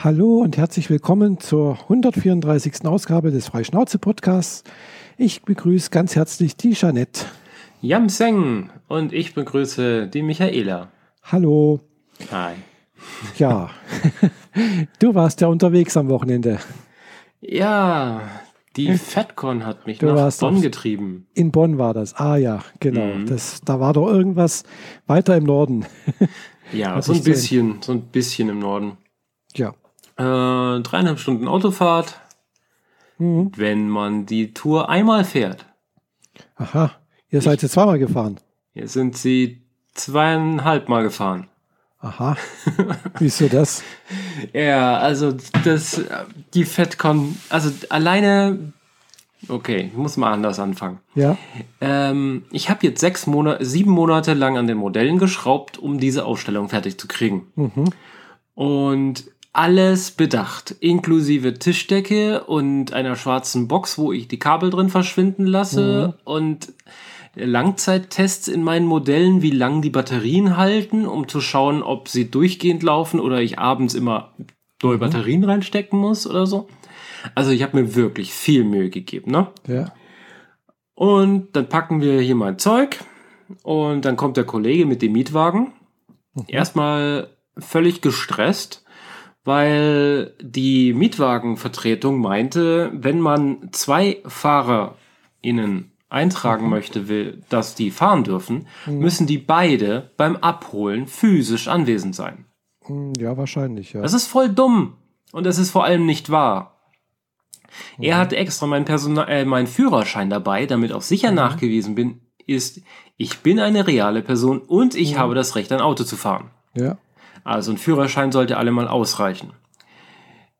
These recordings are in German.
Hallo und herzlich willkommen zur 134. Ausgabe des Freischnauze-Podcasts. Ich begrüße ganz herzlich die Jeanette. Yam Seng und ich begrüße die Michaela. Hallo. Hi. Ja, du warst ja unterwegs am Wochenende. Ja, die FedCon hat mich Du nach Bonn getrieben. In Bonn war das. Ah ja, genau. Mhm. Das, da war doch irgendwas weiter im Norden. Ja, so ein sehen. bisschen, so ein bisschen im Norden. Ja. Äh, dreieinhalb Stunden Autofahrt, Mhm. wenn man die Tour einmal fährt. Aha. Ihr seid jetzt zweimal gefahren. Hier sind sie zweieinhalb Mal gefahren. Aha. Wieso das? Ja, also das, die FedCon, also alleine, okay, ich muss mal anders anfangen. Ja. Ähm, ich habe jetzt sechs Monate, sieben Monate lang an den Modellen geschraubt, um diese Ausstellung fertig zu kriegen. Mhm. Und alles bedacht, inklusive Tischdecke und einer schwarzen Box, wo ich die Kabel drin verschwinden lasse und Langzeittests in meinen Modellen, wie lang die Batterien halten, um zu schauen, ob sie durchgehend laufen oder ich abends immer neue Batterien reinstecken muss oder so. Also ich habe mir wirklich viel Mühe gegeben, ne? Ja. Und dann packen wir hier mein Zeug und dann kommt der Kollege mit dem Mietwagen. Erstmal völlig gestresst, weil die Mietwagenvertretung meinte, wenn man zwei FahrerInnen eintragen möchte, will, dass die fahren dürfen, müssen die beide beim Abholen physisch anwesend sein. Hm, Ja, wahrscheinlich, ja. Das ist voll dumm. Und es ist vor allem nicht wahr. Er hatte extra meinen, Personal äh, meinen Führerschein dabei, damit auch sicher nachgewiesen bin, ist, ich bin eine reale Person und ich habe das Recht, ein Auto zu fahren. Ja. Also ein Führerschein sollte allemal ausreichen.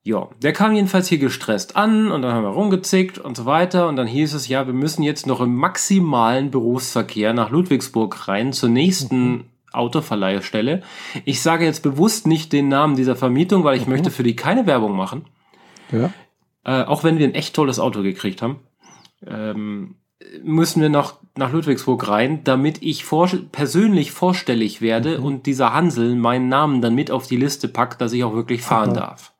Ja, der kam jedenfalls hier gestresst an und dann haben wir rumgezickt und so weiter und dann hieß es, ja, wir müssen jetzt noch im maximalen Berufsverkehr nach Ludwigsburg rein zur nächsten Autoverleihstelle. Ich sage jetzt bewusst nicht den Namen dieser Vermietung, weil ich möchte für die keine Werbung machen. Ja. Äh, auch wenn wir ein echt tolles Auto gekriegt haben, ähm, müssen wir noch nach Ludwigsburg rein, damit ich vor, persönlich vorstellig werde und dieser Hansel meinen Namen dann mit auf die Liste packt, dass ich auch wirklich fahren Aha. darf.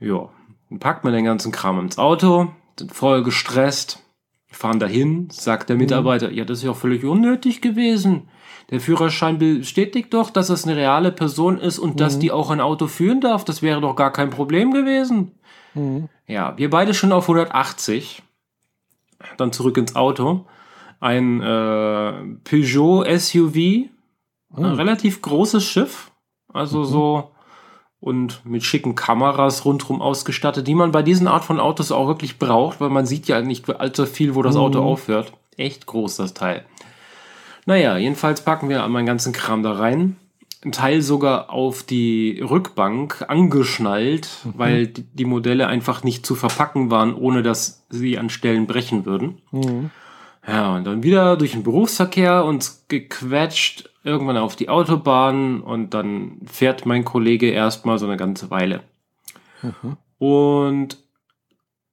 Ja, dann packt man den ganzen Kram ins Auto, sind voll gestresst, fahren dahin, sagt der Mitarbeiter, ja, das ist ja auch völlig unnötig gewesen. Der Führerschein bestätigt doch, dass es eine reale Person ist und dass die auch ein Auto führen darf. Das wäre doch gar kein Problem gewesen. Mhm. Ja, wir beide schon auf 180. Dann zurück ins Auto. Ein äh, Peugeot SUV. Ein relativ großes Schiff. Also so. Und mit schicken Kameras rundherum ausgestattet, die man bei diesen Art von Autos auch wirklich braucht, weil man sieht ja nicht allzu viel, wo das Auto aufhört. Echt groß, das Teil. Naja, jedenfalls packen wir meinen ganzen Kram da rein. Ein Teil sogar auf die Rückbank angeschnallt, weil die, die Modelle einfach nicht zu verpacken waren, ohne dass sie an Stellen brechen würden. Mhm. Ja, und dann wieder durch den Berufsverkehr uns gequetscht, irgendwann auf die Autobahn und dann fährt mein Kollege erstmal so eine ganze Weile. Und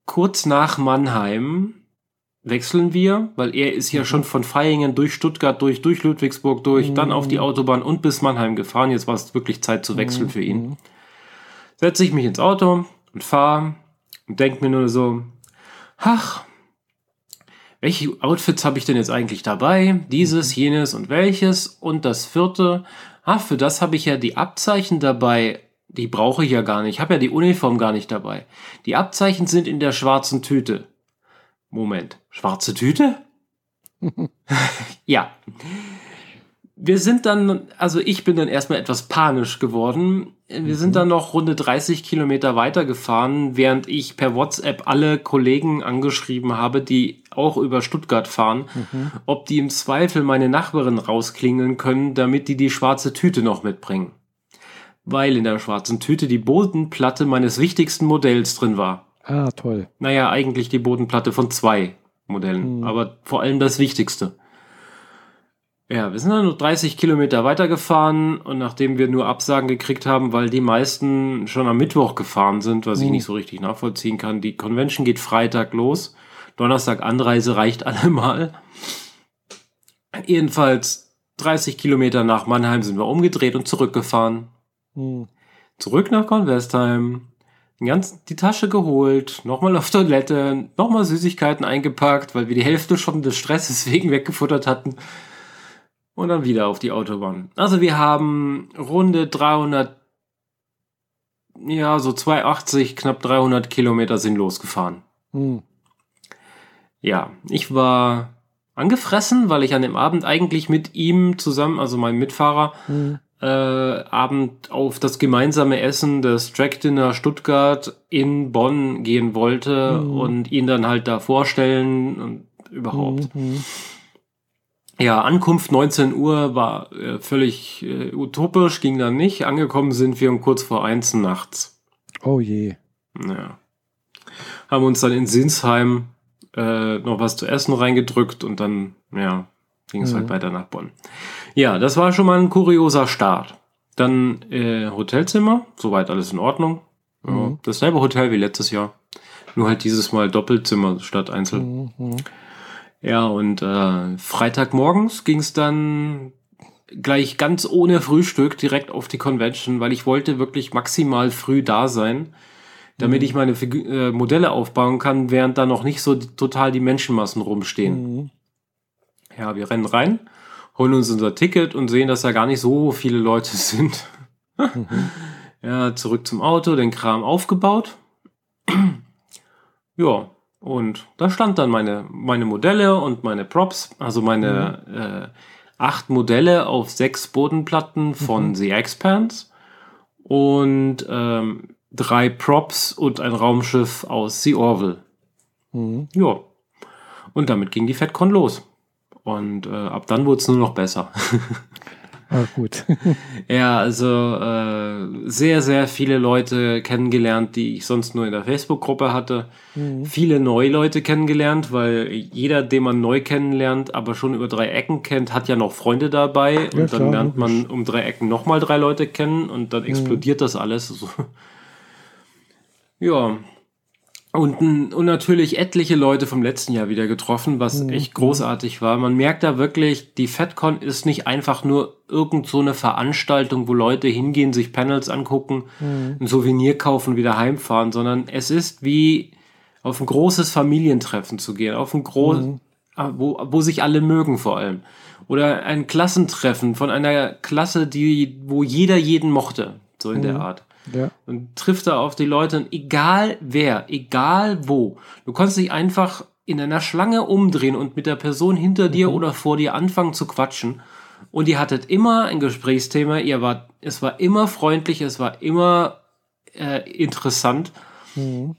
kurz nach Mannheim wechseln wir, weil er ist ja schon von Vaihingen durch Stuttgart durch, durch Ludwigsburg durch, dann auf die Autobahn und bis Mannheim gefahren. Jetzt war es wirklich Zeit zu wechseln für ihn. Setze ich mich ins Auto und fahre und denke mir nur so, ach, welche Outfits habe ich denn jetzt eigentlich dabei? Dieses, jenes und welches und das vierte. Ah, für das habe ich ja die Abzeichen dabei. Die brauche ich ja gar nicht. Ich habe ja die Uniform gar nicht dabei. Die Abzeichen sind in der schwarzen Tüte. Moment, schwarze Tüte? ja. Wir sind dann, also ich bin dann erstmal etwas panisch geworden. Wir sind dann noch runde 30 Kilometer weitergefahren, während ich per WhatsApp alle Kollegen angeschrieben habe, die auch über Stuttgart fahren, ob die im Zweifel meine Nachbarin rausklingeln können, damit die die schwarze Tüte noch mitbringen. Weil in der schwarzen Tüte die Bodenplatte meines wichtigsten Modells drin war. Ah, toll. Naja, eigentlich die Bodenplatte von zwei Modellen, aber vor allem das Wichtigste. Ja, wir sind dann nur 30 Kilometer weitergefahren und nachdem wir nur Absagen gekriegt haben, weil die meisten schon am Mittwoch gefahren sind, was ich nicht so richtig nachvollziehen kann. Die Convention geht Freitag los. Donnerstag Anreise reicht allemal. Jedenfalls 30 Kilometer nach Mannheim sind wir umgedreht und zurückgefahren. Hm. zurück nach Convestheim, den ganzen, die Tasche geholt, nochmal auf Toilette, nochmal Süßigkeiten eingepackt, weil wir die Hälfte schon des Stresses wegen weggefuttert hatten. Und dann wieder auf die Autobahn. Also wir haben runde 300, ja, so 280, knapp 300 Kilometer sind losgefahren. Hm. Ja, ich war angefressen, weil ich an dem Abend eigentlich mit ihm zusammen, also meinem Mitfahrer, Hm. Äh, Abend auf das gemeinsame Essen des Track Dinner Stuttgart in Bonn gehen wollte Mhm. und ihn dann halt da vorstellen und überhaupt. Hm. Ja, Ankunft 19 Uhr war äh, völlig äh, utopisch, ging dann nicht. Angekommen sind wir um kurz vor eins nachts. Oh je. Ja. Haben uns dann in Sinsheim äh, noch was zu essen reingedrückt und dann, ja, ging es Mhm. halt weiter nach Bonn. Ja, das war schon mal ein kurioser Start. Dann äh, Hotelzimmer, soweit alles in Ordnung. Ja, Mhm. dasselbe Hotel wie letztes Jahr. Nur halt dieses Mal Doppelzimmer statt Einzel. Hm. Hm. Ja, und äh, Freitagmorgens ging es dann gleich ganz ohne Frühstück direkt auf die Convention, weil ich wollte wirklich maximal früh da sein, damit Mhm. ich meine Figu äh, Modelle aufbauen kann, während da noch nicht so total die Menschenmassen rumstehen. Hm. Ja, wir rennen rein, holen uns unser Ticket und sehen, dass da gar nicht so viele Leute sind. Mhm. Ja, zurück zum Auto, den Kram aufgebaut. ja, und da stand dann meine, meine Modelle und meine Props, also meine äh, acht Modelle auf sechs Bodenplatten von Mhm. The Expanse und ähm, drei Props und ein Raumschiff aus The Orville. Hm. Ja. Und damit ging die FedCon los. Und äh, ab dann wurde es nur noch besser. Ah, gut. ja, also äh, sehr, sehr viele Leute kennengelernt, die ich sonst nur in der Facebook-Gruppe hatte. Hm. Viele neue Leute kennengelernt, weil jeder, den man neu kennenlernt, aber schon über drei Ecken kennt, hat ja noch Freunde dabei. und dann klar, lernt man um drei Ecken nochmal drei Leute kennen und dann explodiert das alles. Ja. Und, und natürlich etliche Leute vom letzten Jahr wieder getroffen, was Mhm. echt großartig war. Man merkt da wirklich, die FedCon ist nicht einfach nur irgend so eine Veranstaltung, wo Leute hingehen, sich Panels angucken, Hm. ein Souvenir kaufen, wieder heimfahren, sondern es ist wie auf ein großes Familientreffen zu gehen, auf ein groß, Mhm. ah, wo, wo sich alle mögen vor allem. Oder ein Klassentreffen von einer Klasse, die, wo jeder jeden mochte, so in der Mhm. Art Ja. und trifft da auf die Leute, und egal wer, egal wo. Du konntest dich einfach in einer Schlange umdrehen und mit der Person hinter dir oder vor dir anfangen zu quatschen. Und ihr hattet immer ein Gesprächsthema, ihr wart, es war immer freundlich, es war immer äh, interessant. Hm.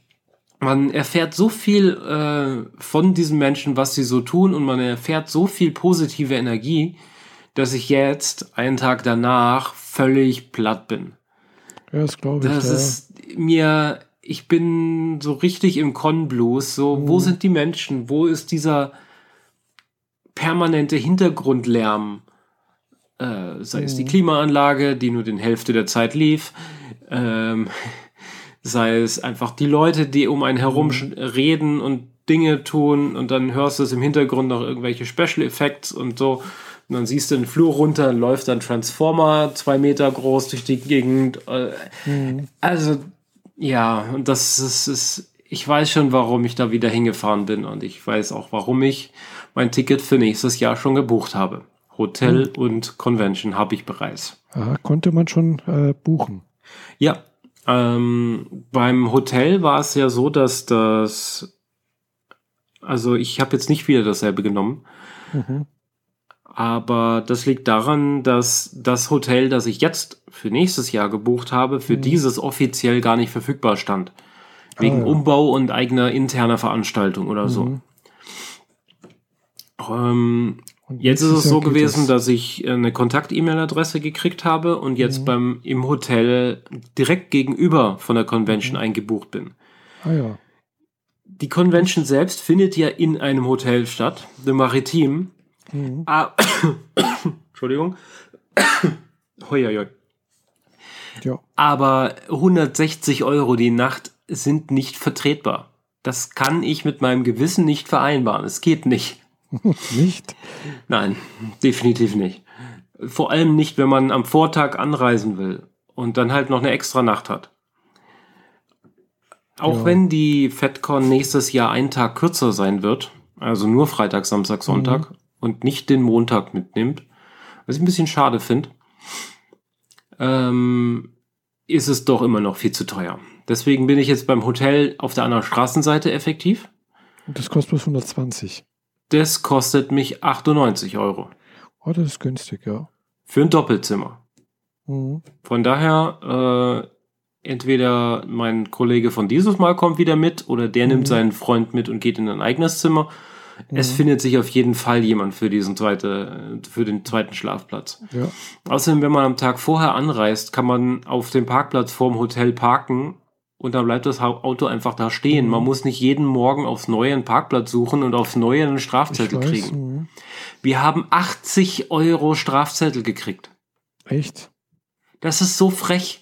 Man erfährt so viel äh, von diesen Menschen, was sie so tun, und man erfährt so viel positive Energie, dass ich jetzt, einen Tag danach, völlig platt bin. Ja, das glaube ich. Das ja. ist mir, ich bin so richtig im Con-Blues. So, wo Mhm. sind die Menschen? Wo ist dieser permanente Hintergrundlärm? Äh, sei es die Mhm. Klimaanlage, die nur den Hälfte der Zeit lief, ähm, sei es einfach die Leute, die um einen herum Mhm. reden und Dinge tun und dann hörst du es im Hintergrund noch irgendwelche Special Effects und so. Und dann siehst du den Flur runter, dann läuft ein Transformer zwei Meter groß durch die Gegend. Äh, Hm. also, ja, und das ist, ist, ich weiß schon, warum ich da wieder hingefahren bin und ich weiß auch, warum ich mein Ticket für nächstes Jahr schon gebucht habe. Hotel und Convention habe ich bereits. Aha, konnte man schon äh, buchen. Ja, ähm, beim Hotel war es ja so, dass das, also ich habe jetzt nicht wieder dasselbe genommen, Mhm. Aber das liegt daran, dass das Hotel, das ich jetzt für nächstes Jahr gebucht habe, für Mhm. dieses offiziell gar nicht verfügbar stand. Wegen ja. Umbau und eigener interner Veranstaltung oder so. Mhm. Ähm, Jetzt ist es so gewesen, das. dass ich eine Kontakt-E-Mail-Adresse gekriegt habe und jetzt Mhm. beim im Hotel direkt gegenüber von der Convention Mhm. eingebucht bin. Ah ja. Die Convention selbst findet ja in einem Hotel statt, The Maritim. Mhm. Ah, Entschuldigung. Hoi. Ja. Aber 160 Euro die Nacht sind nicht vertretbar. Das kann ich mit meinem Gewissen nicht vereinbaren. Es geht nicht. Nicht? Nein, definitiv nicht. Vor allem nicht, wenn man am Vortag anreisen will. und dann halt noch eine extra Nacht hat. Auch Ja. wenn die FedCon nächstes Jahr einen Tag kürzer sein wird, also nur Freitag, Samstag, Sonntag und nicht den Montag mitnimmt, was ich ein bisschen schade finde, ähm, ist es doch immer noch viel zu teuer. Deswegen bin ich jetzt beim Hotel auf der anderen Straßenseite effektiv. Das kostet bloß 120. Das kostet mich 98 Euro Oh, das ist günstig, ja. für ein Doppelzimmer. Mhm. Von daher, äh, entweder mein Kollege von dieses Mal kommt wieder mit oder der nimmt Mhm. seinen Freund mit und geht in ein eigenes Zimmer. Es Mhm. findet sich auf jeden Fall jemand für diesen zweite, für den zweiten Schlafplatz. Ja. Außerdem, wenn man am Tag vorher anreist, kann man auf dem Parkplatz vorm Hotel parken und dann bleibt das Auto einfach da stehen. Mhm. Man muss nicht jeden Morgen aufs Neue einen Parkplatz suchen und aufs Neue einen Strafzettel weiß. kriegen. Mhm. Wir haben 80 Euro Strafzettel gekriegt. Echt? Das ist so frech.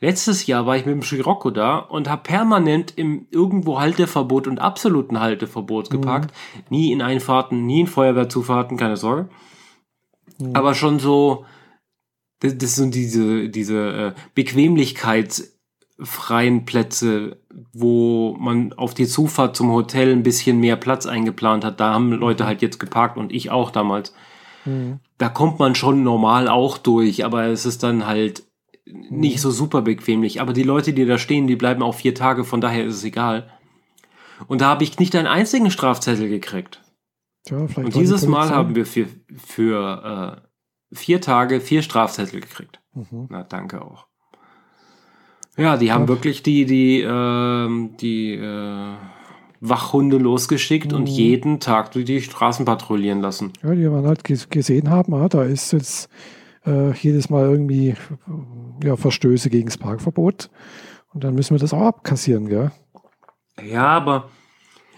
Letztes Jahr war ich mit dem Scirocco da und habe permanent im irgendwo Halteverbot und absoluten Halteverbot Mhm. geparkt. Nie in Einfahrten, nie in Feuerwehrzufahrten, keine Sorge. Mhm. Aber schon so, das, das sind diese, diese äh, bequemlichkeitsfreien Plätze, wo man auf die Zufahrt zum Hotel ein bisschen mehr Platz eingeplant hat. Da haben Leute halt jetzt geparkt und ich auch damals Mhm. da kommt man schon normal auch durch, aber es ist dann halt nicht so super bequemlich. Aber die Leute, die da stehen, die bleiben auch vier Tage, von daher ist es egal. Und da habe ich nicht einen einzigen Strafzettel gekriegt. Vielleicht Und dieses Mal haben wir für, für äh, vier Tage vier Strafzettel gekriegt. Mhm. Na, danke auch. Ja, die haben Ach. wirklich die, die, ähm, die äh, Wachhunde losgeschickt und Mhm. jeden Tag durch die Straßen patrouillieren lassen. Ja, die man halt ges- gesehen haben, ah, da ist jetzt äh, jedes Mal irgendwie ja, Verstöße gegen das Parkverbot. Und dann müssen wir das auch abkassieren, gell? Ja, aber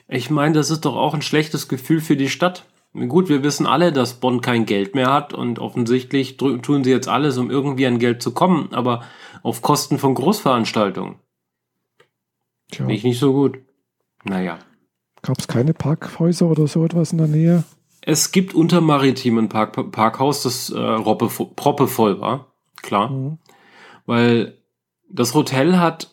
ich meine, das ist doch auch ein schlechtes Gefühl für die Stadt. Gut, wir wissen alle, dass Bonn kein Geld mehr hat und offensichtlich tun sie jetzt alles, um irgendwie an Geld zu kommen, aber auf Kosten von Großveranstaltungen. Tja, ich nicht so gut. Naja. gab es keine Parkhäuser oder so etwas in der Nähe? Es gibt unter Maritimen Park Parkhaus, das äh, roppe, proppevoll war. Klar. Mhm. Weil das Hotel hat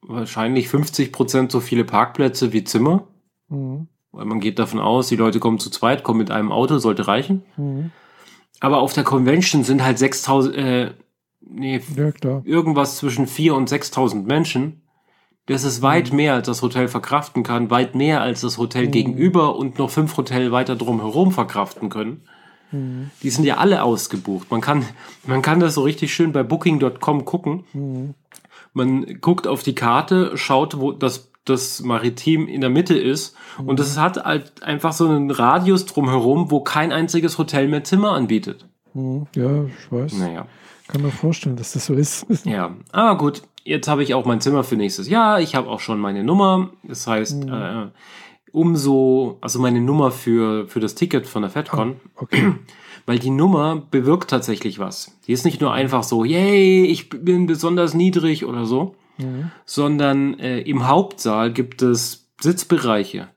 wahrscheinlich 50 Prozent so viele Parkplätze wie Zimmer. Mhm. Weil man geht davon aus, die Leute kommen zu zweit, kommen mit einem Auto, sollte reichen. Mhm. Aber auf der Convention sind halt 6000, äh, nee, Ja, irgendwas zwischen 4 und 6000 Menschen. Das ist weit mehr, als das Hotel verkraften kann, weit mehr, als das Hotel Mhm. gegenüber und noch fünf Hotel weiter drumherum verkraften können. Mhm. Die sind ja alle ausgebucht. Man kann, man kann das so richtig schön bei Booking.com gucken. Mhm. Man guckt auf die Karte, schaut, wo das, das Maritim in der Mitte ist. Und es hat halt einfach so einen Radius drumherum, wo kein einziges Hotel mehr Zimmer anbietet. Mhm. Ja, ich weiß. Naja. Kann mir vorstellen, dass das so ist. Ja, ah gut, jetzt habe ich auch mein Zimmer für nächstes Jahr. Ich habe auch schon meine Nummer. Das heißt, Mhm. äh, umso, also meine Nummer für, für das Ticket von der FedCon, Okay. weil die Nummer bewirkt tatsächlich was. Die ist nicht nur einfach so, yay, ich bin besonders niedrig oder so, Mhm. sondern äh, im Hauptsaal gibt es Sitzbereiche.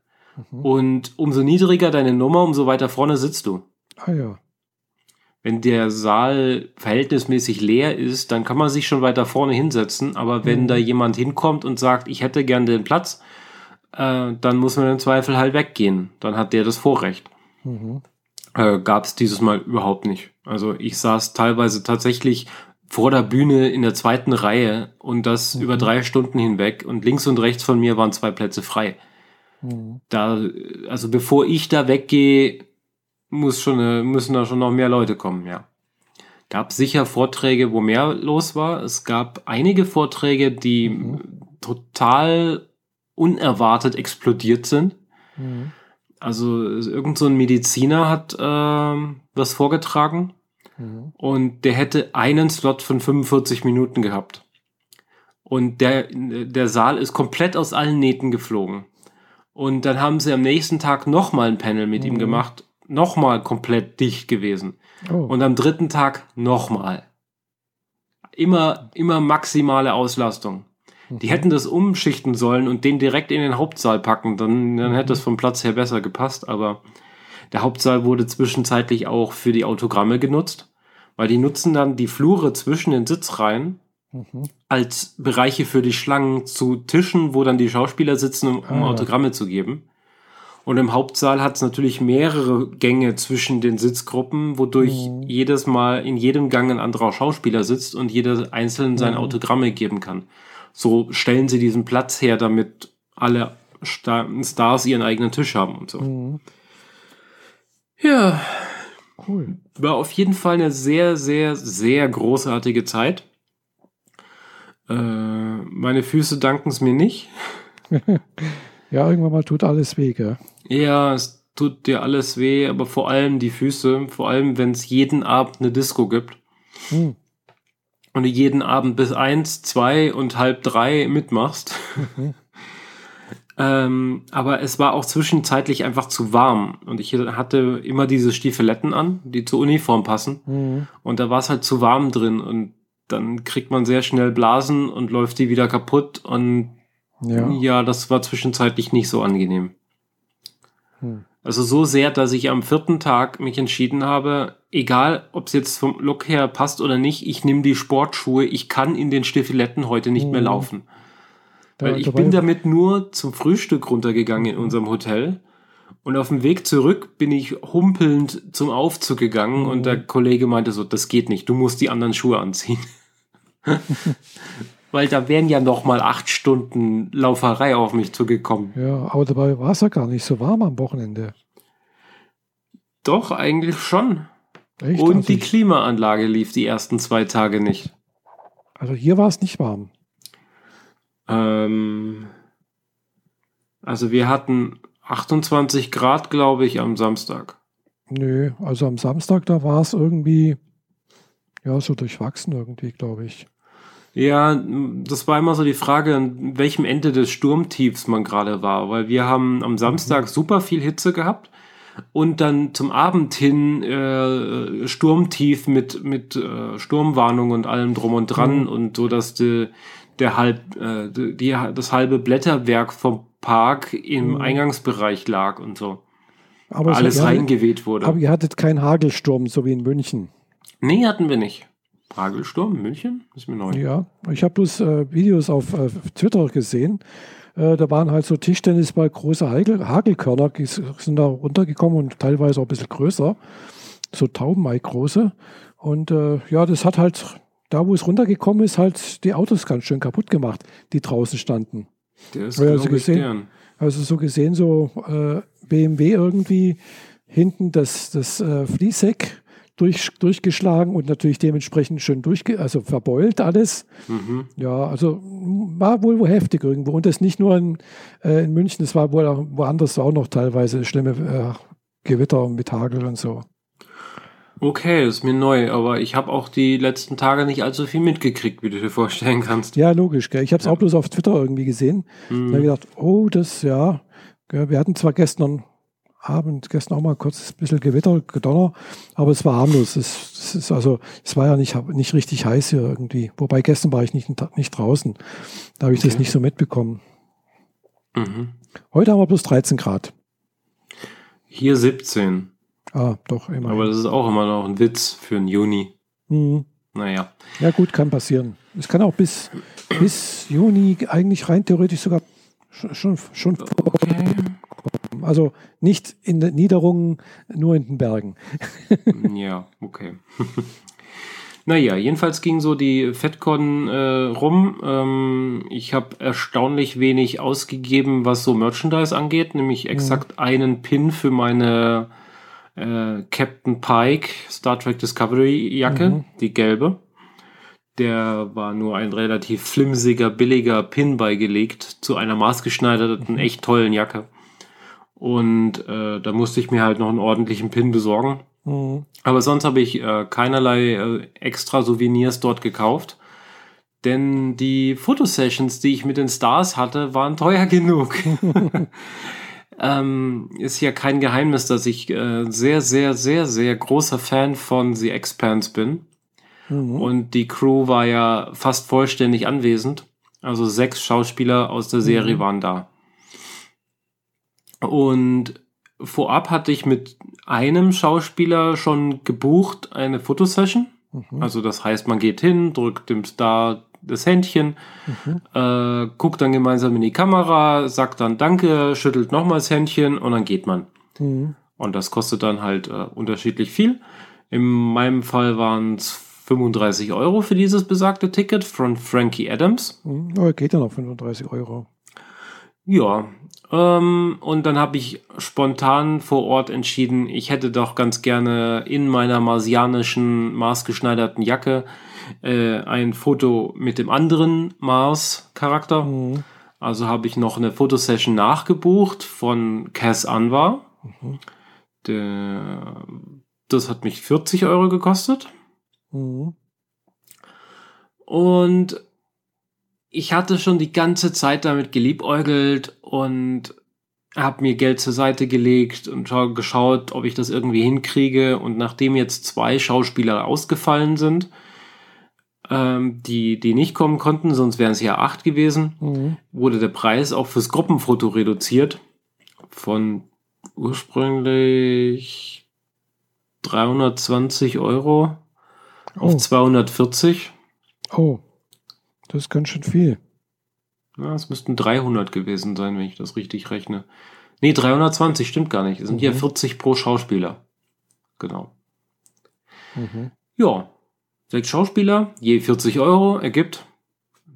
Mhm. Und umso niedriger deine Nummer, umso weiter vorne sitzt du. Ah ja. Wenn der Saal verhältnismäßig leer ist, dann kann man sich schon weiter vorne hinsetzen. Aber wenn Mhm. da jemand hinkommt und sagt, ich hätte gern den Platz, äh, dann muss man im Zweifel halt weggehen. Dann hat der das Vorrecht. Mhm. Äh, Gab es dieses Mal überhaupt nicht. Also ich saß teilweise tatsächlich vor der Bühne in der zweiten Reihe und das Mhm. über drei Stunden hinweg und links und rechts von mir waren zwei Plätze frei. Mhm. Da, also bevor ich da weggehe, muss schon, äh, müssen da schon noch mehr Leute kommen, ja. Gab sicher Vorträge, wo mehr los war. Es gab einige Vorträge, die Mhm. total unerwartet explodiert sind. Mhm. Also irgend so ein Mediziner hat ähm, was vorgetragen Mhm. und der hätte einen Slot von 45 Minuten gehabt. Und der, der Saal ist komplett aus allen Nähten geflogen. Und dann haben sie am nächsten Tag nochmal ein Panel mit ihm Mhm. gemacht, nochmal komplett dicht gewesen. Oh. Und am dritten Tag nochmal. Immer, immer maximale Auslastung. Die Mhm. hätten das umschichten sollen und den direkt in den Hauptsaal packen, dann, dann hätte es vom Platz her besser gepasst, aber der Hauptsaal wurde zwischenzeitlich auch für die Autogramme genutzt, Weil die nutzen dann die Flure zwischen den Sitzreihen Mhm. als Bereiche für die Schlangen zu Tischen, wo dann die Schauspieler sitzen, um, um Ah. Autogramme zu geben. Und im Hauptsaal hat es natürlich mehrere Gänge zwischen den Sitzgruppen, wodurch Mhm. jedes Mal in jedem Gang ein anderer Schauspieler sitzt und jeder einzeln seine Mhm. Autogramme geben kann. So stellen sie diesen Platz her, damit alle Sta- Stars ihren eigenen Tisch haben und so. Mhm. Ja, Cool. war auf jeden Fall eine sehr, sehr, sehr großartige Zeit. Äh, meine Füße danken es mir nicht. Ja, irgendwann mal tut alles weh, gell? Ja, es tut dir alles weh, aber vor allem die Füße, vor allem wenn es jeden Abend eine Disco gibt Hm. und du jeden Abend bis eins, zwei und halb drei mitmachst. Mhm. ähm, aber es war auch zwischenzeitlich einfach zu warm und ich hatte immer diese Stiefeletten an, die zur Uniform passen Mhm. und da war es halt zu warm drin und dann kriegt man sehr schnell Blasen und läuft die wieder kaputt und Ja. ja, das war zwischenzeitlich nicht so angenehm. Hm. Also so sehr, dass ich am vierten Tag mich entschieden habe, egal ob es jetzt vom Look her passt oder nicht, ich nehme die Sportschuhe, ich kann in den Stiefeletten heute nicht mehr Mhm. laufen. Da- Weil ich bin damit nur zum Frühstück runtergegangen in unserem Hotel. Und auf dem Weg zurück bin ich humpelnd zum Aufzug gegangen und der Kollege meinte so, das geht nicht, du musst die anderen Schuhe anziehen. Weil da wären ja noch mal acht Stunden Lauferei auf mich zugekommen. Ja, aber dabei war es ja gar nicht so warm am Wochenende. Doch, eigentlich schon. Echt? Und also, die Klimaanlage lief die ersten zwei Tage nicht. also hier war es nicht warm. Ähm, also wir hatten 28 Grad, glaube ich, am Samstag. Nö, also am Samstag, da war es irgendwie, ja, so durchwachsen irgendwie, glaube ich. Ja, das war immer so die Frage, an welchem Ende des Sturmtiefs man gerade war, weil wir haben am Samstag super viel Hitze gehabt und dann zum Abend hin äh, Sturmtief mit, mit äh, Sturmwarnung und allem drum und dran Mhm. und so, dass die, der halb, äh, die, das halbe Blätterwerk vom Park im Mhm. Eingangsbereich lag und so. Aber, es- Alles hattet- reingeweht wurde. aber ihr hattet keinen Hagelsturm, so wie in München. nee, hatten wir nicht. Hagelsturm in München? Ist mir neu. Ja, ich habe bloß äh, Videos auf äh, Twitter gesehen. Äh, da waren halt so Tischtennisball große Hagel, Hagelkörner, die sind da runtergekommen und teilweise auch ein bisschen größer. So Taubenei große. Und äh, ja, das hat halt, da wo es runtergekommen ist, halt die Autos ganz schön kaputt gemacht, die draußen standen. Das Ja, glaube also ich gesehen. gern. Also so gesehen, so äh, BMW irgendwie hinten das, das äh, Fließheck durch, durchgeschlagen und natürlich dementsprechend schön durchge also verbeult alles. Mhm. Ja, also war wohl wo heftig irgendwo. Und das nicht nur in, äh, in München, es war wohl auch woanders auch noch teilweise schlimme äh, Gewitter mit Hagel und so. Okay, ist mir neu, aber ich habe auch die letzten Tage nicht allzu viel mitgekriegt, wie du dir vorstellen kannst. Ja, logisch. Gell? Ich habe es Ja. auch bloß auf Twitter irgendwie gesehen. Da habe ich Mhm. gedacht, oh, das, ja. Gell, Wir hatten zwar gestern Abend, gestern auch mal kurz ein bisschen Gewitter, Gedonner, aber es war harmlos. Es, es ist also, es war ja nicht, nicht richtig heiß hier irgendwie. Wobei gestern war ich nicht, nicht draußen. Da habe ich das Okay. nicht so mitbekommen. Mhm. Heute haben wir bloß 13 Grad. Hier 17, Ah, doch, immer. aber das ist auch immer noch ein Witz für den Juni. Mhm. Naja, Ja, gut, kann passieren. Es kann auch bis, bis Juni eigentlich rein theoretisch sogar schon, schon, schon okay. also nicht in den Niederungen, nur in den Bergen. ja, okay. naja, jedenfalls ging so die FedCon äh, rum. Ähm, ich habe erstaunlich wenig ausgegeben, was so Merchandise angeht, nämlich exakt einen Pin für meine äh, Captain Pike Star Trek Discovery Jacke, Mhm. die gelbe. Der war nur ein relativ flimsiger, billiger Pin beigelegt zu einer maßgeschneiderten, echt tollen Jacke. Und äh, da musste ich mir halt noch einen ordentlichen Pin besorgen. Mhm. Aber sonst habe ich äh, keinerlei äh, extra Souvenirs dort gekauft. Denn die Fotosessions, die ich mit den Stars hatte, waren teuer genug. ähm, ist ja kein Geheimnis, dass ich äh, sehr, sehr, sehr, sehr großer Fan von The Expanse bin. Mhm. Und die Crew war ja fast vollständig anwesend. Also sechs Schauspieler aus der Serie Mhm. waren da. Und vorab hatte ich mit einem Schauspieler schon gebucht eine Fotosession. Mhm. Also das heißt, man geht hin, drückt dem Star das Händchen, mhm. äh, guckt dann gemeinsam in die Kamera, sagt dann Danke, schüttelt nochmals Händchen und dann geht man. Mhm. Und das kostet dann halt äh, unterschiedlich viel. In meinem Fall waren es 35 Euro für dieses besagte Ticket von Frankie Adams. Mhm. Aber geht dann auf 35 Euro. Ja, ähm, und dann habe ich spontan vor Ort entschieden, ich hätte doch ganz gerne in meiner marsianischen, maßgeschneiderten Jacke äh, ein Foto mit dem anderen Mars-Charakter. Mhm. Also habe ich noch eine Fotosession nachgebucht von Cass Anwar. Mhm. Der, das hat mich 40 Euro gekostet. Mhm. Und ich hatte schon die ganze Zeit damit geliebäugelt und habe mir Geld zur Seite gelegt und geschaut, ob ich das irgendwie hinkriege. Und nachdem jetzt zwei Schauspieler ausgefallen sind, ähm, die, die nicht kommen konnten, sonst wären es ja acht gewesen, mhm. wurde der Preis auch fürs Gruppenfoto reduziert von ursprünglich 320 Euro oh. auf 240. Oh, das ist ganz schön viel. Ja, es müssten 300 gewesen sein, wenn ich das richtig rechne. Nee, 320 stimmt gar nicht. Es sind mhm. hier 40 pro Schauspieler. Genau. Mhm. Ja, sechs Schauspieler, je 40 Euro, ergibt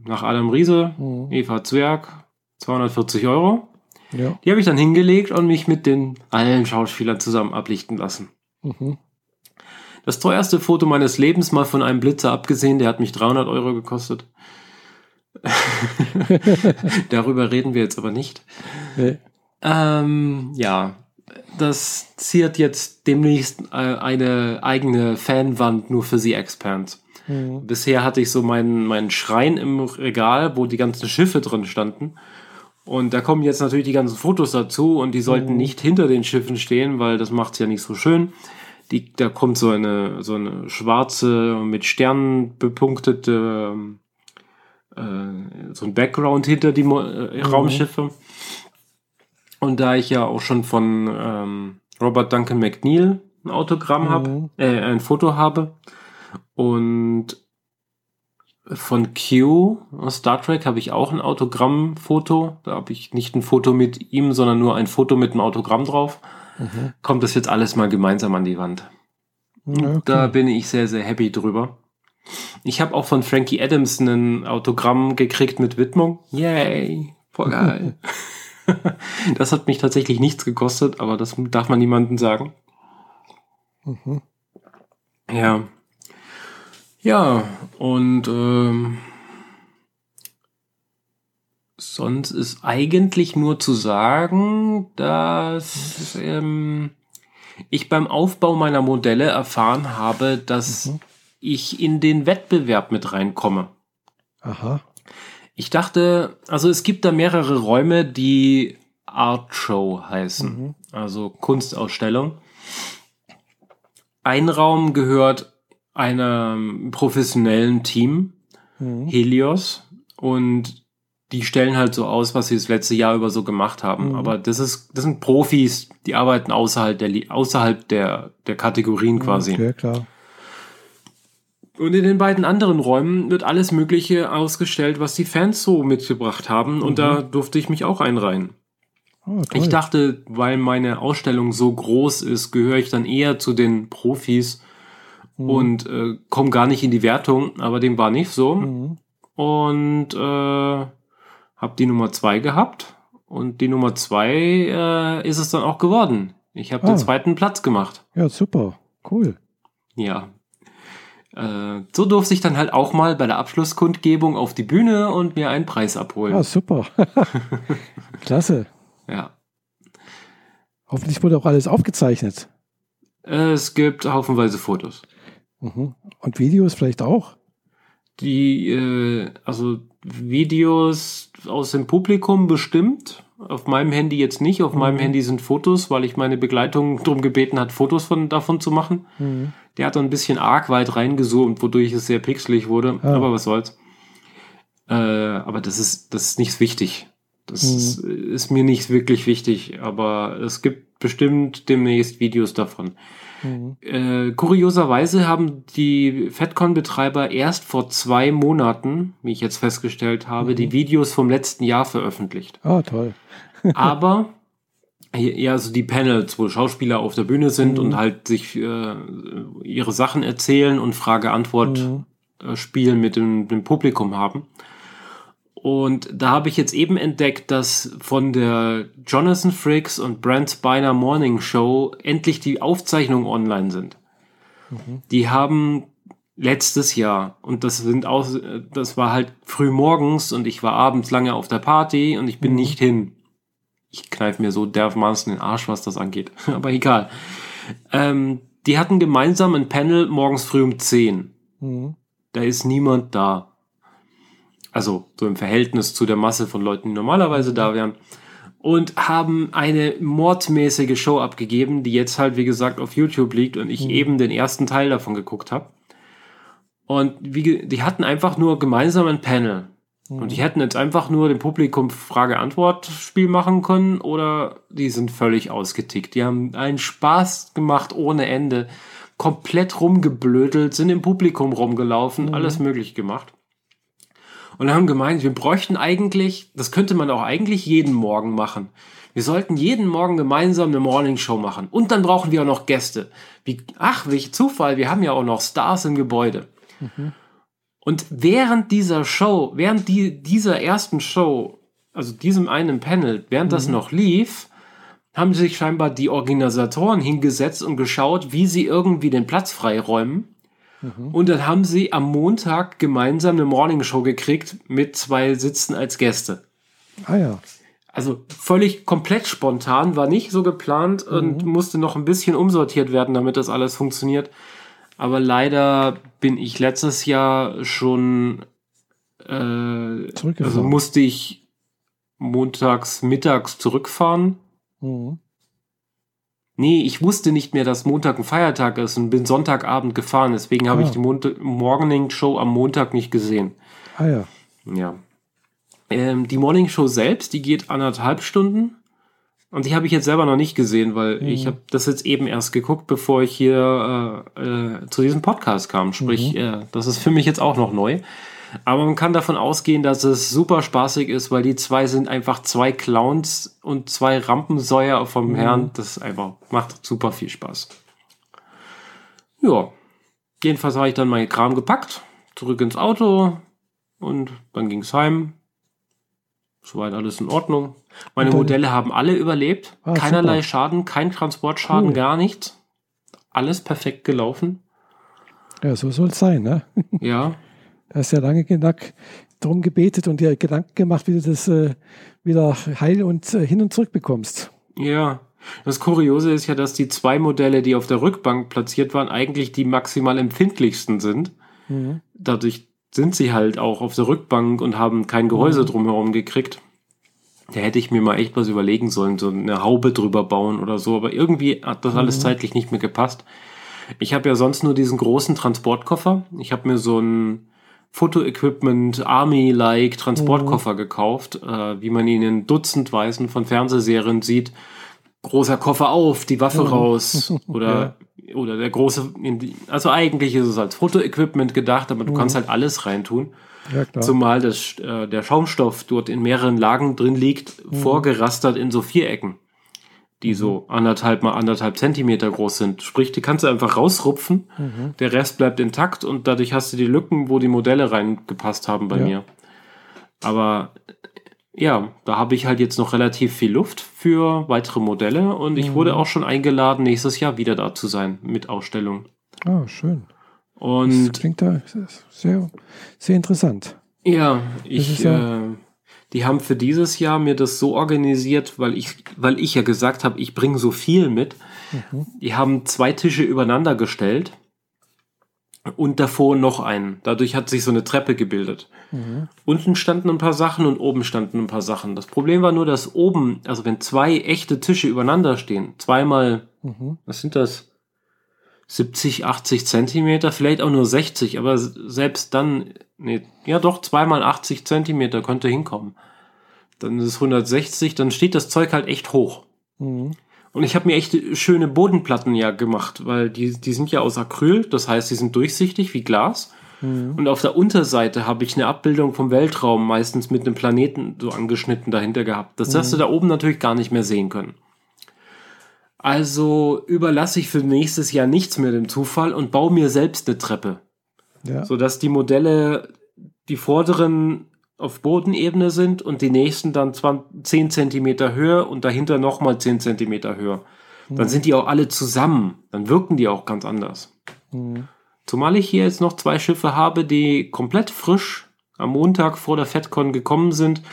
nach Adam Riese, mhm. Eva Zwerg, 240 Euro. Ja. Die habe ich dann hingelegt und mich mit den allen Schauspielern zusammen ablichten lassen. Mhm. Das teuerste Foto meines Lebens, mal von einem Blitzer abgesehen, der hat mich 300 Euro gekostet. Darüber reden wir jetzt aber nicht. Nee. Ähm, ja, das ziert jetzt demnächst äh, eine eigene Fanwand nur für sie Expands. Mhm. Bisher hatte ich so meinen, meinen Schrein im Regal, wo die ganzen Schiffe drin standen. Und da kommen jetzt natürlich die ganzen Fotos dazu und die sollten mhm. nicht hinter den Schiffen stehen, weil das macht es ja nicht so schön. Die, da kommt so eine, so eine schwarze, mit Sternen bepunktete, äh, so ein Background hinter die Mo äh, mhm. Raumschiffe. Und da ich ja auch schon von ähm, Robert Duncan McNeil ein Autogramm mhm. habe, äh, ein Foto habe und von Q aus Star Trek habe ich auch ein Autogrammfoto. Da habe ich nicht ein Foto mit ihm, sondern nur ein Foto mit einem Autogramm drauf. Mhm. Kommt das jetzt alles mal gemeinsam an die Wand. Okay. Da bin ich sehr, sehr happy drüber. Ich habe auch von Frankie Adams ein Autogramm gekriegt mit Widmung. Yay, voll geil. das hat mich tatsächlich nichts gekostet, aber das darf man niemandem sagen. Mhm. Ja. Ja, und ähm, sonst ist eigentlich nur zu sagen, dass ähm, ich beim Aufbau meiner Modelle erfahren habe, dass mhm. Ich in den Wettbewerb mit reinkomme. Aha. Ich dachte, also es gibt da mehrere Räume, die Art Show heißen, mhm. also Kunstausstellung. Ein Raum gehört einem professionellen Team, mhm. Helios, und die stellen halt so aus, was sie das letzte Jahr über so gemacht haben. Mhm. Aber das ist, das sind Profis, die arbeiten außerhalb der, außerhalb der, der Kategorien quasi. Okay, klar. Und in den beiden anderen Räumen wird alles Mögliche ausgestellt, was die Fans so mitgebracht haben. Mhm. Und da durfte ich mich auch einreihen. Oh, ich dachte, weil meine Ausstellung so groß ist, gehöre ich dann eher zu den Profis mhm. und äh, komme gar nicht in die Wertung. Aber dem war nicht so. Mhm. Und äh, habe die Nummer zwei gehabt. Und die Nummer zwei äh, ist es dann auch geworden. Ich habe ah. den zweiten Platz gemacht. Ja, super. Cool. Ja, äh, so durfte ich dann halt auch mal bei der Abschlusskundgebung auf die Bühne und mir einen Preis abholen. Ah, super. Klasse. Ja. Hoffentlich wurde auch alles aufgezeichnet. Es gibt haufenweise Fotos. Mhm. Und Videos vielleicht auch? Die, äh, also Videos aus dem Publikum bestimmt. Auf meinem Handy jetzt nicht. Auf mhm. meinem Handy sind Fotos, weil ich meine Begleitung darum gebeten hat, Fotos von, davon zu machen. Mhm. Der hat dann ein bisschen arg weit reingezoomt, wodurch es sehr pixelig wurde. Ja. Aber was soll's. Äh, aber das ist, das ist nicht wichtig. Das mhm. ist mir nicht wirklich wichtig, aber es gibt bestimmt demnächst Videos davon. Mhm. Äh, kurioserweise haben die FedCon-Betreiber erst vor zwei Monaten, wie ich jetzt festgestellt habe, mhm. die Videos vom letzten Jahr veröffentlicht. Ah, toll. aber ja, also die Panels, wo Schauspieler auf der Bühne sind mhm. und halt sich äh, ihre Sachen erzählen und Frage-Antwort-Spielen mhm. äh, mit dem, dem Publikum haben. Und da habe ich jetzt eben entdeckt, dass von der Jonathan Frakes und Brent Spiner Morning Show endlich die Aufzeichnungen online sind. Mhm. Die haben letztes Jahr und das sind auch, das war halt früh morgens und ich war abends lange auf der Party und ich bin mhm. nicht hin. Ich kneife mir so dermaßen den Arsch, was das angeht. Aber egal. Ähm, die hatten gemeinsam ein Panel morgens früh um 10. Mhm. Da ist niemand da. Also so im Verhältnis zu der Masse von Leuten, die normalerweise da wären. Und haben eine mordmäßige Show abgegeben, die jetzt halt, wie gesagt, auf YouTube liegt und ich mhm. eben den ersten Teil davon geguckt habe. Und wie, die hatten einfach nur gemeinsam ein Panel. Mhm. Und die hätten jetzt einfach nur dem Publikum Frage-Antwort-Spiel machen können oder die sind völlig ausgetickt. Die haben einen Spaß gemacht ohne Ende, komplett rumgeblödelt, sind im Publikum rumgelaufen, mhm. alles möglich gemacht und haben gemeint, wir bräuchten eigentlich, das könnte man auch eigentlich jeden Morgen machen. Wir sollten jeden Morgen gemeinsam eine Morning Show machen. Und dann brauchen wir auch noch Gäste. Wie, ach, welch Zufall, wir haben ja auch noch Stars im Gebäude. Mhm. Und während dieser Show, während die, dieser ersten Show, also diesem einen Panel, während mhm. das noch lief, haben sich scheinbar die Organisatoren hingesetzt und geschaut, wie sie irgendwie den Platz freiräumen Mhm. Und dann haben sie am Montag gemeinsam eine Morningshow gekriegt mit zwei Sitzen als Gäste. Ah ja. Also völlig komplett spontan, war nicht so geplant mhm. und musste noch ein bisschen umsortiert werden, damit das alles funktioniert. Aber leider bin ich letztes Jahr schon, äh, also musste ich montags mittags zurückfahren. Mhm. Nee, ich wusste nicht mehr, dass Montag ein Feiertag ist und bin Sonntagabend gefahren. Deswegen ah. habe ich die Mont Morning Show am Montag nicht gesehen. Ah ja. Ja. Ähm, die Morning Show selbst, die geht anderthalb Stunden. Und die habe ich jetzt selber noch nicht gesehen, weil mhm. ich habe das jetzt eben erst geguckt, bevor ich hier äh, äh, zu diesem Podcast kam. Sprich, mhm. äh, das ist für mich jetzt auch noch neu. Aber man kann davon ausgehen, dass es super spaßig ist, weil die zwei sind einfach zwei Clowns und zwei Rampensäuer vom mhm. Herrn. Das einfach macht super viel Spaß. Ja, jedenfalls habe ich dann meinen Kram gepackt, zurück ins Auto und dann ging es heim. Soweit alles in Ordnung. Meine Modelle haben alle überlebt. Ah, Keinerlei super. Schaden, kein Transportschaden, cool. gar nichts. Alles perfekt gelaufen. Ja, so soll es sein, ne? Ja. Du hast ja lange genug darum gebetet und dir Gedanken gemacht, wie du das äh, wieder heil und äh, hin und zurück bekommst. Ja. Das Kuriose ist ja, dass die zwei Modelle, die auf der Rückbank platziert waren, eigentlich die maximal empfindlichsten sind. Mhm. Dadurch sind sie halt auch auf der Rückbank und haben kein Gehäuse mhm. drumherum gekriegt. Da hätte ich mir mal echt was überlegen sollen, so eine Haube drüber bauen oder so. Aber irgendwie hat das alles mhm. zeitlich nicht mehr gepasst. Ich habe ja sonst nur diesen großen Transportkoffer. Ich habe mir so einen Fotoequipment, Army-like Transportkoffer mhm. gekauft, äh, wie man ihn in Dutzendweisen von Fernsehserien sieht. Großer Koffer auf, die Waffe mhm. raus oder ja. oder der große, also eigentlich ist es als Fotoequipment gedacht, aber du mhm. kannst halt alles reintun. Ja. Zumal das, äh, der Schaumstoff dort in mehreren Lagen drin liegt, mhm. vorgerastert in so Vierecken die so anderthalb mal anderthalb Zentimeter groß sind. Sprich, die kannst du einfach rausrupfen, mhm. der Rest bleibt intakt und dadurch hast du die Lücken, wo die Modelle reingepasst haben bei ja. mir. Aber ja, da habe ich halt jetzt noch relativ viel Luft für weitere Modelle und ich mhm. wurde auch schon eingeladen, nächstes Jahr wieder da zu sein mit Ausstellung. Ah, schön. Und das klingt da sehr, sehr interessant. Ja, ich ja äh, die haben für dieses Jahr mir das so organisiert, weil ich, weil ich ja gesagt habe, ich bringe so viel mit. Mhm. Die haben zwei Tische übereinander gestellt und davor noch einen. Dadurch hat sich so eine Treppe gebildet. Mhm. Unten standen ein paar Sachen und oben standen ein paar Sachen. Das Problem war nur, dass oben, also wenn zwei echte Tische übereinander stehen, zweimal, mhm. was sind das? 70, 80 Zentimeter, vielleicht auch nur 60, aber selbst dann, nee, ja doch, zweimal 80 Zentimeter könnte hinkommen. dann ist es 160, dann steht das Zeug halt echt hoch. Mhm. Und ich habe mir echt schöne Bodenplatten ja gemacht, weil die, die sind ja aus Acryl, das heißt, die sind durchsichtig wie Glas. Mhm. Und auf der Unterseite habe ich eine Abbildung vom Weltraum, meistens mit einem Planeten so angeschnitten dahinter gehabt. Das hast du da oben natürlich gar nicht mehr sehen können. Also überlasse ich für nächstes Jahr nichts mehr dem Zufall und baue mir selbst eine Treppe, Ja. sodass die Modelle, die vorderen auf Bodenebene sind und die nächsten dann 20, 10 Zentimeter höher und dahinter nochmal 10 Zentimeter höher. Dann sind die auch alle zusammen. Dann wirken die auch ganz anders. Mhm. Zumal ich hier jetzt noch zwei Schiffe habe, die komplett frisch am Montag vor der FedCon gekommen sind.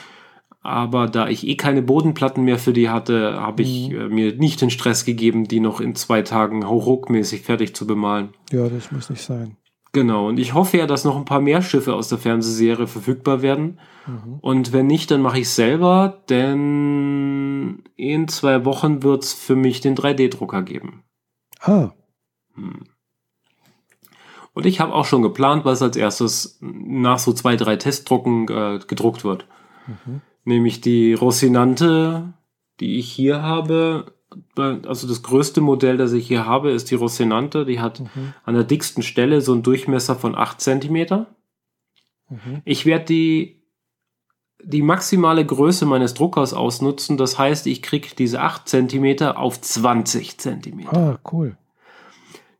Aber da ich eh keine Bodenplatten mehr für die hatte, habe ich äh, mir nicht den Stress gegeben, die noch in zwei Tagen hauruckmäßig fertig zu bemalen. ja, das muss nicht sein. Genau, und ich hoffe ja, dass noch ein paar mehr Schiffe aus der Fernsehserie verfügbar werden. Und wenn nicht, dann mache ich selber, denn in zwei Wochen wird es für mich den 3D-Drucker geben. Ah, Und ich habe auch schon geplant, was als erstes nach so zwei, drei Testdrucken äh, gedruckt wird. Nämlich die Rocinante, die ich hier habe. Also das größte Modell, das ich hier habe, ist die Rocinante. Die hat an der dicksten Stelle so einen Durchmesser von 8 cm. Mhm. Ich werde die, die maximale Größe meines Druckers ausnutzen. Das heißt, ich kriege diese 8 cm auf 20 cm. ah, cool.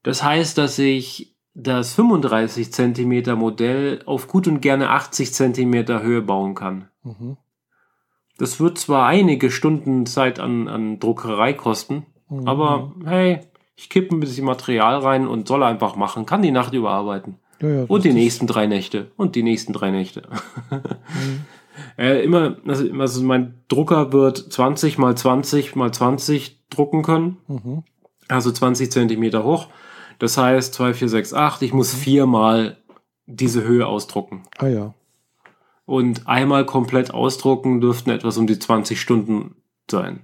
Das heißt, dass ich das 35 Zentimeter Modell auf gut und gerne 80 Zentimeter Höhe bauen kann. Mhm. Das wird zwar einige Stunden Zeit an, an Druckerei kosten, Mhm. aber hey, ich kippe ein bisschen Material rein und soll einfach machen, kann die Nacht überarbeiten. Ja, ja, Und die nächsten drei Nächte. Und die nächsten drei Nächte. Mhm. äh, immer, also, also mein Drucker wird 20 mal 20 mal 20 drucken können. Mhm. Also 20 Zentimeter hoch. Das heißt 2, 4, 6, 8. Ich muss viermal diese Höhe ausdrucken. Ah ja. Und einmal komplett ausdrucken dürften etwas um die 20 Stunden sein.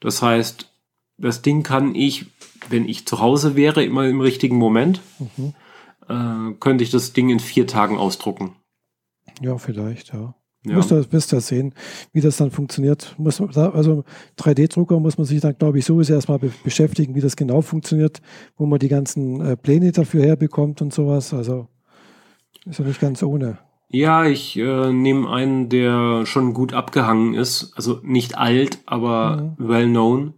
Das heißt, das Ding kann ich, wenn ich zu Hause wäre, immer im richtigen Moment, Mhm. äh, könnte ich das Ding in vier Tagen ausdrucken. Ja, vielleicht, ja. Ja. Müsst ihr, müsst ihr sehen, wie das dann funktioniert. Muss also 3D-Drucker muss man sich dann, glaube ich, sowieso erstmal be beschäftigen, wie das genau funktioniert, wo man die ganzen äh, Pläne dafür herbekommt und sowas. Also ist ja nicht ganz ohne. Ja, ich äh, nehme einen, der schon gut abgehangen ist, also nicht alt, aber well known,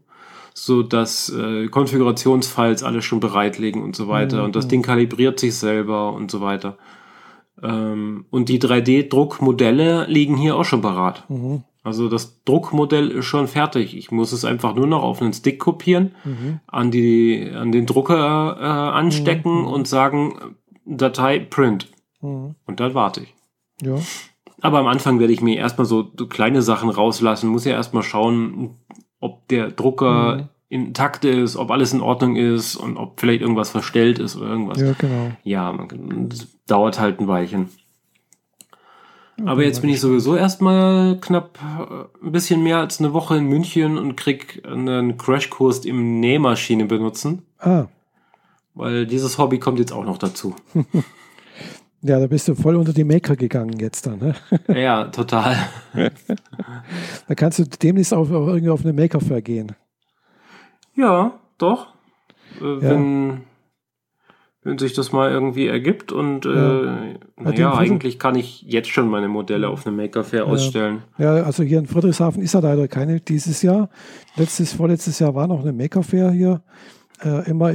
so dass äh, Konfigurationsfiles alle schon bereitlegen und so weiter Mhm. und das Ding kalibriert sich selber und so weiter. Ähm, und die 3D-Druckmodelle liegen hier auch schon parat. Mhm. Also das Druckmodell ist schon fertig. Ich muss es einfach nur noch auf einen Stick kopieren, Mhm. an die an den Drucker äh, anstecken und sagen Datei Print Mhm. und dann warte ich. Ja, Aber am Anfang werde ich mir erstmal so, so kleine Sachen rauslassen, muss ja erstmal schauen, ob der Drucker Mhm. intakt ist, ob alles in Ordnung ist und ob vielleicht irgendwas verstellt ist oder irgendwas. Ja, ja genau. man, kann- das dauert halt ein Weilchen. Ja, Aber jetzt bin ich sowieso erstmal knapp äh, ein bisschen mehr als eine Woche in München und krieg einen Crashkurs im Nähmaschine benutzen, Ah, weil dieses Hobby kommt jetzt auch noch dazu. ja, da bist du voll unter die Maker gegangen jetzt dann. Ne? ja, total. Da kannst du demnächst auch auch irgendwie auf eine Maker-Fair gehen. Ja, doch. Äh, Ja. Wenn, wenn sich das mal irgendwie ergibt und Ja. äh, naja, eigentlich kann ich jetzt schon meine Modelle auf einem Maker Fair ausstellen. Ja, also hier in Friedrichshafen ist ja leider keine dieses Jahr. Letztes, vorletztes Jahr war noch eine Maker-Fair hier. Äh, immer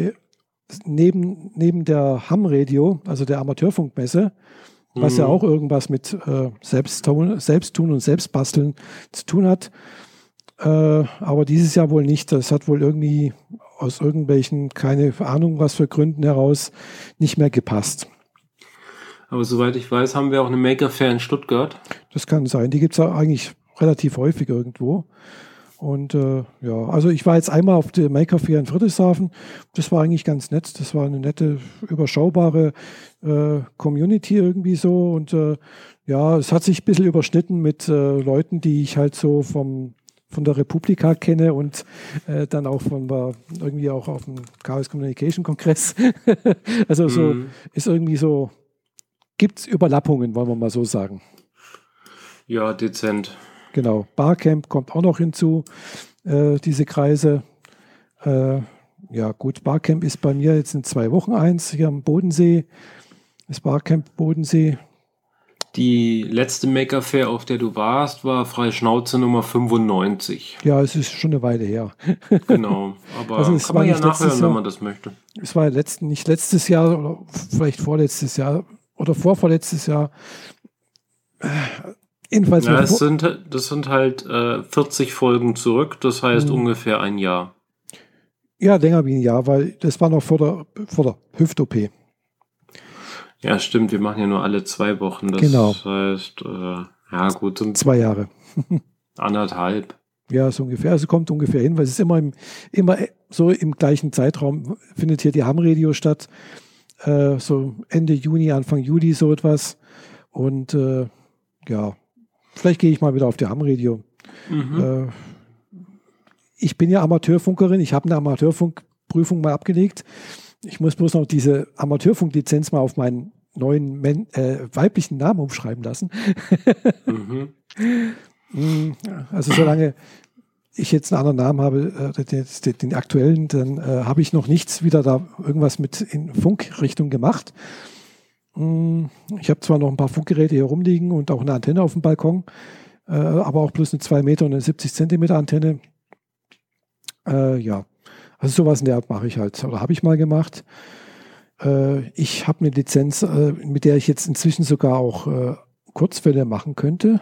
neben, neben der Ham-Radio, also der Amateurfunkmesse, was ja Mhm. auch irgendwas mit äh, Selbsttun, Selbsttun und Selbstbasteln zu tun hat. Äh, aber dieses Jahr wohl nicht. Das hat wohl irgendwie aus irgendwelchen, keine Ahnung was für Gründen heraus, nicht mehr gepasst. Aber soweit ich weiß, haben wir auch eine Maker Fair in Stuttgart. Das kann sein. Die gibt es ja eigentlich relativ häufig irgendwo. Und äh, ja, also ich war jetzt einmal auf der Maker Fair in Friedrichshafen. Das war eigentlich ganz nett. Das war eine nette, überschaubare äh, Community irgendwie so. Und äh, ja, es hat sich ein bisschen überschnitten mit äh, Leuten, die ich halt so vom von der Republika kenne und äh, dann auch von der, irgendwie auch auf dem Chaos Communication Kongress. also so Mhm. ist irgendwie so, gibt es Überlappungen, wollen wir mal so sagen. Ja, dezent. Genau. Barcamp kommt auch noch hinzu, äh, diese Kreise. Äh, ja, gut, Barcamp ist bei mir jetzt in zwei Wochen eins hier am Bodensee. Das Barcamp Bodensee. Die letzte Maker Fair, auf der du warst, war Freie Schnauze Nummer 95. Ja, es ist schon eine Weile her. Genau, aber Also es kann war man ja nachhören, Jahr. wenn man das möchte. Es war letzt, nicht letztes Jahr oder vielleicht vorletztes Jahr oder vorvorletztes Jahr. Jedenfalls Ja, vor, sind, das sind halt äh, 40 Folgen zurück, das heißt Mhm. ungefähr ein Jahr. ja, länger wie ein Jahr, weil das war noch vor der, vor der Hüft-OP. Ja, stimmt, wir machen ja nur alle zwei Wochen. Das Genau. heißt, äh, ja gut, sind Zwei Jahre. anderthalb. Ja, so ungefähr. Also kommt ungefähr hin, weil es ist immer, im, immer so im gleichen Zeitraum findet hier die Ham-Radio statt. Äh, so Ende Juni, Anfang Juli, so etwas. Und äh, ja, vielleicht gehe ich mal wieder auf die Ham-Radio. Mhm. Äh, ich bin ja Amateurfunkerin. Ich habe eine Amateurfunkprüfung mal abgelegt. Ich muss bloß noch diese Amateurfunklizenz mal auf meinen neuen Men äh, weiblichen Namen umschreiben lassen. Mhm. Mm, Also solange ich jetzt einen anderen Namen habe, äh, den, den, den aktuellen, dann äh, habe ich noch nichts wieder da irgendwas mit in Funkrichtung gemacht. Mm, Ich habe zwar noch ein paar Funkgeräte hier rumliegen und auch eine Antenne auf dem Balkon, äh, aber auch bloß eine 2 Meter und eine 70 Zentimeter Antenne. Äh, ja, also sowas in der Art mache ich halt oder habe ich mal gemacht. Äh, ich habe eine Lizenz, äh, mit der ich jetzt inzwischen sogar auch äh, Kurzwelle machen könnte.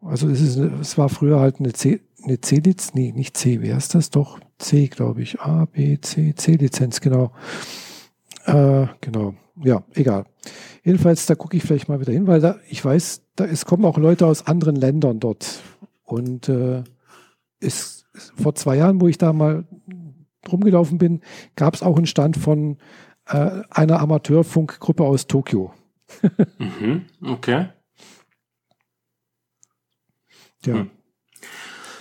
Also es, ist, es war früher halt eine C, eine C-Lizenz, nee, nicht C, wer ist das? Doch C, glaube ich. A, B, C, C-Lizenz, genau. Genau, ja, egal. Jedenfalls, da gucke ich vielleicht mal wieder hin, weil da, ich weiß, da es kommen auch Leute aus anderen Ländern dort. Und äh, es, vor zwei Jahren, wo ich da mal rumgelaufen bin, gab es auch einen Stand von äh, einer Amateurfunkgruppe aus Tokio. Mhm. Okay. Ja. Hm.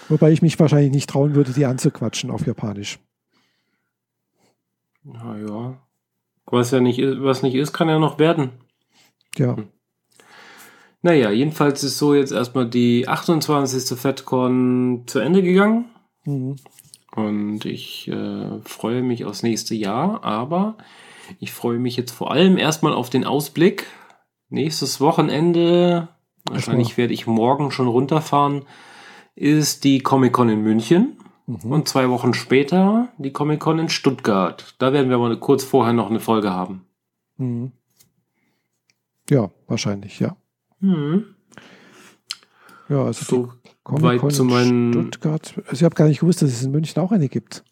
Wobei ich mich wahrscheinlich nicht trauen würde, die anzuquatschen auf Japanisch. Ja, ja. Was ja nicht, ist- was nicht ist, kann ja noch werden. Ja, Naja, jedenfalls ist so jetzt erstmal die 28. FedCon zu Ende gegangen. mhm. Und ich äh, freue mich aufs nächste Jahr, aber ich freue mich jetzt vor allem erstmal auf den Ausblick. Nächstes Wochenende, wahrscheinlich werde ich morgen schon runterfahren, ist die Comic-Con in München. Mhm. Und zwei Wochen später die Comic-Con in Stuttgart. Da werden wir mal kurz vorher noch eine Folge haben. Mhm. Ja, wahrscheinlich, ja. Mhm. Ja, also So Comic-Con zu in meinen. Stuttgart. Also ich habe gar nicht gewusst, dass es in München auch eine gibt.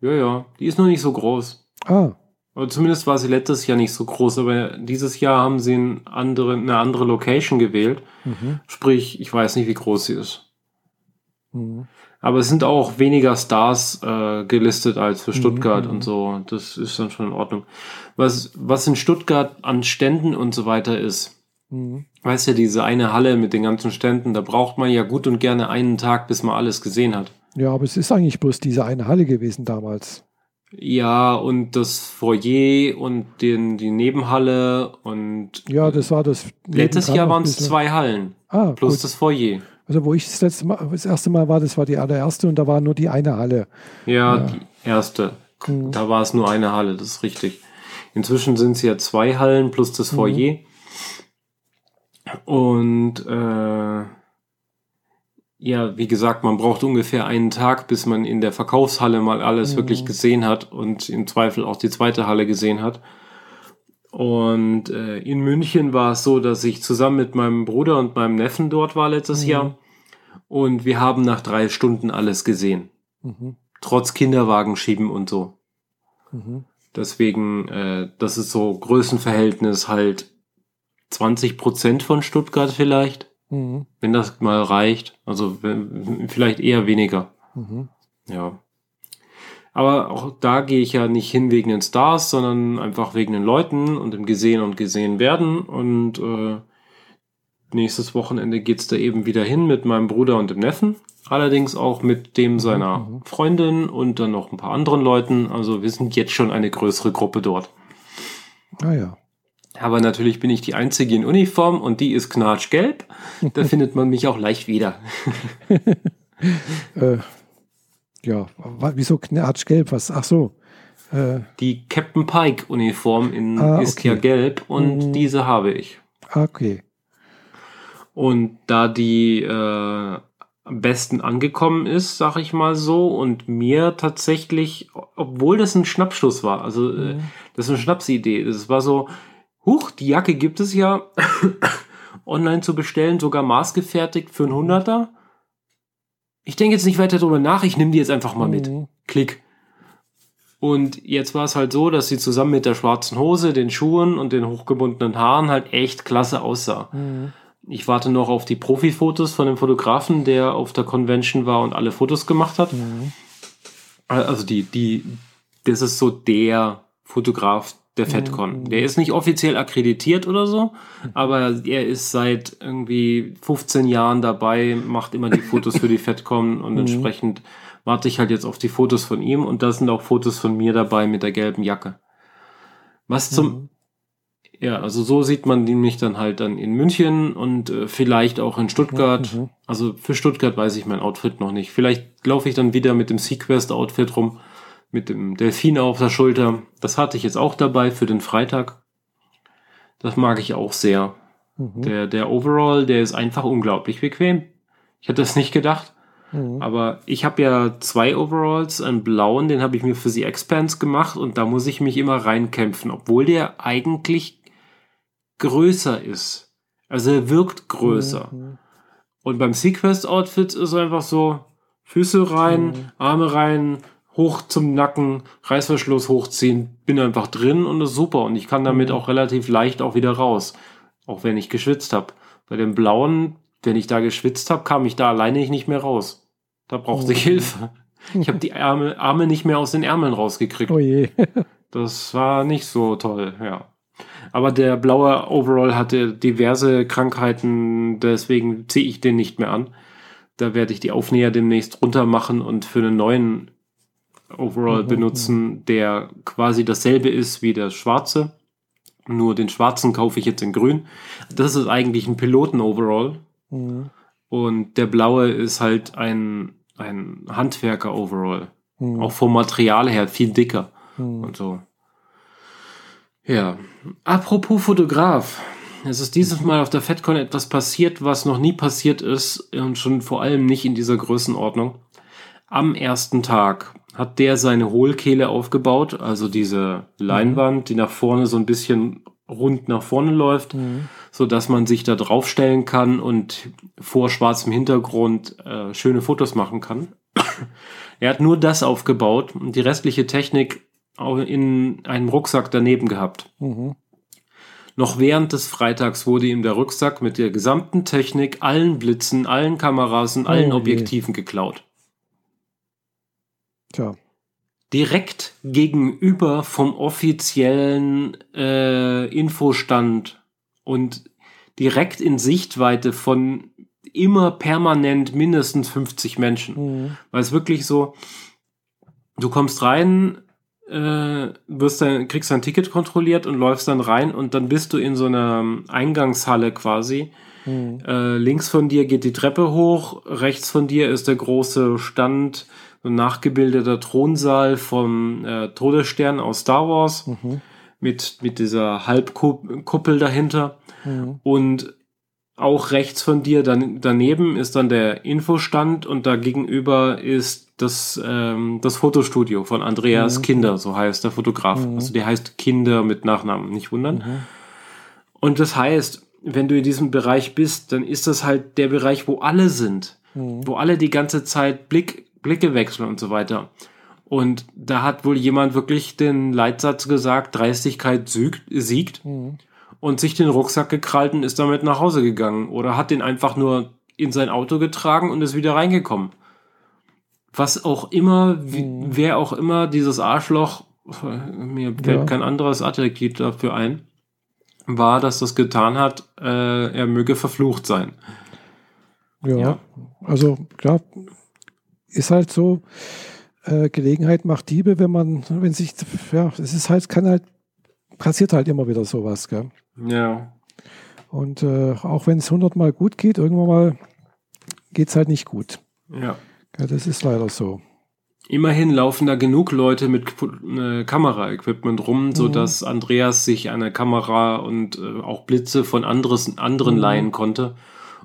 Ja, ja, die ist noch nicht so groß. Ah, Oder zumindest war sie letztes Jahr nicht so groß, aber dieses Jahr haben sie ein andere, eine andere Location gewählt. mhm. Sprich, ich weiß nicht, wie groß sie ist. Mhm. Aber es sind auch weniger Stars äh, gelistet als für Mhm, Stuttgart mhm. und so. Das ist dann schon in Ordnung. Was, was in Stuttgart an Ständen und so weiter ist, Mhm. weißt ja, diese eine Halle mit den ganzen Ständen, da braucht man ja gut und gerne einen Tag, bis man alles gesehen hat. Ja, aber es ist eigentlich bloß diese eine Halle gewesen damals. Ja, und das Foyer und den, die Nebenhalle und Ja, das war das. letztes Jahr waren es zwei Hallen Ah, plus gut. das Foyer. Also wo ich das letzte Mal, das erste Mal war, das war die allererste und da war nur die eine Halle. Ja, Ja. die erste. Mhm. Da war es nur eine Halle, das ist richtig. Inzwischen sind es ja zwei Hallen plus das Mhm. Foyer. Und äh, ja, wie gesagt, man braucht ungefähr einen Tag, bis man in der Verkaufshalle mal alles Mhm. wirklich gesehen hat und im Zweifel auch die zweite Halle gesehen hat. Und äh, in München war es so, dass ich zusammen mit meinem Bruder und meinem Neffen dort war letztes Mhm. Jahr. Und wir haben nach drei Stunden alles gesehen. Mhm. Trotz Kinderwagen schieben und so. Mhm. Deswegen, äh, das ist so Größenverhältnis halt 20 Prozent von Stuttgart vielleicht, Mhm. wenn das mal reicht. Also vielleicht eher weniger. Mhm. Ja. Aber auch da gehe ich ja nicht hin wegen den Stars, sondern einfach wegen den Leuten und dem Gesehen und Gesehen werden. Und äh, nächstes Wochenende geht's da eben wieder hin mit meinem Bruder und dem Neffen. Allerdings auch mit dem seiner mhm. Freundin und dann noch ein paar anderen Leuten. Also wir sind jetzt schon eine größere Gruppe dort. Ah ja. Aber natürlich bin ich die Einzige in Uniform und die ist knatschgelb. Da findet man mich auch leicht wieder. äh, ja, wieso knatschgelb? Was? Ach so. Äh, die Captain Pike Uniform in, ah, ist ja gelb und mhm. diese habe ich. Ah, okay. Und da die äh, am besten angekommen ist, sag ich mal so, und mir tatsächlich, obwohl das ein Schnappschuss war, also äh, mhm. das ist eine Schnapsidee, das war so, huch, die Jacke gibt es ja online zu bestellen, sogar maßgefertigt für einen Hunderter. Ich denke jetzt nicht weiter darüber nach, ich nehme die jetzt einfach mal mhm. mit. Klick. Und jetzt war es halt so, dass sie zusammen mit der schwarzen Hose, den Schuhen und den hochgebundenen Haaren halt echt klasse aussah. Mhm. Ich warte noch auf die Profi-Fotos von dem Fotografen, der auf der Convention war und alle Fotos gemacht hat. Mhm. Also die, die, das ist so der Fotograf der. FedCon. Der ist nicht offiziell akkreditiert oder so, aber er ist seit irgendwie 15 Jahren dabei, macht immer die Fotos für die FedCon und mhm. entsprechend warte ich halt jetzt auf die Fotos von ihm und da sind auch Fotos von mir dabei mit der gelben Jacke. Was zum, mhm. ja, also so sieht man mich dann halt dann in München und äh, vielleicht auch in Stuttgart. Mhm. Also für Stuttgart weiß ich mein Outfit noch nicht. Vielleicht laufe ich dann wieder mit dem Sequest-Outfit rum, mit dem Delfin auf der Schulter. Das hatte ich jetzt auch dabei für den Freitag. Das mag ich auch sehr. Mhm. Der, der Overall, der ist einfach unglaublich bequem. Ich hätte das nicht gedacht. Mhm. Aber ich habe ja zwei Overalls, einen blauen, den habe ich mir für die Expanse gemacht und da muss ich mich immer reinkämpfen, obwohl der eigentlich größer ist. Also er wirkt größer. Mhm. Und beim Sequest Outfit ist einfach so Füße rein, mhm. Arme rein, hoch zum Nacken, Reißverschluss hochziehen, bin einfach drin und ist super und ich kann damit mhm. auch relativ leicht auch wieder raus, auch wenn ich geschwitzt habe. Bei dem blauen wenn ich da geschwitzt habe, kam ich da alleine nicht mehr raus. Da brauchte ich oh. Hilfe. Ich habe die Ärmel, Arme nicht mehr aus den Ärmeln rausgekriegt. Oh je. das war nicht so toll, ja. Aber der blaue Overall hatte diverse Krankheiten, deswegen ziehe ich den nicht mehr an. Da werde ich die Aufnäher demnächst runter machen und für einen neuen Overall mhm, benutzen, der quasi dasselbe ist wie der schwarze. Nur den schwarzen kaufe ich jetzt in grün. Das ist eigentlich ein Piloten-Overall. Mhm. Und der blaue ist halt ein, ein Handwerker-Overall. Mhm. Auch vom Material her viel dicker mhm. und so. Ja. Apropos Fotograf. Es ist dieses Mal auf der FedCon etwas passiert, was noch nie passiert ist und schon vor allem nicht in dieser Größenordnung. Am ersten Tag hat der seine Hohlkehle aufgebaut, also diese Leinwand, die nach vorne so ein bisschen rund nach vorne läuft, mhm. so dass man sich da draufstellen kann und vor schwarzem Hintergrund äh, schöne Fotos machen kann. er hat nur das aufgebaut und die restliche Technik in einem Rucksack daneben gehabt. Mhm. Noch während des Freitags wurde ihm der Rucksack mit der gesamten Technik, allen Blitzen, allen Kameras und allen oh, Objektiven geklaut. Tja direkt gegenüber vom offiziellen äh, Infostand und direkt in Sichtweite von immer permanent mindestens 50 Menschen. Mhm. Weil es wirklich so, du kommst rein, äh, wirst dann, kriegst dein Ticket kontrolliert und läufst dann rein und dann bist du in so einer Eingangshalle quasi. Mhm. Äh, links von dir geht die Treppe hoch, rechts von dir ist der große Stand ein nachgebildeter Thronsaal vom äh, Todesstern aus Star Wars mhm. mit, mit dieser Halbkuppel dahinter. Mhm. Und auch rechts von dir dann, daneben ist dann der Infostand und da gegenüber ist das, ähm, das Fotostudio von Andreas mhm. Kinder, so heißt der Fotograf. Mhm. Also der heißt Kinder mit Nachnamen, nicht wundern. Mhm. Und das heißt, wenn du in diesem Bereich bist, dann ist das halt der Bereich, wo alle sind, mhm. wo alle die ganze Zeit Blick Blicke wechseln und so weiter. Und da hat wohl jemand wirklich den Leitsatz gesagt, Dreistigkeit siegt, siegt mhm. und sich den Rucksack gekrallt und ist damit nach Hause gegangen. Oder hat den einfach nur in sein Auto getragen und ist wieder reingekommen. Was auch immer, mhm. wer auch immer dieses Arschloch, mir fällt ja. kein anderes Adjektiv dafür ein, war, dass das getan hat, äh, er möge verflucht sein. Ja, ja, also klar, ist halt so, äh, Gelegenheit macht Diebe, wenn man, wenn sich, ja, es ist halt, kann halt passiert halt immer wieder sowas, gell? Ja. Und äh, auch wenn es hundertmal gut geht, irgendwann mal geht es halt nicht gut. Ja. Ja, das ist leider so. Immerhin laufen da genug Leute mit äh, Kameraequipment rum, so dass Andreas sich eine Kamera und äh, auch Blitze von anderes, anderen Mhm. leihen konnte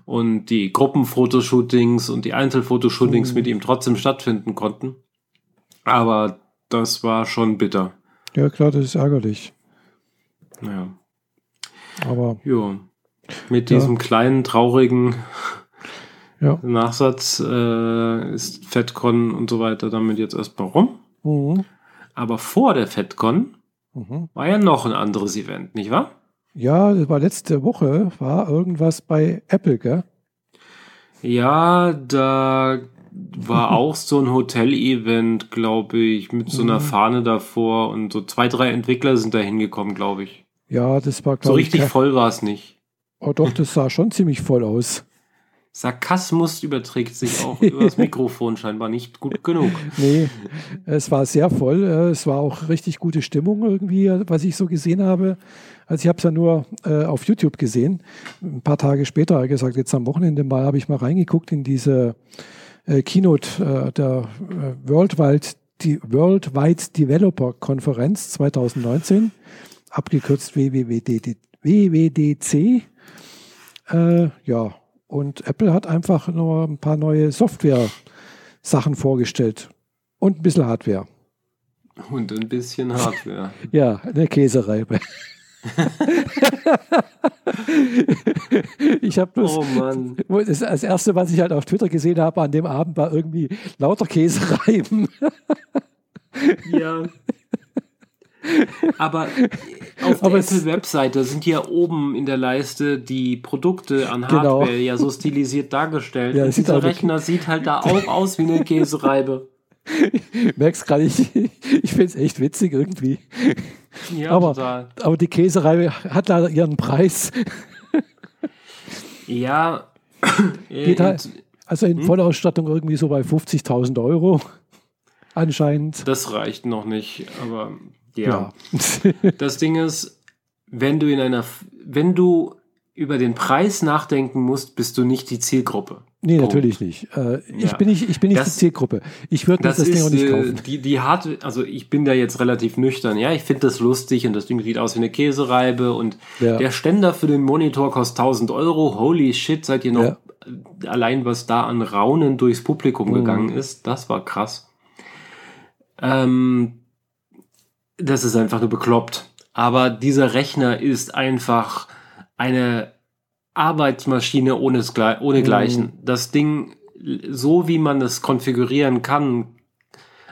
und die Gruppenfotoshootings und die Einzelfotoshootings Mhm. mit ihm trotzdem stattfinden konnten. Aber das war schon bitter. Ja, klar, das ist ärgerlich. Ja. Aber Jo. Mit Ja. diesem kleinen, traurigen ja. Nachsatz äh, ist FedCon und so weiter damit jetzt erstmal rum. Mhm. Aber vor der FedCon Mhm. war ja noch ein anderes Event, nicht wahr? Ja, das war letzte Woche, war irgendwas bei Apple, gell? Ja, da war auch so ein Hotel-Event, glaube ich, mit so einer Mhm. Fahne davor und so zwei, drei Entwickler sind da hingekommen, glaube ich. Ja, das war, So glaube ich. richtig kein- voll war es nicht. Oh, doch, das sah schon ziemlich voll aus. Sarkasmus überträgt sich auch über das Mikrofon scheinbar nicht gut genug. Nee, es war sehr voll. äh, Es war auch richtig gute Stimmung irgendwie, äh, was ich so gesehen habe. Also ich habe es ja nur äh, auf YouTube gesehen. Ein paar Tage später, gesagt, jetzt am Wochenende mal habe ich mal reingeguckt in diese äh, Keynote äh, der äh, Worldwide, die Worldwide Developer Konferenz 2019, abgekürzt WWDC. Ja, und Apple hat einfach nur ein paar neue Software-Sachen vorgestellt. Und ein bisschen Hardware. Und ein bisschen Hardware. Ja, eine Käsereibe. ich habe bloß. Oh Mann. Das, das erste, was ich halt auf Twitter gesehen habe an dem Abend, war irgendwie lauter Käsereiben. Ja. Aber auf Aber der Apple-Webseite sind ja oben in der Leiste die Produkte an Genau. Hardware ja so stilisiert dargestellt. Ja, dieser Rechner sieht halt da auch aus wie eine Käsereibe. Merkst gerade, ich, ich finde es echt witzig irgendwie. Ja, Aber- total. Aber die Käsereibe hat leider ihren Preis. Ja. äh, Geht halt. Also in Vollausstattung irgendwie so bei 50.000 Euro. Anscheinend. das reicht noch nicht, aber ja. Ja. Das Ding ist, wenn du in einer, wenn du über den Preis nachdenken musst, bist du nicht die Zielgruppe. nee, Punkt. natürlich nicht. Äh, ich, Ja. bin nicht ich bin nicht Das- die Zielgruppe. Ich würde das, Das, Ding auch nicht äh, kaufen. die, die Hardware, also ich bin da jetzt relativ nüchtern, ja, ich finde das lustig und das Ding sieht aus wie eine Käsereibe und Ja. der Ständer für den Monitor kostet 1000 Euro, holy shit, seid ihr noch, Ja. allein was da an Raunen durchs Publikum Mhm. gegangen ist, das war krass. Ähm, das ist einfach nur bekloppt. Aber dieser Rechner ist einfach eine Arbeitsmaschine ohne, ohnegleichen. Das Ding, so wie man es konfigurieren kann,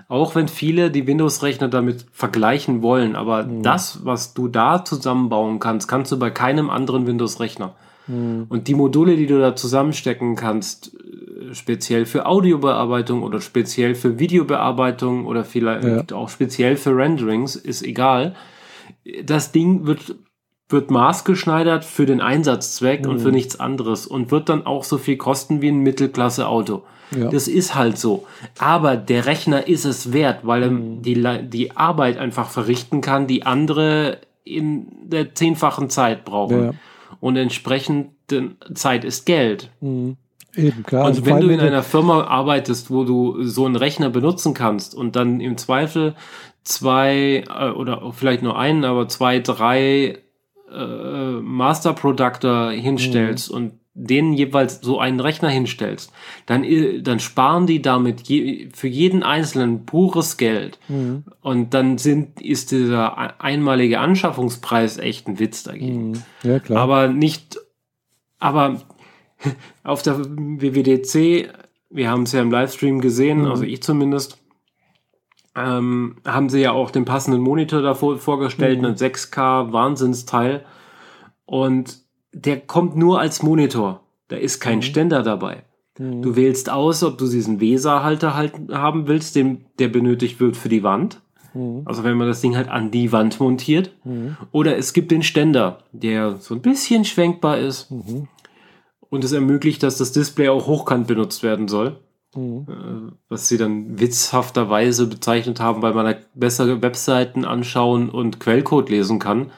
auch wenn viele die Windows-Rechner damit vergleichen wollen, aber das, was du da zusammenbauen kannst, kannst du bei keinem anderen Windows-Rechner. Und die Module, die du da zusammenstecken kannst, äh, speziell für Audiobearbeitung oder speziell für Videobearbeitung oder vielleicht auch speziell für Renderings, ist egal. Das Ding wird, wird maßgeschneidert für den Einsatzzweck und für nichts anderes und wird dann auch so viel kosten wie ein Mittelklasse-Auto. Ja. Das ist halt so. Aber der Rechner ist es wert, weil er die, Le- die Arbeit einfach verrichten kann, die andere in der zehnfachen Zeit brauchen. Ja. Und entsprechend Zeit ist Geld. Mhm. Eben, klar. Und wenn du in einer Firma arbeitest, wo du so einen Rechner benutzen kannst und dann im Zweifel zwei äh, oder vielleicht nur einen, aber zwei, drei äh, Master Productor hinstellst Mhm. und denen jeweils so einen Rechner hinstellst, dann, dann sparen die damit je, für jeden Einzelnen pures Geld. Mhm. Und dann sind, ist dieser ein- einmalige Anschaffungspreis echt ein Witz dagegen. Mhm. Ja, klar. Aber nicht, aber auf der WWDC, wir haben es ja im Livestream gesehen, Mhm. also ich zumindest, ähm, haben sie ja auch den passenden Monitor davor vorgestellt, Mhm. einen 6K Wahnsinnsteil. Und der kommt nur als Monitor. Da ist kein Ständer dabei. Mhm. Du wählst aus, ob du diesen Weser-Halter halt haben willst, den, der benötigt wird für die Wand. Mhm. Also wenn man das Ding halt an die Wand montiert. Oder es gibt den Ständer, der so ein bisschen schwenkbar ist. Mhm. Und es ermöglicht, dass das Display auch hochkant benutzt werden soll. mhm. äh, was sie dann witzhafterweise bezeichnet haben, weil man da bessere Webseiten anschauen und Quellcode lesen kann.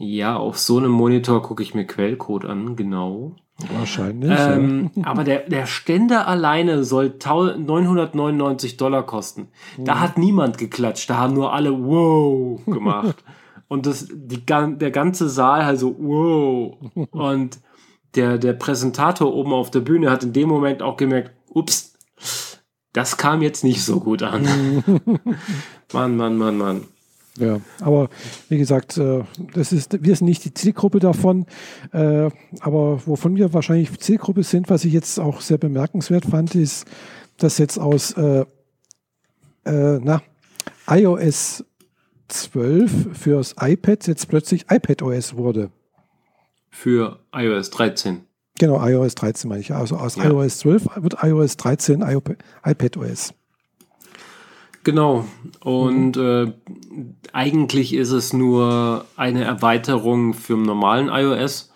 Mhm. Ja, auf so einem Monitor gucke ich mir Quellcode an, genau. Wahrscheinlich. Ähm, ja. aber der, der Ständer alleine soll 999 Dollar kosten. Mhm. Da hat niemand geklatscht, da haben nur alle wow gemacht. Und das, die, der ganze Saal halt so wow. Und der, der Präsentator oben auf der Bühne hat in dem Moment auch gemerkt, ups, das kam jetzt nicht so gut an. Mann, Mann, Mann, Mann. Ja, aber wie gesagt, äh, das ist, wir sind nicht die Zielgruppe davon, äh, aber wovon wir wahrscheinlich Zielgruppe sind, was ich jetzt auch sehr bemerkenswert fand, ist, dass jetzt aus äh, na, iOS 12 fürs iPad jetzt plötzlich iPadOS wurde. Für iOS 13. Genau, iOS 13 meine ich. Also aus ja. iOS 12 wird iOS 13 iPadOS. Genau. Und mhm. äh, eigentlich ist es nur eine Erweiterung für den normalen iOS,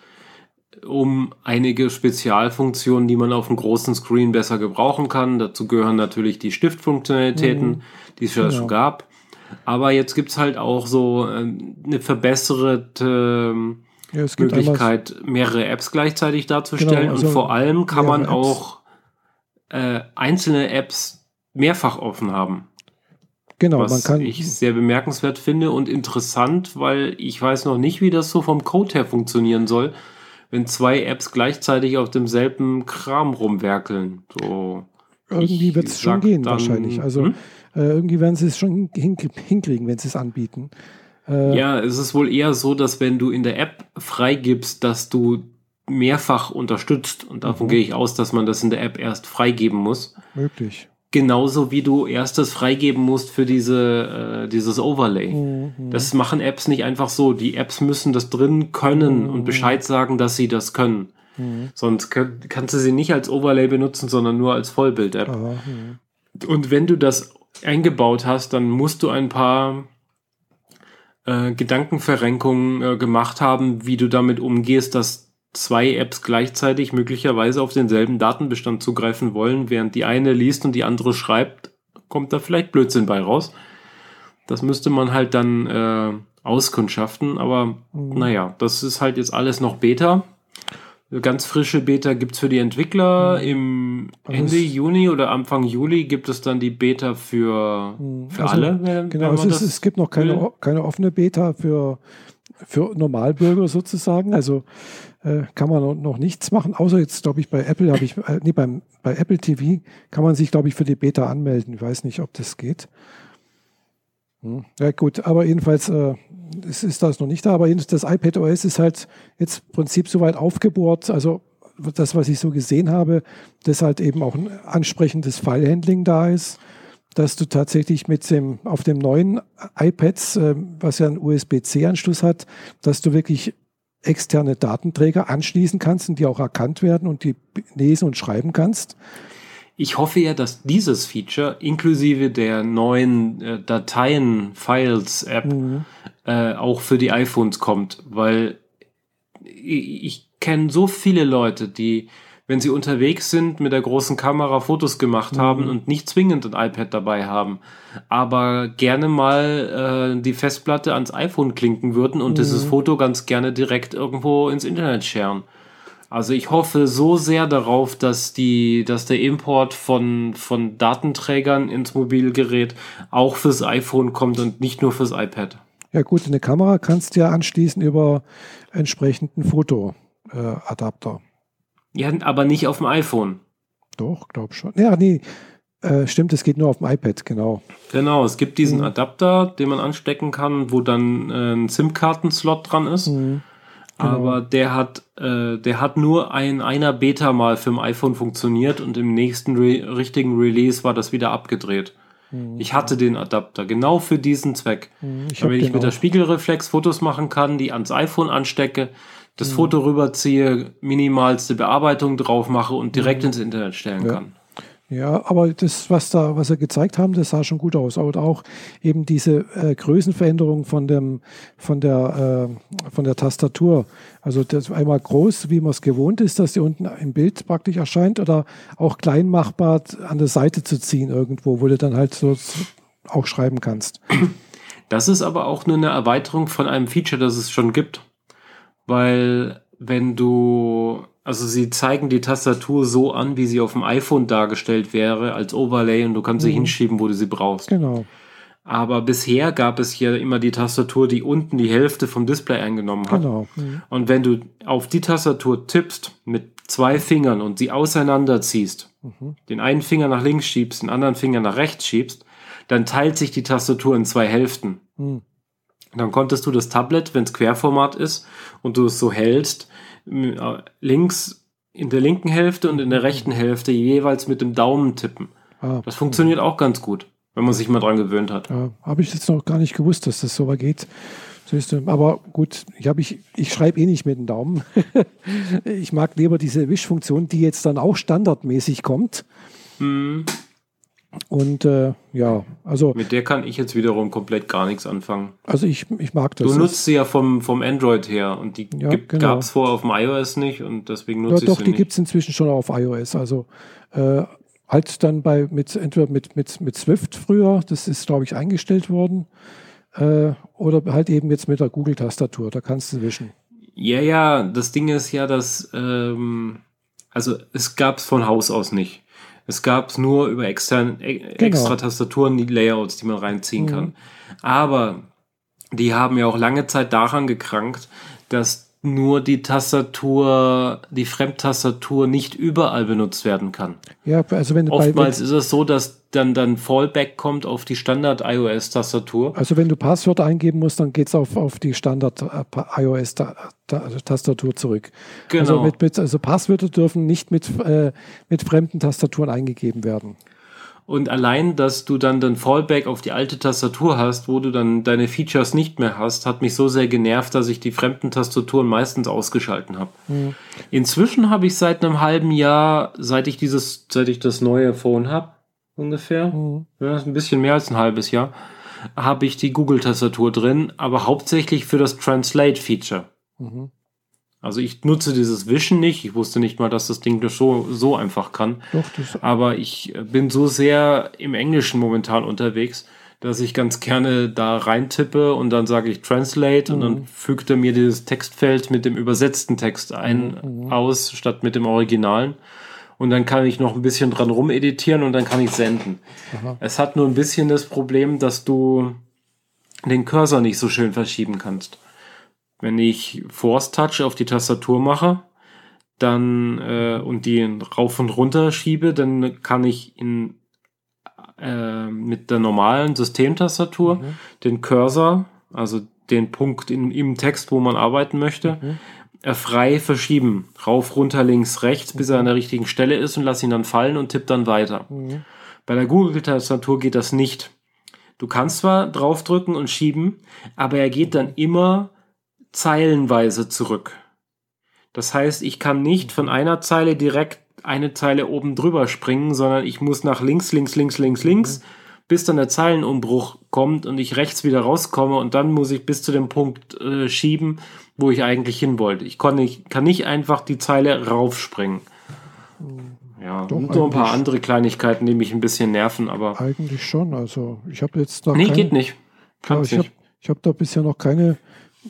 um einige Spezialfunktionen, die man auf einem großen Screen besser gebrauchen kann. Dazu gehören natürlich die Stiftfunktionalitäten, mhm. die es ja genau. schon gab. Aber jetzt gibt es halt auch so äh, eine verbesserte ja, Möglichkeit, mehrere Apps gleichzeitig darzustellen. Genau, also und vor allem kann man Apps. auch äh, einzelne Apps mehrfach offen haben. Genau, was man kann. ich sehr bemerkenswert finde und interessant, weil ich weiß noch nicht, wie das so vom Code her funktionieren soll, wenn zwei Apps gleichzeitig auf demselben Kram rumwerkeln. So, irgendwie wird es schon gehen, dann, wahrscheinlich. Also hm? äh, irgendwie werden sie es schon hinkriegen, wenn sie es anbieten. Äh, ja, es ist wohl eher so, dass wenn du in der App freigibst, dass du mehrfach unterstützt und davon mhm. gehe ich aus, dass man das in der App erst freigeben muss. Möglich. Genauso wie du erstes freigeben musst für diese, äh, dieses Overlay. Mhm. Das machen Apps nicht einfach so. Die Apps müssen das drin können mhm. und Bescheid sagen, dass sie das können. Mhm. Sonst kann, kannst du sie nicht als Overlay benutzen, sondern nur als Vollbild-App. Mhm. Und wenn du das eingebaut hast, dann musst du ein paar äh, Gedankenverrenkungen äh, gemacht haben, wie du damit umgehst, dass zwei Apps gleichzeitig möglicherweise auf denselben Datenbestand zugreifen wollen, während die eine liest und die andere schreibt, kommt da vielleicht Blödsinn bei raus. Das müsste man halt dann äh, auskundschaften, aber mhm. naja, das ist halt jetzt alles noch Beta. Ganz frische Beta gibt es für die Entwickler. Mhm. Im also Ende Juni oder Anfang Juli gibt es dann die Beta für, mhm. für also, alle. Genau, es, ist, es, gibt noch keine, keine offene Beta für, für Normalbürger sozusagen. Also äh, kann man noch nichts machen, außer jetzt, glaube ich, bei Apple habe ich, äh, nee, beim, bei Apple TV kann man sich, glaube ich, für die Beta anmelden. Ich weiß nicht, ob das geht. Hm. Ja, gut, aber jedenfalls äh, ist, ist das noch nicht da, aber das iPad OS ist halt jetzt im Prinzip soweit aufgebohrt, also das, was ich so gesehen habe, dass halt eben auch ein ansprechendes File-Handling da ist, dass du tatsächlich mit dem, auf dem neuen iPads, äh, was ja einen USB-C-Anschluss hat, dass du wirklich externe Datenträger anschließen kannst und die auch erkannt werden und die lesen und schreiben kannst. Ich hoffe ja, dass dieses Feature inklusive der neuen äh, Dateien, Files-App mhm. äh, auch für die iPhones kommt, weil ich, ich kenne so viele Leute, die wenn sie unterwegs sind, mit der großen Kamera Fotos gemacht mhm. haben und nicht zwingend ein iPad dabei haben, aber gerne mal äh, die Festplatte ans iPhone klinken würden und mhm. dieses Foto ganz gerne direkt irgendwo ins Internet scheren. Also ich hoffe so sehr darauf, dass die, dass der Import von, von Datenträgern ins Mobilgerät auch fürs iPhone kommt und nicht nur fürs iPad. Ja gut, eine Kamera kannst du ja anschließen über entsprechenden Fotoadapter. Ja, aber nicht auf dem iPhone. Doch, glaub schon. Ja, nee. Äh, stimmt, es geht nur auf dem iPad, genau. Genau, es gibt diesen mhm. Adapter, den man anstecken kann, wo dann äh, ein SIM-Karten-Slot dran ist. Mhm. Genau. Aber der hat, äh, der hat nur ein einer Beta mal für ein iPhone funktioniert und im nächsten Re richtigen Release war das wieder abgedreht. Mhm. Ich hatte den Adapter genau für diesen Zweck. Mhm, ich damit ich mit auch. der Spiegelreflex Fotos machen kann, die ans iPhone anstecke, das Foto rüberziehe, minimalste Bearbeitung drauf mache und direkt mhm. ins Internet stellen ja. kann. Ja, aber das, was da, was sie gezeigt haben, das sah schon gut aus. Und auch eben diese äh, Größenveränderung von dem, von der, äh, von der Tastatur. Also das einmal groß, wie man es gewohnt ist, dass die unten im Bild praktisch erscheint, oder auch klein machbar an der Seite zu ziehen irgendwo, wo du dann halt so auch schreiben kannst. Das ist aber auch nur eine Erweiterung von einem Feature, das es schon gibt. Weil wenn du also sie zeigen die Tastatur so an, wie sie auf dem iPhone dargestellt wäre, als Overlay und du kannst mhm. sie hinschieben, wo du sie brauchst. Genau. Aber bisher gab es hier immer die Tastatur, die unten die Hälfte vom Display eingenommen hat. Genau. Mhm. Und wenn du auf die Tastatur tippst mit zwei Fingern und sie auseinanderziehst, mhm. den einen Finger nach links schiebst, den anderen Finger nach rechts schiebst, dann teilt sich die Tastatur in zwei Hälften. Mhm. Dann konntest du das Tablet, wenn es Querformat ist und du es so hältst, äh, links in der linken Hälfte und in der rechten Hälfte jeweils mit dem Daumen tippen. Ah, das funktioniert auch ganz gut, wenn man sich mal dran gewöhnt hat. Ja, habe ich jetzt noch gar nicht gewusst, dass das so geht. Aber gut, ich, ich, ich schreibe eh nicht mit dem Daumen. ich mag lieber diese Wischfunktion, die jetzt dann auch standardmäßig kommt. Mhm. Und äh, ja, also. Mit der kann ich jetzt wiederum komplett gar nichts anfangen. Also ich, ich mag das. Du nutzt sie ja vom, vom Android her und die ja, genau. gab es vorher auf dem iOS nicht und deswegen nutze ja, ich doch, sie die gibt es inzwischen schon auf iOS. Also äh, halt dann bei mit entweder mit, mit, mit Swift früher, das ist, glaube ich, eingestellt worden. Äh, oder halt eben jetzt mit der Google-Tastatur, da kannst du wischen. Ja, ja, das Ding ist ja, dass ähm, also es gab es von Haus aus nicht. Es gab nur über extern, e genau. extra Tastaturen die Layouts, die man reinziehen mhm. kann. Aber die haben ja auch lange Zeit daran gekrankt, dass nur die Tastatur, die Fremdtastatur nicht überall benutzt werden kann. Ja, also wenn Oftmals bei, ist es so, dass dann, dann Fallback kommt auf die Standard-iOS-Tastatur. Also wenn du Passwort eingeben musst, dann geht es auf, auf die Standard-iOS-Tastatur zurück. Genau. Also, mit, mit, also Passwörter dürfen nicht mit, äh, mit fremden Tastaturen eingegeben werden. Und allein, dass du dann den Fallback auf die alte Tastatur hast, wo du dann deine Features nicht mehr hast, hat mich so sehr genervt, dass ich die fremden Tastaturen meistens ausgeschalten habe. Mhm. Inzwischen habe ich seit einem halben Jahr, seit ich dieses, seit ich das neue Phone habe, ungefähr, mhm. ja, ein bisschen mehr als ein halbes Jahr, habe ich die Google-Tastatur drin, aber hauptsächlich für das Translate-Feature. Mhm. Also ich nutze dieses Wischen nicht. Ich wusste nicht mal, dass das Ding das so, so einfach kann. Doch, das Aber ich bin so sehr im Englischen momentan unterwegs, dass ich ganz gerne da reintippe und dann sage ich Translate mhm. und dann mhm. fügt er mir dieses Textfeld mit dem übersetzten Text ein mhm. aus, statt mit dem Originalen. Und dann kann ich noch ein bisschen dran rumeditieren und dann kann ich senden. Aha. Es hat nur ein bisschen das Problem, dass du den Cursor nicht so schön verschieben kannst. Wenn ich Force Touch auf die Tastatur mache, dann äh, und die rauf und runter schiebe, dann kann ich in äh, mit der normalen Systemtastatur mhm. den Cursor, also den Punkt in, im Text, wo man arbeiten möchte, mhm. äh, frei verschieben. Rauf, runter, links, rechts, bis er an der richtigen Stelle ist und lass ihn dann fallen und tipp dann weiter. Mhm. Bei der Google-Tastatur geht das nicht. Du kannst zwar draufdrücken und schieben, aber er geht dann immer zeilenweise zurück. Das heißt, ich kann nicht von einer Zeile direkt eine Zeile oben drüber springen, sondern ich muss nach links, links, links, links, links, mhm. bis dann der Zeilenumbruch kommt und ich rechts wieder rauskomme und dann muss ich bis zu dem Punkt äh, schieben, wo ich eigentlich hin wollte. Ich kann nicht, kann nicht einfach die Zeile raufspringen. Ja, Doch, und so ein paar andere Kleinigkeiten, die mich ein bisschen nerven, aber. Eigentlich schon. Also ich habe jetzt da. Nee, keine, geht nicht. Kann ich habe hab da bisher noch keine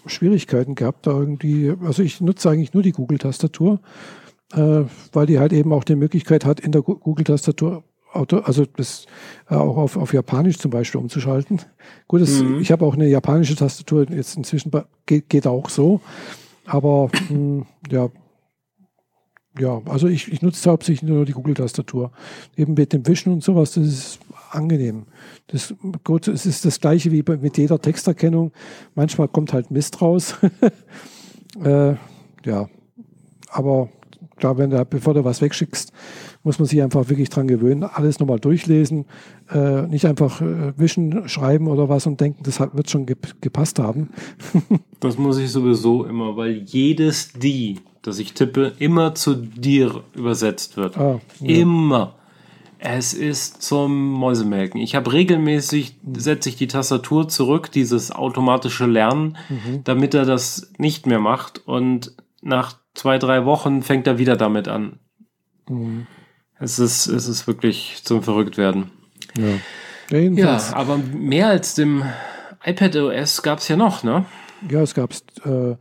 Schwierigkeiten gehabt, da irgendwie, also ich nutze eigentlich nur die Google-Tastatur, äh, weil die halt eben auch die Möglichkeit hat, in der Google-Tastatur also das äh, auch auf, auf Japanisch zum Beispiel umzuschalten. Gut, das, mhm. ich habe auch eine japanische Tastatur, jetzt inzwischen geht, geht auch so. Aber mh, hm, ja, ja, also ich, ich nutze hauptsächlich nur die Google-Tastatur. Eben mit dem Wischen und sowas, das ist angenehm. Das, gut, es ist das gleiche wie mit jeder Texterkennung. Manchmal kommt halt Mist raus. äh, ja, aber klar, wenn du, bevor du was wegschickst, muss man sich einfach wirklich dran gewöhnen, alles nochmal durchlesen, äh, nicht einfach äh, wischen, schreiben oder was und denken, das hat, wird schon gepasst haben. das muss ich sowieso immer, weil jedes die, das ich tippe, immer zu dir übersetzt wird. Ah, ja. Immer. Es ist zum Mäusemelken. Ich habe regelmäßig, setze ich die Tastatur zurück, dieses automatische Lernen, Mhm. damit er das nicht mehr macht. Und nach zwei, drei Wochen fängt er wieder damit an. Mhm. Es ist, es ist wirklich zum Verrücktwerden. Ja. Ja, aber mehr als dem iPad OS gab es ja noch, ne? Ja, es gab äh,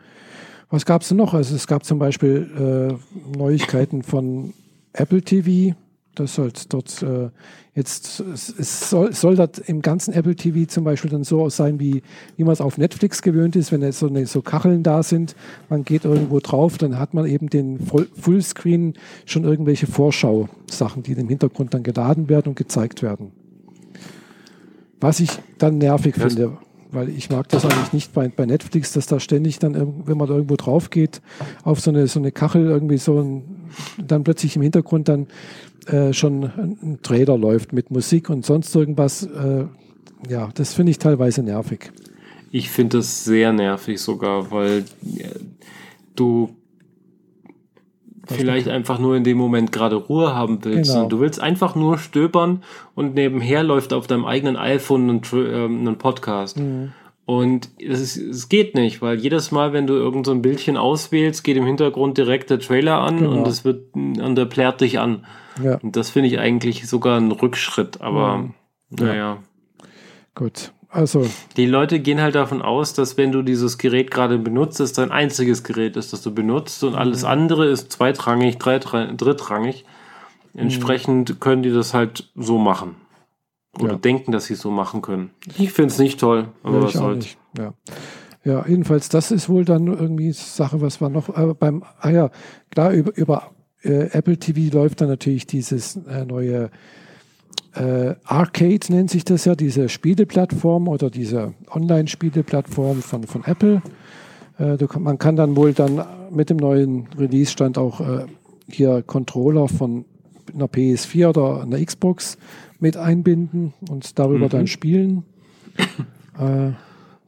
was gab es denn noch? Also es gab zum Beispiel äh, Neuigkeiten von Apple TV. Das soll dort äh, jetzt, es, soll, soll dort im ganzen Apple TV zum Beispiel dann so sein, wie, wie man es auf Netflix gewöhnt ist, wenn jetzt so, eine, so Kacheln da sind, man geht irgendwo drauf, dann hat man eben den Fullscreen schon irgendwelche Vorschau-Sachen, die im Hintergrund dann geladen werden und gezeigt werden. Was ich dann nervig Das- finde, weil ich mag das eigentlich nicht bei, bei Netflix, dass da ständig dann, wenn man da irgendwo drauf geht, auf so eine, so eine Kachel irgendwie so ein, dann plötzlich im Hintergrund dann äh, schon ein, Trailer läuft mit Musik und sonst irgendwas. Äh, ja, das finde ich teilweise nervig. Ich finde das sehr nervig sogar, weil äh, du vielleicht einfach nur in dem Moment gerade Ruhe haben willst. Genau. Und du willst einfach nur stöbern und nebenher läuft auf deinem eigenen iPhone ein, ähm, ein Podcast. Und es, es geht nicht, weil jedes Mal, wenn du irgend so ein Bildchen auswählst, geht im Hintergrund direkt der Trailer an Genau. und es wird und der plärt dich an. Ja, Und das finde ich eigentlich sogar ein Rückschritt, aber Mhm. naja. gut. Also, Die Leute gehen halt davon aus, dass wenn du dieses Gerät gerade benutzt, es dein einziges Gerät ist, das du benutzt und alles andere ist zweitrangig, drittrangig. Entsprechend können die das halt so machen. Oder Ja. denken, dass sie es so machen können. Ich finde es nicht toll, aber ja, was soll's. Ja. ja, jedenfalls, das ist wohl dann irgendwie Sache, was war noch äh, beim, ah ja, klar, über, über äh, Apple TV läuft dann natürlich dieses äh, neue äh, Arcade, nennt sich das ja, diese Spieleplattform oder diese Online-Spieleplattform von, von Apple. Äh, du man kann dann wohl dann mit dem neuen Release-Stand auch äh, hier Controller von einer PS4 oder einer Xbox mit einbinden und darüber Mhm. dann spielen. äh,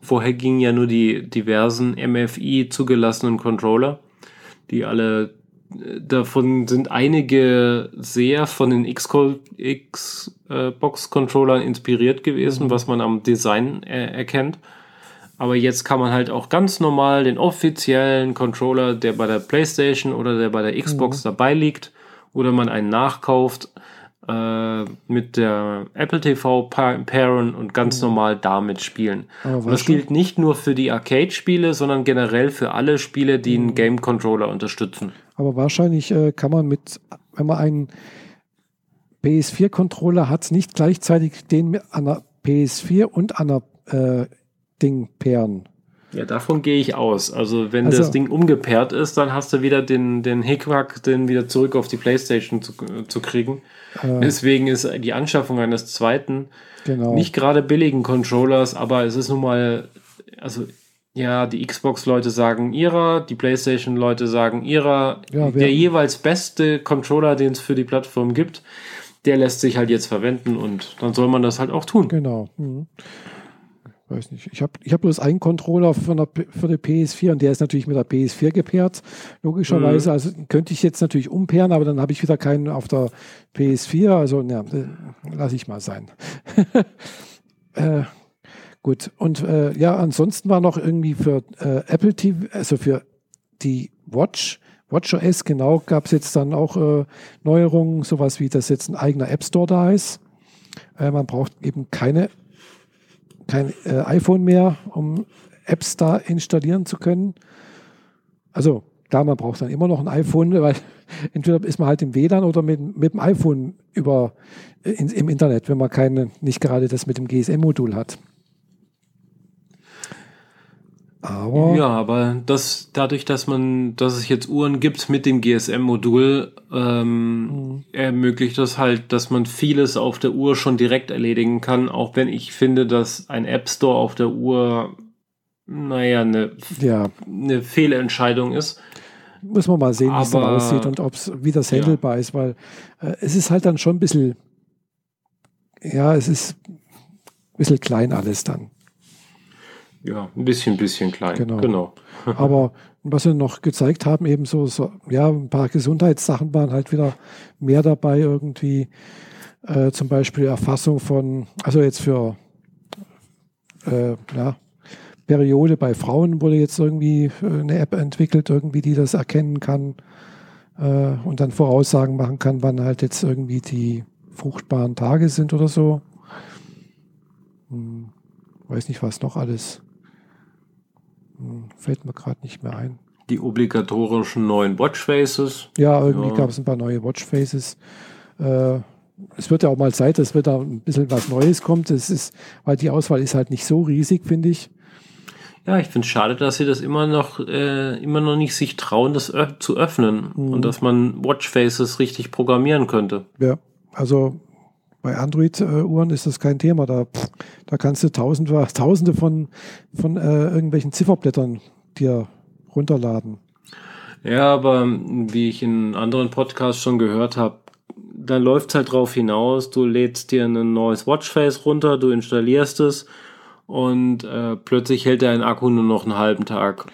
Vorher gingen ja nur die diversen MFI zugelassenen Controller, die alle davon sind einige sehr von den Xbox-Controllern inspiriert gewesen, was man am Design äh, erkennt. Aber jetzt kann man halt auch ganz normal den offiziellen Controller, der bei der PlayStation oder der bei der Xbox dabei liegt, oder man einen nachkauft, äh, mit der Apple TV pa- pairen und ganz normal damit spielen. Und das gilt nicht nur für die Arcade-Spiele, sondern generell für alle Spiele, die einen Game-Controller unterstützen. Aber wahrscheinlich äh, kann man mit, wenn man einen PS4-Controller hat, nicht gleichzeitig den mit einer PS4 und einer äh, Ding pairen. Ja, davon gehe ich aus. Also wenn Also- das Ding umgepaart ist, dann hast du wieder den, den Hickwack, den wieder zurück auf die Playstation zu, zu kriegen. Äh, Deswegen ist die Anschaffung eines zweiten genau. nicht gerade billigen Controllers, aber es ist nun mal, also ja, die Xbox-Leute sagen ihrer, die PlayStation-Leute sagen ihrer. Ja, der jeweils beste Controller, den es für die Plattform gibt, der lässt sich halt jetzt verwenden und dann soll man das halt auch tun. Genau. Mhm. Weiß nicht. Ich habe ich hab bloß einen Controller für, eine, für die PS4 und der ist natürlich mit der PS4 gepaart. Logischerweise. Mhm. Also könnte ich jetzt natürlich umpairen, aber dann habe ich wieder keinen auf der PS4. Also, ja, lasse ich mal sein. äh, gut. Und äh, ja, ansonsten war noch irgendwie für äh, Apple TV, also für die Watch, WatchOS genau, gab es jetzt dann auch äh, Neuerungen, sowas wie, dass jetzt ein eigener App Store da ist. Äh, man braucht eben keine kein äh, iPhone mehr, um Apps da installieren zu können. Also klar, man braucht dann immer noch ein iPhone, weil entweder ist man halt im WLAN oder mit, mit dem iPhone über, äh, in, im Internet, wenn man keine, nicht gerade das mit dem GSM-Modul hat. Aber Ja, aber das, dadurch, dass man, dass es jetzt Uhren gibt mit dem GSM-Modul, ähm, ermöglicht das halt, dass man vieles auf der Uhr schon direkt erledigen kann, auch wenn ich finde, dass ein App Store auf der Uhr, naja, eine, ja, eine Fehlentscheidung ist. muss man mal sehen, wie es dann aussieht und ob's, wie das Ja. handelbar ist, weil äh, es ist halt dann schon ein bisschen, ja, es ist ein bisschen klein alles dann. Ja, ein bisschen, bisschen klein. Genau. genau. Aber was sie noch gezeigt haben, eben so, so, ja, ein paar Gesundheitssachen waren halt wieder mehr dabei irgendwie. äh, zum Beispiel Erfassung von, also jetzt für äh, ja, Periode bei Frauen wurde jetzt irgendwie äh, eine App entwickelt, irgendwie, die das erkennen kann äh, und dann Voraussagen machen kann, wann halt jetzt irgendwie die fruchtbaren Tage sind oder so. Hm, weiß nicht, was noch alles. Hm, fällt mir gerade nicht mehr ein. Die obligatorischen neuen Watchfaces. Ja, irgendwie ja. gab es ein paar neue Watchfaces. Äh, es wird ja auch mal Zeit, dass wieder ein bisschen was Neues kommt. Es ist, weil die Auswahl ist halt nicht so riesig, finde ich. Ja, ich finde es schade, dass sie das immer noch, äh, immer noch nicht sich trauen, das zu öffnen mhm. und dass man Watchfaces richtig programmieren könnte. Ja, also bei Android-Uhren ist das kein Thema. Da, da kannst du tausende, tausende von, von äh, irgendwelchen Zifferblättern dir runterladen. Ja, aber wie ich in anderen Podcasts schon gehört habe, dann läuft es halt drauf hinaus, du lädst dir ein neues Watchface runter, du installierst es und äh, plötzlich hält dein Akku nur noch einen halben Tag.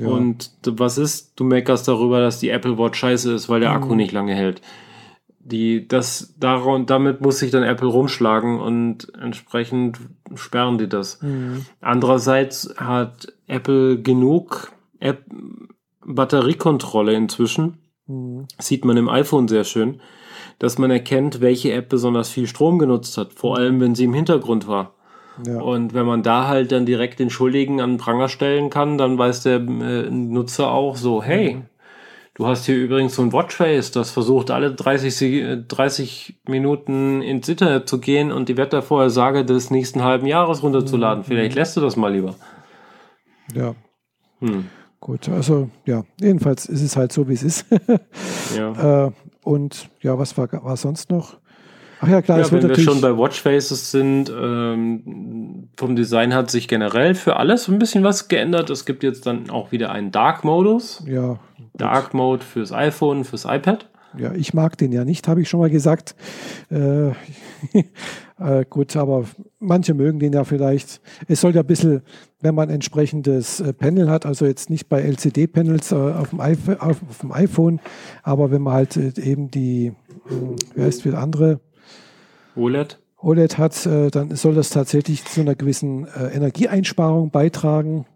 Ja. Und was ist? Du meckerst darüber, dass die Apple Watch scheiße ist, weil der Akku mhm. nicht lange hält. Die, das, darum, damit muss sich dann Apple rumschlagen und entsprechend sperren die das. Mhm. Andererseits hat Apple genug App Batteriekontrolle inzwischen. Mhm. Sieht man im iPhone sehr schön, dass man erkennt, welche App besonders viel Strom genutzt hat. Vor allem, wenn sie im Hintergrund war. Ja. Und wenn man da halt dann direkt den Schuldigen an den Pranger stellen kann, dann weiß der äh, Nutzer auch so, hey, mhm. Du hast hier übrigens so ein Watchface, das versucht alle 30, 30 Minuten ins Internet zu gehen und die Wettervorhersage des nächsten halben Jahres runterzuladen. Mhm. Vielleicht lässt du das mal lieber. Ja. Hm. Gut, also ja, jedenfalls ist es halt so, wie es ist. ja. Äh, und ja, was war, war sonst noch? Ach ja, klar. Ja, wenn wir schon bei Watchfaces sind, ähm, vom Design hat sich generell für alles ein bisschen was geändert. Es gibt jetzt dann auch wieder einen Dark-Modus. Ja. Dark Mode fürs iPhone, fürs iPad. Ja, ich mag den ja nicht, habe ich schon mal gesagt. Äh, äh, gut, aber manche mögen den ja vielleicht. Es soll ja ein bisschen, wenn man entsprechendes äh, Panel hat, also jetzt nicht bei LCD-Panels äh, auf, dem auf, auf, dem iPhone, aber wenn man halt äh, eben die, hm, wie heißt viel andere OLED. OLED hat, äh, dann soll das tatsächlich zu einer gewissen äh, Energieeinsparung beitragen.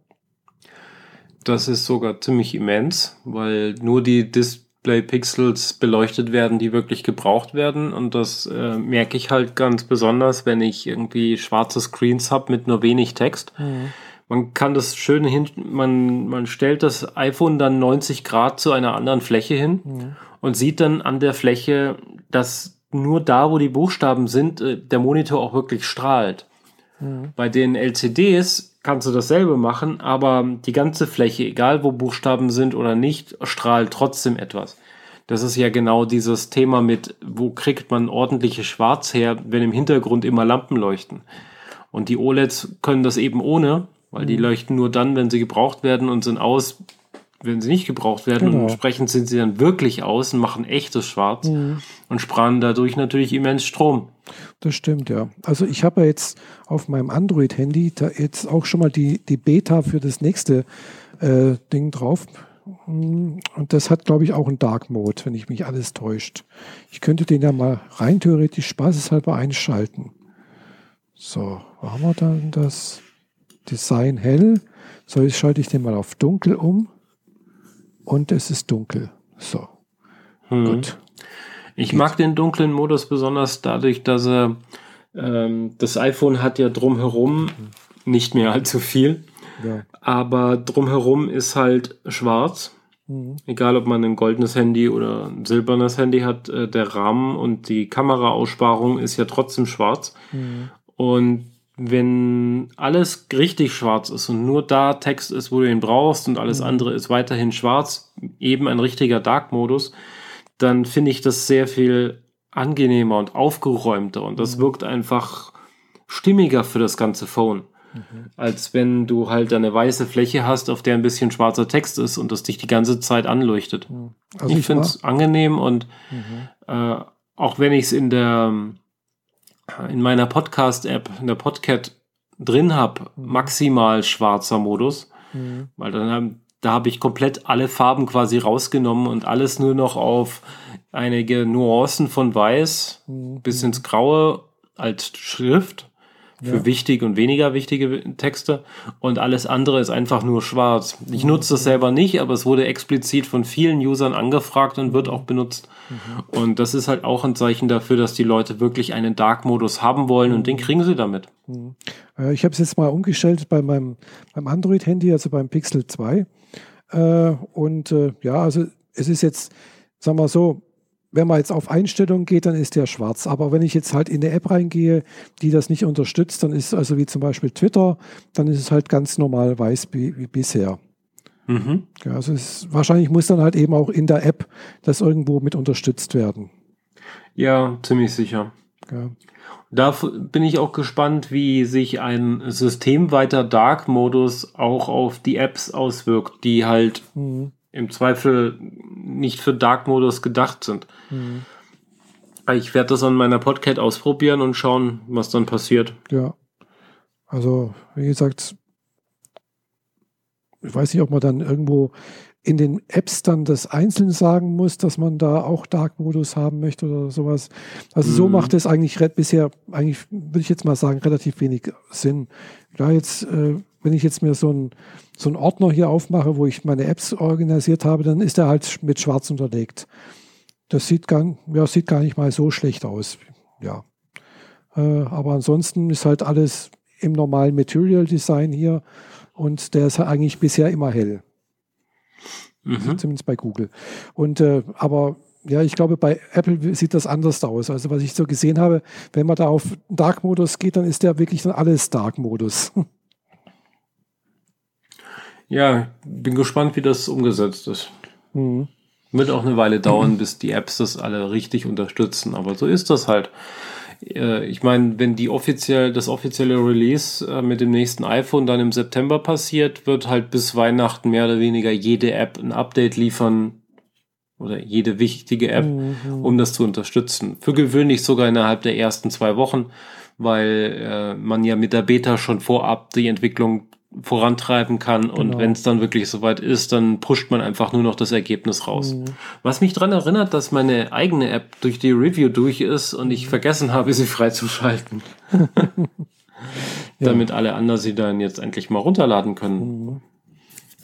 Das ist sogar ziemlich immens, weil nur die Display-Pixels beleuchtet werden, die wirklich gebraucht werden. Und das äh, merke ich halt ganz besonders, wenn ich irgendwie schwarze Screens habe mit nur wenig Text. Mhm. Man kann das schön hin, man, man stellt das iPhone dann 90 Grad zu einer anderen Fläche hin mhm. und sieht dann an der Fläche, dass nur da, wo die Buchstaben sind, äh, der Monitor auch wirklich strahlt. Mhm. Bei den LCDs kannst du dasselbe machen, aber die ganze Fläche, egal wo Buchstaben sind oder nicht, strahlt trotzdem etwas. Das ist ja genau dieses Thema mit, wo kriegt man ordentliches Schwarz her, wenn im Hintergrund immer Lampen leuchten. Und die OLEDs können das eben ohne, weil die mhm. leuchten nur dann, wenn sie gebraucht werden und sind aus, wenn sie nicht gebraucht werden. Genau. Und entsprechend sind sie dann wirklich aus und machen echtes Schwarz mhm. und sparen dadurch natürlich immens Strom. Das stimmt, ja. Also ich habe ja jetzt auf meinem Android-Handy da jetzt auch schon mal die, die Beta für das nächste äh, Ding drauf. Und das hat, glaube ich, auch einen Dark Mode, wenn ich mich alles täuscht. Ich könnte den ja mal rein theoretisch spaßeshalber einschalten. So, wo haben wir dann das Design hell? So, jetzt schalte ich den mal auf dunkel um und es ist dunkel. So. Hm. Gut. Ich mag den dunklen Modus besonders dadurch, dass er ähm, das iPhone hat ja drumherum nicht mehr allzu viel. Ja. Aber drumherum ist halt schwarz. Mhm. Egal, ob man ein goldenes Handy oder ein silbernes Handy hat, äh, der Rahmen und die Kameraaussparung ist ja trotzdem schwarz. Mhm. Und wenn alles richtig schwarz ist und nur da Text ist, wo du ihn brauchst und alles mhm. andere ist weiterhin schwarz, eben ein richtiger Dark-Modus, dann finde ich das sehr viel angenehmer und aufgeräumter und das mhm. wirkt einfach stimmiger für das ganze Phone. Mhm. Als wenn du halt eine weiße Fläche hast, auf der ein bisschen schwarzer Text ist und das dich die ganze Zeit anleuchtet. Mhm. Also ich, finde es angenehm und mhm. äh, auch wenn ich es in der in meiner Podcast-App, in der Podcat drin habe, maximal schwarzer Modus. Mhm. Weil dann haben, da habe ich komplett alle Farben quasi rausgenommen und alles nur noch auf einige Nuancen von Weiß Mhm. bis ins Graue als Schrift für Ja. wichtig und weniger wichtige Texte und alles andere ist einfach nur schwarz. Ich nutze das selber nicht, aber es wurde explizit von vielen Usern angefragt und wird auch benutzt. Und das ist halt auch ein Zeichen dafür, dass die Leute wirklich einen Dark-Modus haben wollen und den kriegen sie damit. Äh, Ich habe es jetzt mal umgestellt bei meinem, beim Android-Handy, also beim Pixel 2. Äh, und äh, ja, also es ist jetzt, sagen wir so, wenn man jetzt auf Einstellungen geht, dann ist der schwarz. Aber wenn ich jetzt halt in eine App reingehe, die das nicht unterstützt, dann ist also wie zum Beispiel Twitter, dann ist es halt ganz normal weiß wie, wie bisher. Mhm. Ja, also es, wahrscheinlich muss dann halt eben auch in der App das irgendwo mit unterstützt werden. Ja, ziemlich sicher. Ja. Da bin ich auch gespannt, wie sich ein systemweiter Dark-Modus auch auf die Apps auswirkt, die halt Mhm. Im Zweifel nicht für Dark-Modus gedacht sind. Mhm. Ich werde das an meiner Podcat ausprobieren und schauen, was dann passiert. Ja. Also, wie gesagt, ich weiß nicht, ob man dann irgendwo in den Apps dann das einzeln sagen muss, dass man da auch Dark-Modus haben möchte oder sowas. Also so Mhm. macht es eigentlich bisher, eigentlich würde ich jetzt mal sagen, relativ wenig Sinn. Da jetzt, äh, wenn ich jetzt mir so einen so einen Ordner hier aufmache, wo ich meine Apps organisiert habe, dann ist er halt mit schwarz unterlegt. Das sieht gar, ja, sieht gar nicht mal so schlecht aus. Ja. Äh, aber ansonsten ist halt alles im normalen Material Design hier und der ist halt eigentlich bisher immer hell, Mhm. zumindest bei Google. Und äh, aber ja, ich glaube, bei Apple sieht das anders aus. Also was ich so gesehen habe, wenn man da auf Dark-Modus geht, dann ist der wirklich dann alles Dark-Modus. Ja, bin gespannt, wie das umgesetzt ist. Mhm. Wird auch eine Weile dauern, bis die Apps das alle richtig unterstützen, aber so ist das halt. Äh, Ich meine, wenn die offiziell, das offizielle Release äh, mit dem nächsten iPhone dann im September passiert, wird halt bis Weihnachten mehr oder weniger jede App ein Update liefern oder jede wichtige App, Mhm. um das zu unterstützen. Für gewöhnlich sogar innerhalb der ersten zwei Wochen, weil äh, man ja mit der Beta schon vorab die Entwicklung vorantreiben kann und Genau. wenn es dann wirklich soweit ist, dann pusht man einfach nur noch das Ergebnis raus. Mhm. Was mich daran erinnert, dass meine eigene App durch die Review durch ist und ich vergessen habe, sie freizuschalten. Ja. Damit alle anderen sie dann jetzt endlich mal runterladen können. Mhm.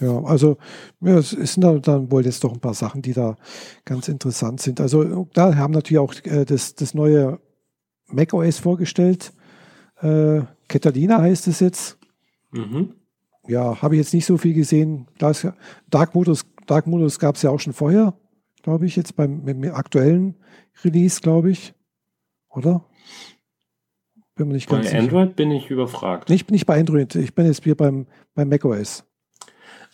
Ja, also ja, es sind da dann wohl jetzt doch ein paar Sachen, die da ganz interessant sind. Also da haben natürlich auch äh, das, das neue macOS vorgestellt. Äh, Catalina heißt es jetzt. Mhm. Ja, habe ich jetzt nicht so viel gesehen. Da ist, ja- Dark Modus, Dark Modus gab es ja auch schon vorher, glaube ich, jetzt beim dem aktuellen Release, glaube ich. Oder? Bin mir nicht Bei ganz sicher. Android bin ich überfragt. Nicht, nicht bei Android, ich bin jetzt hier beim, beim macOS.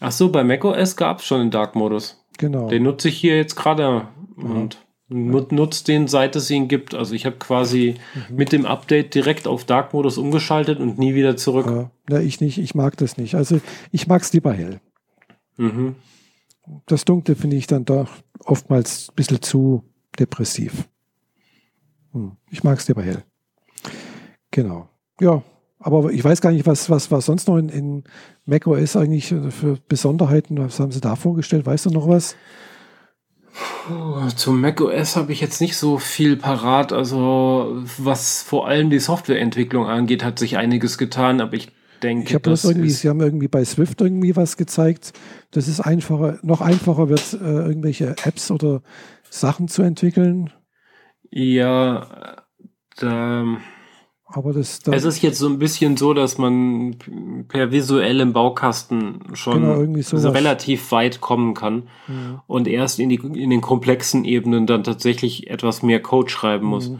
Ach so, bei macOS gab es schon den Dark-Modus. Genau. Den nutze ich hier jetzt gerade und nut- nutze den, seit es ihn gibt. Also ich habe quasi Mhm. mit dem Update direkt auf Dark-Modus umgeschaltet und nie wieder zurück. Ja, na, ich nicht, ich mag das nicht. Also ich mag es lieber hell. Mhm. Das Dunkle finde ich dann doch oftmals ein bisschen zu depressiv. Hm, Ich mag es lieber hell. Genau. Ja, aber ich weiß gar nicht, was, was, was sonst noch in, in macOS eigentlich für Besonderheiten, was haben sie da vorgestellt? Weißt du noch was? Puh, Zum macOS habe ich jetzt nicht so viel parat. Also was vor allem die Softwareentwicklung angeht, hat sich einiges getan, aber ich denke, Ich habe das irgendwie, sie haben irgendwie bei Swift irgendwie was gezeigt, dass es einfacher, noch einfacher wird, äh, irgendwelche Apps oder Sachen zu entwickeln. ja, da, Aber das, da, es ist jetzt so ein bisschen so, dass man per visuellem Baukasten schon Genau, relativ weit kommen kann Mhm. und erst in, die, in den komplexen Ebenen dann tatsächlich etwas mehr Code schreiben muss. Mhm.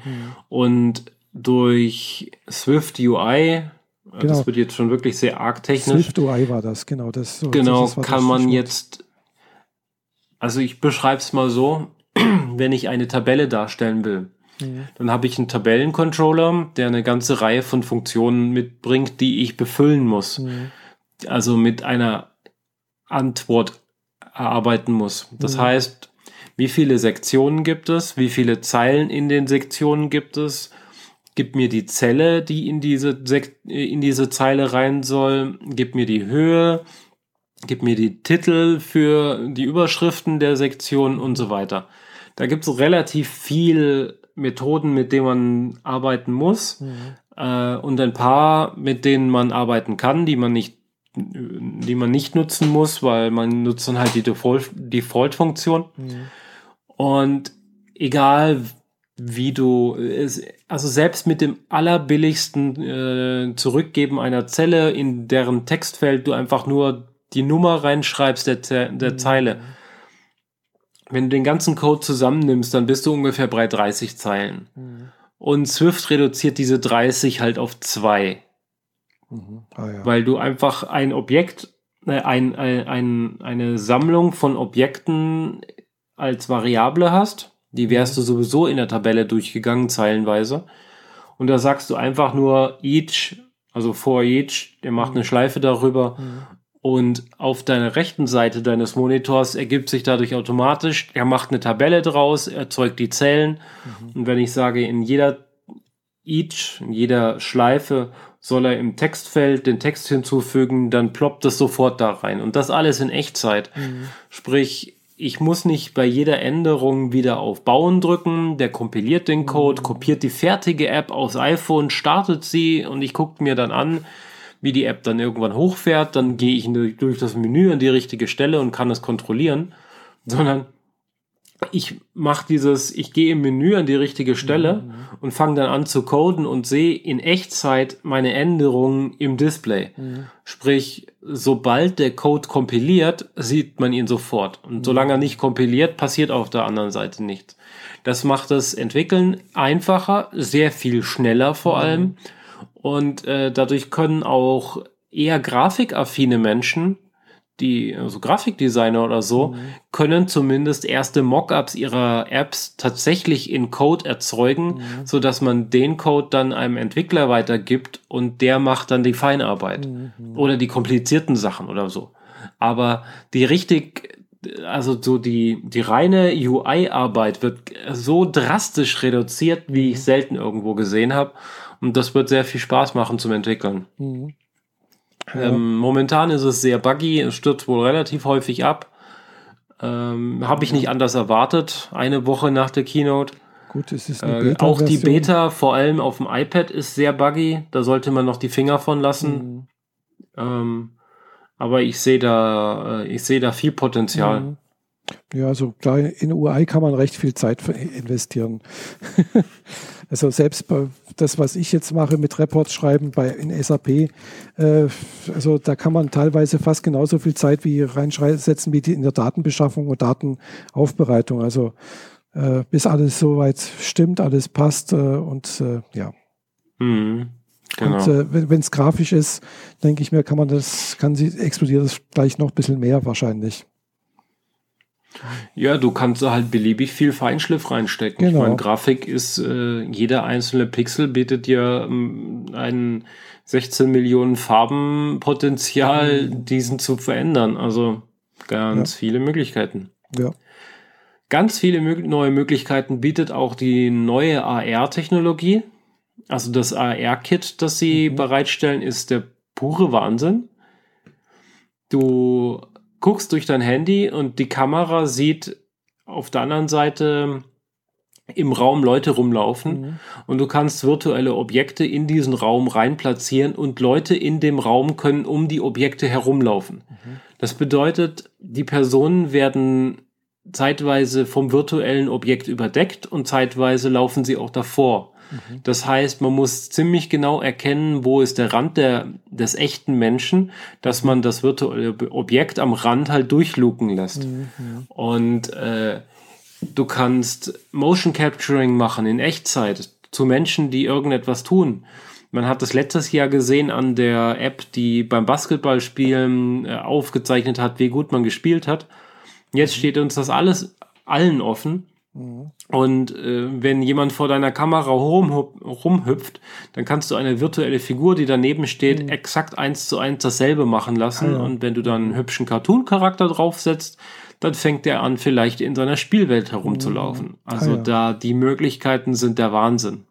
Und durch Swift UI, Genau. das wird jetzt schon wirklich sehr arg technisch, Swift UI war das, genau. Das, so- genau, das war das kann man Stichwort. jetzt, also ich beschreibe es mal so, wenn ich eine Tabelle darstellen will, Mhm. dann habe ich einen Tabellencontroller, der eine ganze Reihe von Funktionen mitbringt, die ich befüllen muss. Mhm. Also mit einer Antwort erarbeiten muss. Das Mhm. heißt, wie viele Sektionen gibt es, wie viele Zeilen in den Sektionen gibt es, gib mir die Zelle, die in diese, Sek in diese Zeile rein soll, gib mir die Höhe, gib mir die Titel für die Überschriften der Sektion und so weiter. Da gibt es relativ viel Methoden, mit denen man arbeiten muss mhm. äh, und ein paar, mit denen man arbeiten kann, die man nicht die man nicht nutzen muss, weil man nutzt dann halt die Default-Funktion. Mhm. Und egal wie du, also selbst mit dem allerbilligsten äh, Zurückgeben einer Zelle, in deren Textfeld du einfach nur die Nummer reinschreibst der, der mhm. Zeile. Wenn du den ganzen Code zusammennimmst, dann bist du ungefähr bei 30 Zeilen. Mhm. Und Swift reduziert diese 30 halt auf zwei. Mhm. Ah, ja. Weil du einfach ein Objekt, äh, ein, ein, ein, eine Sammlung von Objekten als Variable hast die wärst du sowieso in der Tabelle durchgegangen, zeilenweise. Und da sagst du einfach nur each, also for each, der macht eine Schleife darüber. Mhm. Und auf deiner rechten Seite deines Monitors ergibt sich dadurch automatisch, er macht eine Tabelle draus, erzeugt die Zellen. Mhm. Und wenn ich sage, in jeder each, in jeder Schleife soll er im Textfeld den Text hinzufügen, dann ploppt es sofort da rein. Und das alles in Echtzeit. Mhm. Sprich, ich muss nicht bei jeder Änderung wieder auf Bauen drücken. Der kompiliert den Code, mhm. kopiert die fertige App aus iPhone, startet sie und ich gucke mir dann an, wie die App dann irgendwann hochfährt. Dann gehe ich durch das Menü an die richtige Stelle und kann es kontrollieren. Sondern ich mache dieses, ich gehe im Menü an die richtige Stelle mhm. und fange dann an zu coden und sehe in Echtzeit meine Änderungen im Display. Mhm. Sprich, sobald der Code kompiliert, sieht man ihn sofort. Und mhm. solange er nicht kompiliert, passiert auf der anderen Seite nichts. Das macht das Entwickeln einfacher, sehr viel schneller vor mhm. allem. Und äh, dadurch können auch eher grafikaffine Menschen die also Grafikdesigner oder so, mhm. können zumindest erste Mockups ihrer Apps tatsächlich in Code erzeugen, mhm. so dass man den Code dann einem Entwickler weitergibt und der macht dann die Feinarbeit mhm. oder die komplizierten Sachen oder so. Aber die richtig also so die, die reine UI-Arbeit wird so drastisch reduziert, wie ich mhm. selten irgendwo gesehen habe. Und das wird sehr viel Spaß machen zum Entwickeln. Mhm. Ähm, momentan ist es sehr buggy, es stürzt wohl relativ häufig ab. Ähm, Habe ich nicht anders erwartet, eine Woche nach der Keynote. Gut, es ist eine äh, Auch die Beta, vor allem auf dem iPad, ist sehr buggy. Da sollte man noch die Finger von lassen. Mhm. Ähm, aber ich sehe da, äh, ich sehe da viel Potenzial. Mhm. Ja, also klar, in UI kann man recht viel Zeit investieren. also selbst bei das, was ich jetzt mache mit Reports schreiben bei in SAP, äh, also da kann man teilweise fast genauso viel Zeit wie reinsetzen wie die in der Datenbeschaffung und Datenaufbereitung. Also äh, bis alles soweit stimmt, alles passt äh, und äh, ja. Mhm. Genau. Und äh, wenn es grafisch ist, denke ich mir, kann man das, kann sie, explodiert das gleich noch ein bisschen mehr wahrscheinlich. Ja, du kannst halt beliebig viel Feinschliff reinstecken. Genau. Ich meine, Grafik ist, äh, jeder einzelne Pixel bietet dir ähm, ein 16 Millionen Farbenpotenzial, diesen zu verändern. Also ganz ja. viele Möglichkeiten. Ja. Ganz viele neue Möglichkeiten bietet auch die neue AR-Technologie. Also das AR-Kit, das sie mhm. bereitstellen, ist der pure Wahnsinn. Du guckst durch dein Handy und die Kamera sieht auf der anderen Seite im Raum Leute rumlaufen mhm. und du kannst virtuelle Objekte in diesen Raum rein platzieren und Leute in dem Raum können um die Objekte herumlaufen. Mhm. Das bedeutet, die Personen werden zeitweise vom virtuellen Objekt überdeckt und zeitweise laufen sie auch davor. Das heißt, man muss ziemlich genau erkennen, wo ist der Rand der, des echten Menschen, dass man das virtuelle Objekt am Rand halt durchluken lässt. Mhm. Und äh, du kannst Motion Capturing machen in Echtzeit zu Menschen, die irgendetwas tun. Man hat das letztes Jahr gesehen an der App, die beim Basketballspielen äh, aufgezeichnet hat, wie gut man gespielt hat. Jetzt steht uns das alles allen offen. Und äh, wenn jemand vor deiner Kamera rumhüpft, dann kannst du eine virtuelle Figur, die daneben steht, mhm. exakt eins zu eins dasselbe machen lassen. Ah, ja. Und wenn du dann einen hübschen Cartoon-Charakter draufsetzt, dann fängt er an, vielleicht in seiner Spielwelt herumzulaufen. Mhm. Also ah, ja. da die Möglichkeiten sind der Wahnsinn.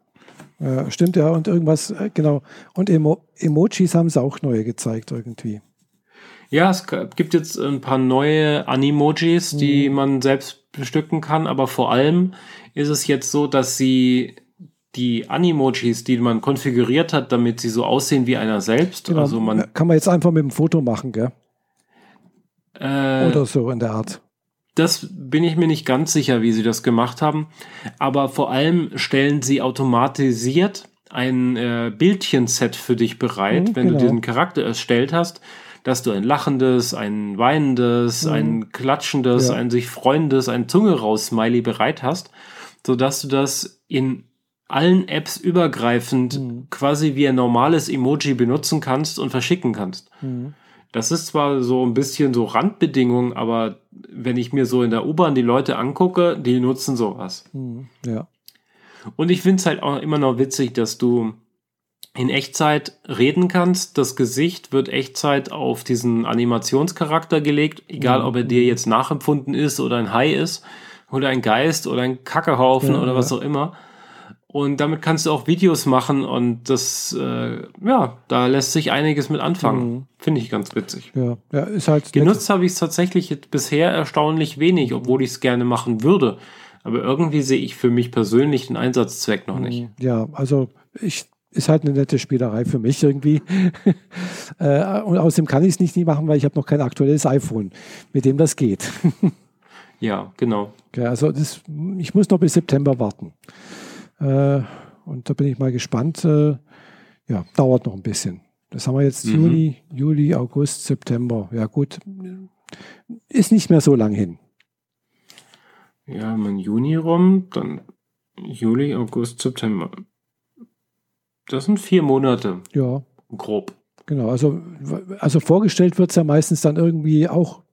Ja, stimmt ja, und irgendwas, äh, genau. Und Emo Emojis haben sie auch neue gezeigt irgendwie. Ja, es gibt jetzt ein paar neue Animojis, die mhm. man selbst bestücken kann, aber vor allem ist es jetzt so, dass sie die Animojis, die man konfiguriert hat, damit sie so aussehen wie einer selbst. Genau. Also man kann man jetzt einfach mit dem Foto machen, gell? Äh, Oder so in der Art. Das bin ich mir nicht ganz sicher, wie sie das gemacht haben. Aber vor allem stellen sie automatisiert ein äh, Bildchenset für dich bereit, mhm, wenn genau. du diesen Charakter erstellt hast, dass du ein lachendes, ein weinendes, mhm. ein klatschendes, ja. ein sich freuendes, ein Zunge raus Smiley bereit hast, sodass du das in allen Apps übergreifend mhm. quasi wie ein normales Emoji benutzen kannst und verschicken kannst. Mhm. Das ist zwar so ein bisschen so Randbedingung, aber wenn ich mir so in der U-Bahn die Leute angucke, die nutzen sowas. Mhm. Ja. Und ich finde es halt auch immer noch witzig, dass du in Echtzeit reden kannst. Das Gesicht wird Echtzeit auf diesen Animationscharakter gelegt, egal mhm. ob er dir jetzt nachempfunden ist oder ein Hai ist oder ein Geist oder ein Kackehaufen ja, oder was ja. auch immer. Und damit kannst du auch Videos machen und das, äh, ja, da lässt sich einiges mit anfangen. Mhm. Finde ich ganz witzig. Ja, ja ist halt. Genutzt habe ich es tatsächlich bisher erstaunlich wenig, obwohl ich es gerne machen würde. Aber irgendwie sehe ich für mich persönlich den Einsatzzweck noch nicht. Ja, also ich ist halt eine nette Spielerei für mich irgendwie. äh, und außerdem kann ich es nicht nie machen, weil ich habe noch kein aktuelles iPhone, mit dem das geht. ja, genau. Okay, also das, ich muss noch bis September warten. Äh, und da bin ich mal gespannt. Äh, ja, dauert noch ein bisschen. Das haben wir jetzt mhm. Juni, Juli, August, September. Ja gut, ist nicht mehr so lang hin. Ja, mein Juni rum, dann Juli, August, September. Das sind vier Monate. Ja. Grob. Genau, also, also vorgestellt wird es ja meistens dann irgendwie auch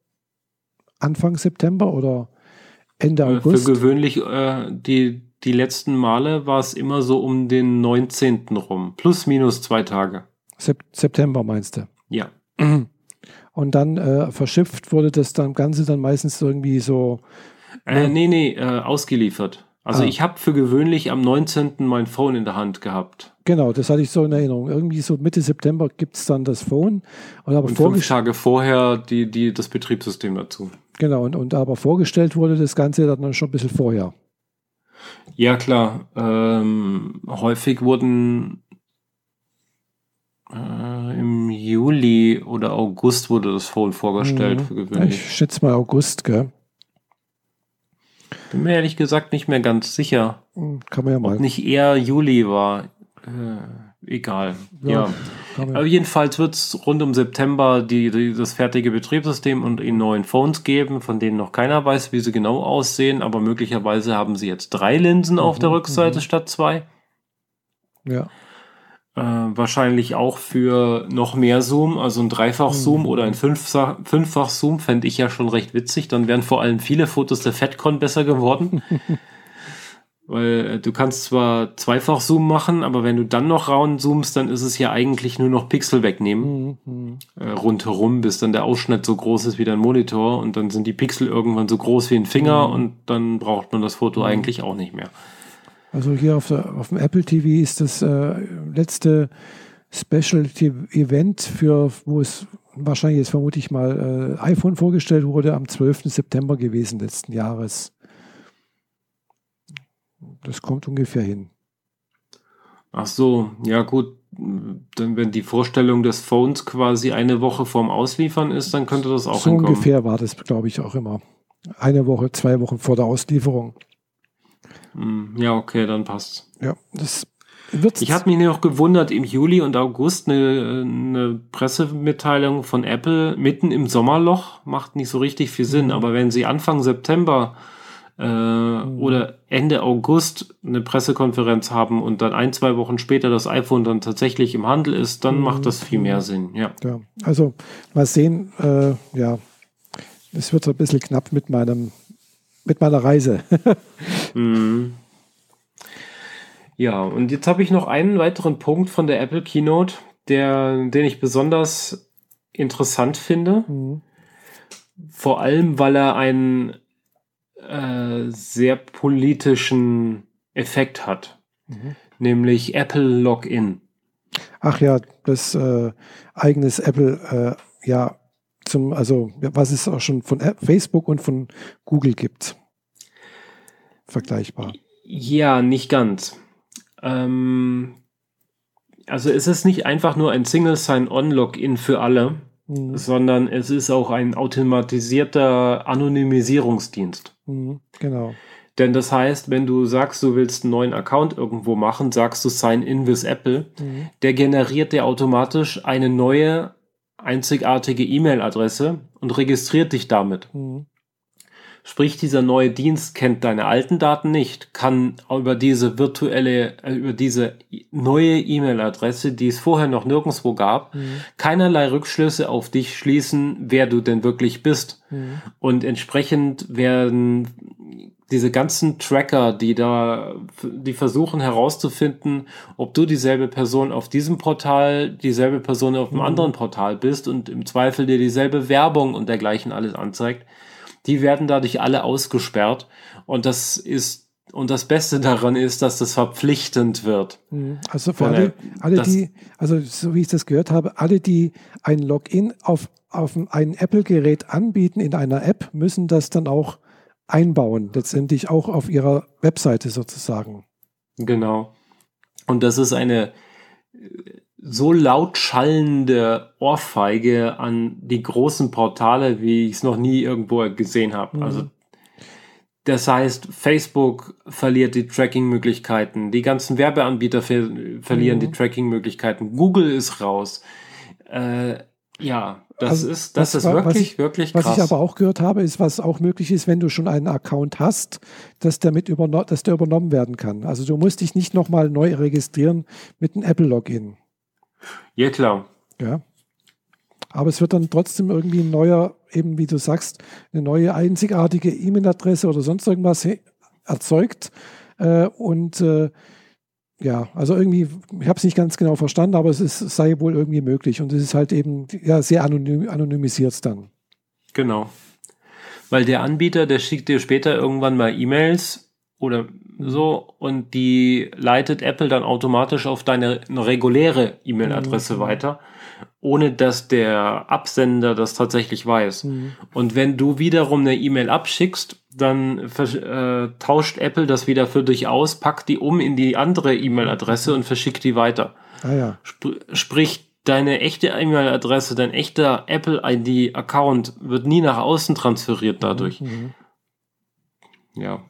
Anfang September oder Ende August. Für gewöhnlich äh, die, die letzten Male war es immer so um den 19. rum. Plus minus zwei Tage. Sep September meinst du? Ja. Und dann äh, verschifft wurde das dann Ganze dann meistens irgendwie so. Äh, nee, nee, äh, ausgeliefert. Also ah. ich habe für gewöhnlich am 19. mein Phone in der Hand gehabt. Genau, das hatte ich so in Erinnerung. Irgendwie so Mitte September gibt es dann das Phone. Und, aber und fünf Tage vorher die, die, das Betriebssystem dazu. Genau, und, und aber vorgestellt wurde das Ganze dann schon ein bisschen vorher. Ja, klar. Ähm, häufig wurden äh, im Juli oder August wurde das Phone vorgestellt mhm. für gewöhnlich. Ich schätze mal August, gell? Bin mir ehrlich gesagt nicht mehr ganz sicher. Kann man ja mal. Ob nicht eher Juli war. Äh, egal. Ja. ja. Aber jedenfalls wird es rund um September die, die, das fertige Betriebssystem und in neuen Phones geben, von denen noch keiner weiß, wie sie genau aussehen, aber möglicherweise haben sie jetzt drei Linsen mhm, auf der Rückseite mhm. statt zwei. Ja. Äh, wahrscheinlich auch für noch mehr Zoom, also ein Dreifach-Zoom mhm. oder ein Fünffach-Zoom fände ich ja schon recht witzig. Dann wären vor allem viele Fotos der FedCon besser geworden. Weil äh, du kannst zwar Zweifach-Zoom machen, aber wenn du dann noch rauen zoomst, dann ist es ja eigentlich nur noch Pixel wegnehmen. Mhm. Äh, rundherum, bis dann der Ausschnitt so groß ist wie dein Monitor und dann sind die Pixel irgendwann so groß wie ein Finger mhm. und dann braucht man das Foto mhm. eigentlich auch nicht mehr. Also hier auf, der, auf dem Apple TV ist das äh, letzte Special Event für, wo es wahrscheinlich jetzt vermute ich mal äh, iPhone vorgestellt wurde, am 12. September gewesen letzten Jahres. Das kommt ungefähr hin. Ach so, ja gut. Dann, wenn die Vorstellung des Phones quasi eine Woche vorm Ausliefern ist, dann könnte das auch So hinkommen. ungefähr war das, glaube ich, auch immer. Eine Woche, zwei Wochen vor der Auslieferung. Hm, ja, okay, dann passt. Ja, das wird's. Ich habe mich noch gewundert, im Juli und August eine, eine, Pressemitteilung von Apple mitten im Sommerloch macht nicht so richtig viel Sinn. Mhm. Aber wenn sie Anfang September äh, mhm. oder Ende August eine Pressekonferenz haben und dann ein, zwei Wochen später das iPhone dann tatsächlich im Handel ist, dann mhm. macht das viel mehr Sinn. Ja. ja. Also mal sehen, äh, ja, es wird ein bisschen knapp mit meinem mit meiner Reise. mhm. Ja, und jetzt habe ich noch einen weiteren Punkt von der Apple Keynote, der, den ich besonders interessant finde. Mhm. Vor allem, weil er einen äh, sehr politischen Effekt hat, mhm. nämlich Apple Login. Ach ja, das äh, eigenes Apple, äh, ja, zum, also was es auch schon von Facebook und von Google gibt. Vergleichbar. Ja, nicht ganz. Ähm, also es ist nicht einfach nur ein Single Sign-On-Login für alle, mhm. sondern es ist auch ein automatisierter Anonymisierungsdienst. Mhm, genau. Denn das heißt, wenn du sagst, du willst einen neuen Account irgendwo machen, sagst du Sign in with Apple, mhm. der generiert dir automatisch eine neue einzigartige E-Mail-Adresse und registriert dich damit. Mhm. Sprich, dieser neue Dienst kennt deine alten Daten nicht, kann über diese virtuelle, äh, über diese neue E-Mail-Adresse, die es vorher noch nirgendwo gab, mhm. keinerlei Rückschlüsse auf dich schließen, wer du denn wirklich bist. Mhm. Und entsprechend werden diese ganzen Tracker, die da, die versuchen herauszufinden, ob du dieselbe Person auf diesem Portal, dieselbe Person auf einem mhm. anderen Portal bist und im Zweifel dir dieselbe Werbung und dergleichen alles anzeigt, die werden dadurch alle ausgesperrt. Und das ist und das Beste daran ist, dass das verpflichtend wird. Mhm. Also für alle, alle die, also so wie ich das gehört habe, alle, die ein Login auf, auf ein Apple-Gerät anbieten in einer App, müssen das dann auch einbauen, letztendlich auch auf ihrer Webseite sozusagen. Genau. Und das ist eine so laut schallende Ohrfeige an die großen Portale, wie ich es noch nie irgendwo gesehen habe. Mhm. Also das heißt, Facebook verliert die Tracking-Möglichkeiten, die ganzen Werbeanbieter ver verlieren mhm. die Tracking-Möglichkeiten, Google ist raus. Äh, ja, das also, ist, das ist wirklich, ich, wirklich krass. Was ich aber auch gehört habe, ist, was auch möglich ist, wenn du schon einen Account hast, dass der mit überno dass der übernommen werden kann. Also du musst dich nicht nochmal neu registrieren mit einem Apple-Login. Ja, klar. Ja. Aber es wird dann trotzdem irgendwie ein neuer, eben wie du sagst, eine neue einzigartige E-Mail-Adresse oder sonst irgendwas erzeugt. Äh, und äh, ja, also irgendwie, ich habe es nicht ganz genau verstanden, aber es ist, sei wohl irgendwie möglich. Und es ist halt eben ja, sehr anonym, anonymisiert dann. Genau. Weil der Anbieter, der schickt dir später irgendwann mal E-Mails oder so und die leitet Apple dann automatisch auf deine reguläre E-Mail-Adresse mhm. weiter, ohne dass der Absender das tatsächlich weiß. Mhm. Und wenn du wiederum eine E-Mail abschickst, dann äh, tauscht Apple das wieder für dich aus, packt die um in die andere E-Mail-Adresse und verschickt die weiter. Ah, ja. Sp sprich, deine echte E-Mail-Adresse, dein echter Apple-ID-Account wird nie nach außen transferiert dadurch. Mhm. Ja.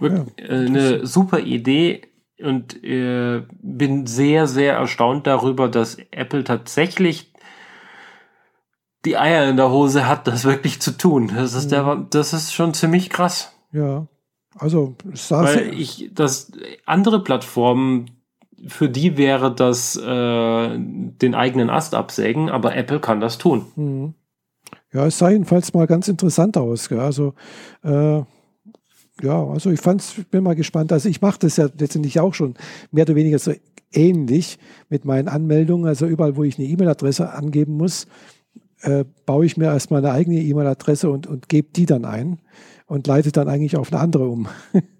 Ja. Äh, eine super Idee und äh, bin sehr, sehr erstaunt darüber, dass Apple tatsächlich die Eier in der Hose hat, das wirklich zu tun. Das ist, der, mhm. das ist schon ziemlich krass. Ja, also Weil ich, das andere Plattformen, für die wäre das äh, den eigenen Ast absägen, aber Apple kann das tun. Mhm. Ja, es sah jedenfalls mal ganz interessant aus. Gell? Also äh, ja, also ich fand's, bin mal gespannt. Also ich mache das ja letztendlich auch schon mehr oder weniger so ähnlich mit meinen Anmeldungen. Also überall, wo ich eine E-Mail-Adresse angeben muss, äh, baue ich mir erstmal eine eigene E-Mail-Adresse und, und gebe die dann ein und leite dann eigentlich auf eine andere um.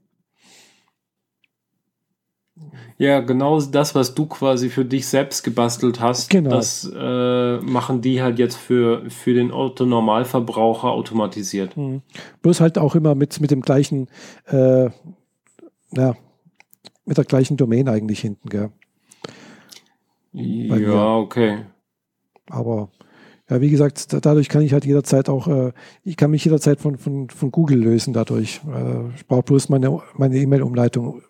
ja, genau das, was du quasi für dich selbst gebastelt hast, genau. das äh, machen die halt jetzt für, für den Autonormalverbraucher automatisiert. Mhm. Bloß halt auch immer mit, mit dem gleichen, äh, ja, mit der gleichen Domain eigentlich hinten, gell? ja, okay. Aber ja, wie gesagt, dadurch kann ich halt jederzeit auch, äh, ich kann mich jederzeit von, von, von Google lösen dadurch. Äh, ich brauche bloß meine meine E-Mail-Umleitung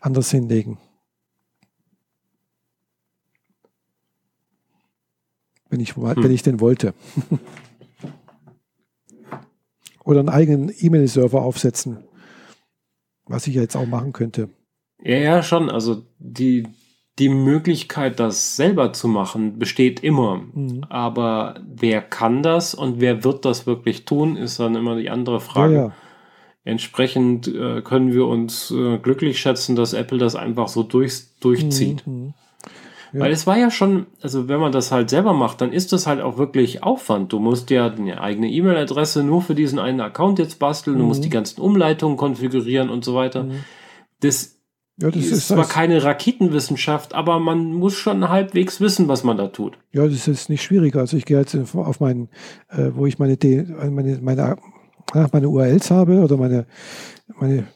anders hinlegen. Wenn ich, hm. wenn ich denn wollte. Oder einen eigenen E-Mail-Server aufsetzen, was ich ja jetzt auch machen könnte. Ja, ja, schon. Also die, die Möglichkeit, das selber zu machen, besteht immer. Mhm. Aber wer kann das und wer wird das wirklich tun, ist dann immer die andere Frage. Ja, ja. Entsprechend äh, können wir uns äh, glücklich schätzen, dass Apple das einfach so durch, durchzieht. Mhm. Ja. Weil es war ja schon, also wenn man das halt selber macht, dann ist das halt auch wirklich Aufwand. Du musst ja eine eigene E-Mail-Adresse nur für diesen einen Account jetzt basteln, mhm. du musst mhm. die ganzen Umleitungen konfigurieren und so weiter. Mhm. Das Ja, das ist, ist zwar keine Raketenwissenschaft, aber man muss schon halbwegs wissen, was man da tut. Ja, das ist nicht schwieriger. Also ich gehe jetzt auf meinen, äh, wo ich meine, meine, meine, meine URLs habe oder meine, meine,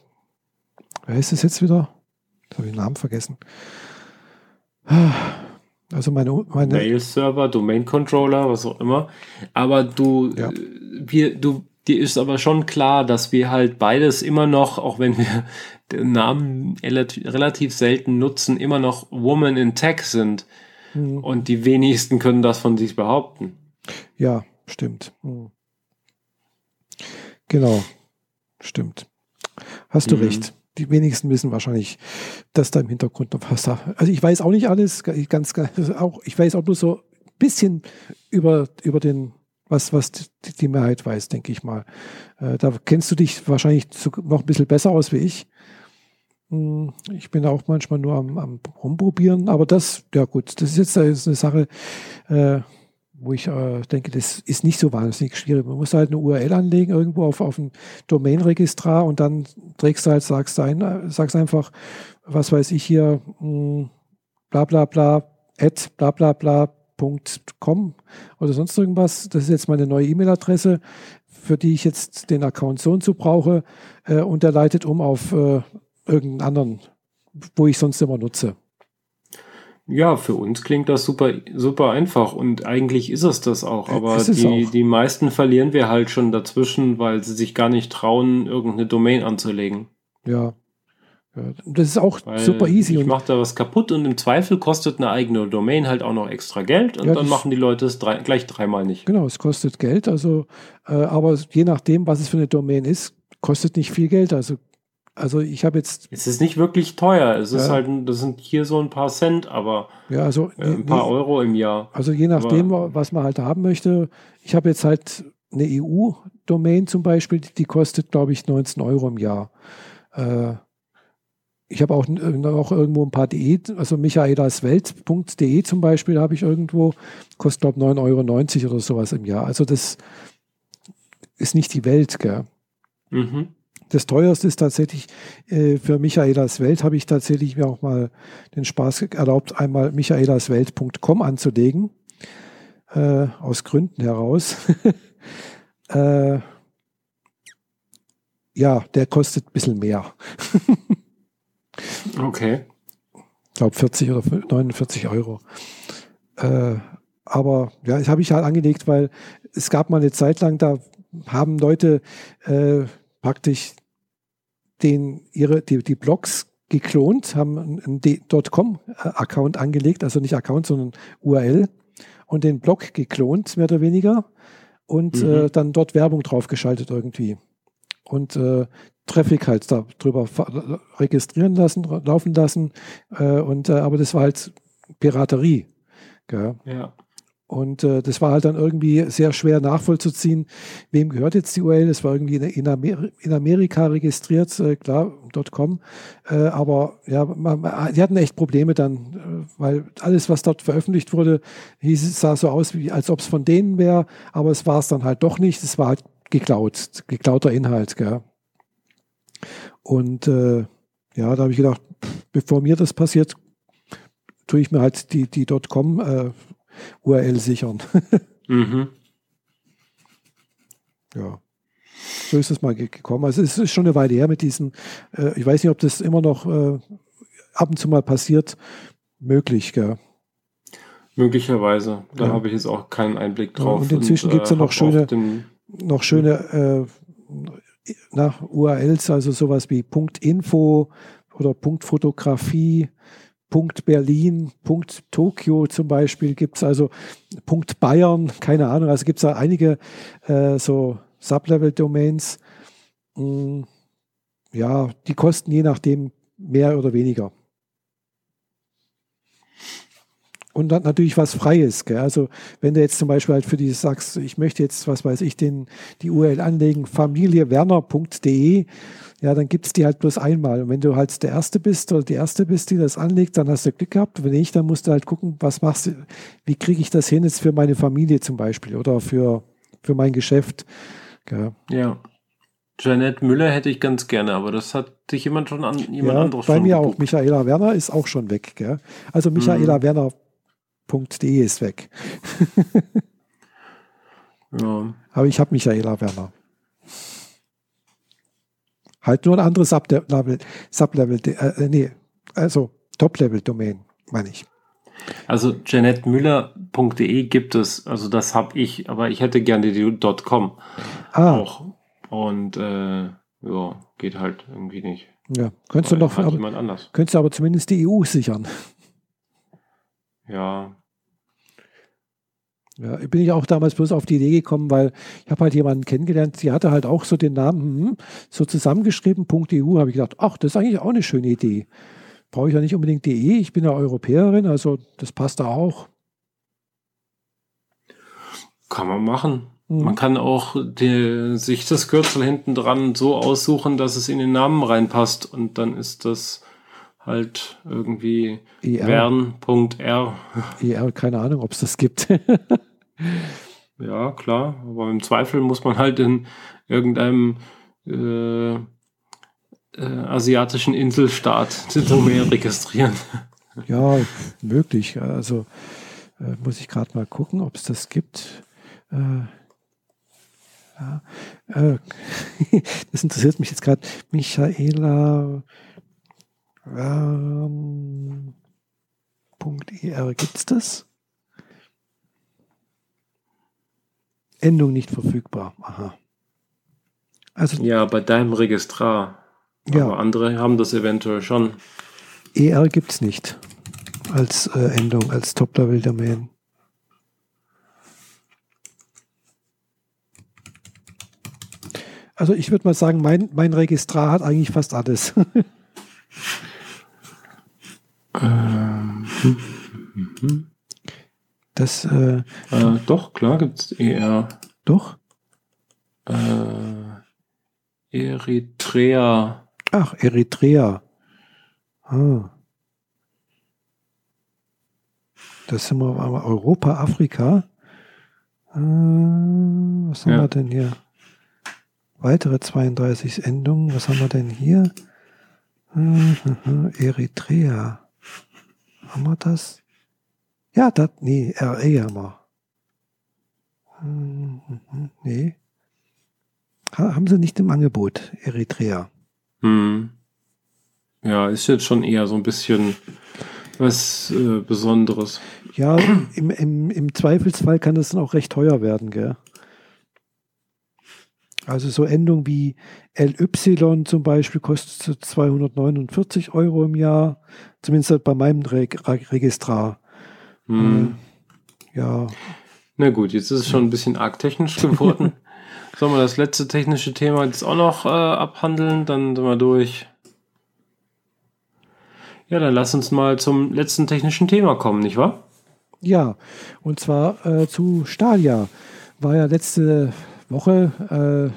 wer heißt das jetzt wieder? Jetzt habe ich den Namen vergessen. Also meine, meine Mail-Server, Domain-Controller, was auch immer. Aber du, ja. wir, du, dir ist aber schon klar, dass wir halt beides immer noch, auch wenn wir den Namen relativ selten nutzen, immer noch Woman in Tech sind. Mhm. Und die wenigsten können das von sich behaupten. Ja, stimmt. Mhm. Genau, stimmt. Hast du mhm. recht. Die wenigsten wissen wahrscheinlich, dass da im Hintergrund noch was da. Also ich weiß auch nicht alles, ganz, ganz auch, ich weiß auch nur so ein bisschen über, über den was, was die Mehrheit weiß, denke ich mal. Äh, da kennst du dich wahrscheinlich noch ein bisschen besser aus wie ich. Hm, ich bin auch manchmal nur am, am Rumprobieren, aber das, ja gut, das ist jetzt eine Sache, äh, wo ich äh, denke, das ist nicht so wahnsinnig schwierig. Man muss halt eine URL anlegen irgendwo auf, auf Domain-Registrar und dann trägst du halt, sagst, ein, sagst einfach, was weiß ich hier, mh, hm, bla bla bla, at bla bla bla com oder sonst irgendwas. Das ist jetzt meine neue E-Mail-Adresse, für die ich jetzt den Account so und so brauche. Äh, und der leitet um auf äh, irgendeinen anderen, wo ich sonst immer nutze. Ja, für uns klingt das super, super einfach und eigentlich ist es das auch. Aber die, auch. die meisten verlieren wir halt schon dazwischen, weil sie sich gar nicht trauen, irgendeine Domain anzulegen. Ja, das ist auch Weil super easy. Ich mache da was kaputt und im Zweifel kostet eine eigene Domain halt auch noch extra Geld und ja, dann machen die Leute es drei, gleich dreimal nicht. Genau, es kostet Geld, also äh, aber je nachdem, was es für eine Domain ist, kostet nicht viel Geld. Also, also ich habe jetzt. Es ist nicht wirklich teuer. Es ja. ist halt, das sind hier so ein paar Cent, aber ja, also, äh, ein paar nee, Euro im Jahr. Also je nachdem, aber, was man halt haben möchte. Ich habe jetzt halt eine EU-Domain zum Beispiel, die, die kostet, glaube ich, 19 Euro im Jahr. Äh, ich habe auch noch irgendwo ein paar DE, also michaelaswelt.de zum Beispiel habe ich irgendwo, kostet glaube ich 9,90 Euro oder sowas im Jahr. Also das ist nicht die Welt, gell? Mhm. Das teuerste ist tatsächlich äh, für Michaelas Welt habe ich tatsächlich mir auch mal den Spaß erlaubt, einmal michaelaswelt.com anzulegen. Äh, aus Gründen heraus. äh, ja, der kostet ein bisschen mehr. Okay. Ich glaube 40 oder 49 Euro. Äh, aber ja, das habe ich halt angelegt, weil es gab mal eine Zeit lang, da haben Leute äh, praktisch den, ihre, die, die Blogs geklont, haben einen .com-Account angelegt, also nicht Account, sondern URL und den Blog geklont, mehr oder weniger, und mhm. äh, dann dort Werbung draufgeschaltet irgendwie. Und äh, Traffic halt darüber registrieren lassen, laufen lassen. Äh, und, äh, aber das war halt Piraterie. Gell? Ja. Und äh, das war halt dann irgendwie sehr schwer nachvollzuziehen, wem gehört jetzt die URL. Das war irgendwie in, Amer in Amerika registriert, äh, klar, .com. Äh, aber ja, man, man, die hatten echt Probleme dann, äh, weil alles, was dort veröffentlicht wurde, hieß, sah so aus, wie, als ob es von denen wäre, aber es war es dann halt doch nicht. Es war halt geklaut, geklauter Inhalt. Gell? Und äh, ja, da habe ich gedacht, bevor mir das passiert, tue ich mir halt die, die .com äh, URL sichern. mhm. Ja. So ist es mal gekommen. Also es ist schon eine Weile her mit diesen, äh, ich weiß nicht, ob das immer noch äh, ab und zu mal passiert, möglich, gell? Möglicherweise. Da ja. habe ich jetzt auch keinen Einblick drauf. und inzwischen gibt es ja noch schöne, noch schöne äh, nach URLs, also sowas wie .info oder .fotografie, Berlin, Tokio zum Beispiel gibt es also Bayern, keine Ahnung, also gibt es da einige äh, so Sublevel-Domains. Mm, ja, die kosten je nachdem mehr oder weniger. und dann natürlich was Freies. Gell? Also wenn du jetzt zum Beispiel halt für die sagst, ich möchte jetzt, was weiß ich, den, die URL anlegen, familiewerner.de, ja, dann gibt es die halt bloß einmal. Und wenn du halt der Erste bist oder die Erste bist, die das anlegt, dann hast du Glück gehabt. Wenn nicht, dann musst du halt gucken, was machst du, wie kriege ich das hin jetzt für meine Familie zum Beispiel oder für, für mein Geschäft. Gell? Ja. Janet Müller hätte ich ganz gerne, aber das hat sich jemand schon an jemand ja, anderes bei mir gebucht. auch. Michaela Werner ist auch schon weg. Gell? Also Mhm. michaelawerner.de ist weg. Ja. Aber ich habe Michaela Werner. Halt nur ein anderes Sublevel, Sublevel äh, nee, also Top-Level-Domain, meine ich. Also janetmüller.de gibt es, also das habe ich, aber ich hätte gerne die .com Ah, auch. Und äh, ja, geht halt irgendwie nicht. ja. Könntest du noch, aber, jemand anders. könntest du aber zumindest die EU sichern. Ja, Ja, bin ich auch damals bloß auf die Idee gekommen, weil ich habe halt jemanden kennengelernt, die hatte halt auch so den Namen hm, so zusammengeschrieben, .eu, habe ich gedacht, ach, das ist eigentlich auch eine schöne Idee. Brauche ich ja nicht unbedingt DE, ich bin ja Europäerin, also das passt da auch. kann man machen. Mhm. Man kann auch die, sich das Kürzel hinten dran so aussuchen, dass es in den Namen reinpasst und dann ist das halt irgendwie ER, wern.r. ER, keine Ahnung, ob es das gibt. Ja, klar, aber im Zweifel muss man halt in irgendeinem äh, äh, asiatischen Inselstaat Domain registrieren. ja, möglich. Also äh, muss ich gerade mal gucken, ob es das gibt. Äh, ja, äh, das interessiert mich jetzt gerade. Michaela ähm, .er, gibt es das? Endung nicht verfügbar. Aha. Also Ja, bei deinem Registrar. Ja. Aber andere haben das eventuell schon. ER gibt es nicht als äh, Endung, als Top-Level-Domain. Also ich würde mal sagen, mein, mein Registrar hat eigentlich fast alles. Ähm, Das, äh, äh, doch, klar gibt's ER. doch? Äh, Eritrea. Ach, Eritrea. Ah. Das sind wir aber Europa, Afrika. Äh, was haben Ja. wir denn hier? Weitere 32 Endungen. Was haben wir denn hier? Äh, Eritrea. Haben wir das? Ja, das, nee, RE haben wir. Äh, Nee. Ha- Haben sie nicht im Angebot, Eritrea. Hm. Ja, ist jetzt schon eher so ein bisschen was äh, Besonderes. Ja, im, im, im Zweifelsfall kann das dann auch recht teuer werden, gell? Also so Endungen wie LY zum Beispiel kostet so 249 Euro im Jahr, zumindest bei meinem Reg Registrar. Hm. Ja, Na gut, jetzt ist es schon ein bisschen arg technisch geworden. Sollen wir das letzte technische Thema jetzt auch noch äh, abhandeln? Dann sind wir durch. Ja, dann lass uns mal zum letzten technischen Thema kommen, nicht wahr? ja. Und zwar äh, zu Stadia. War ja letzte Woche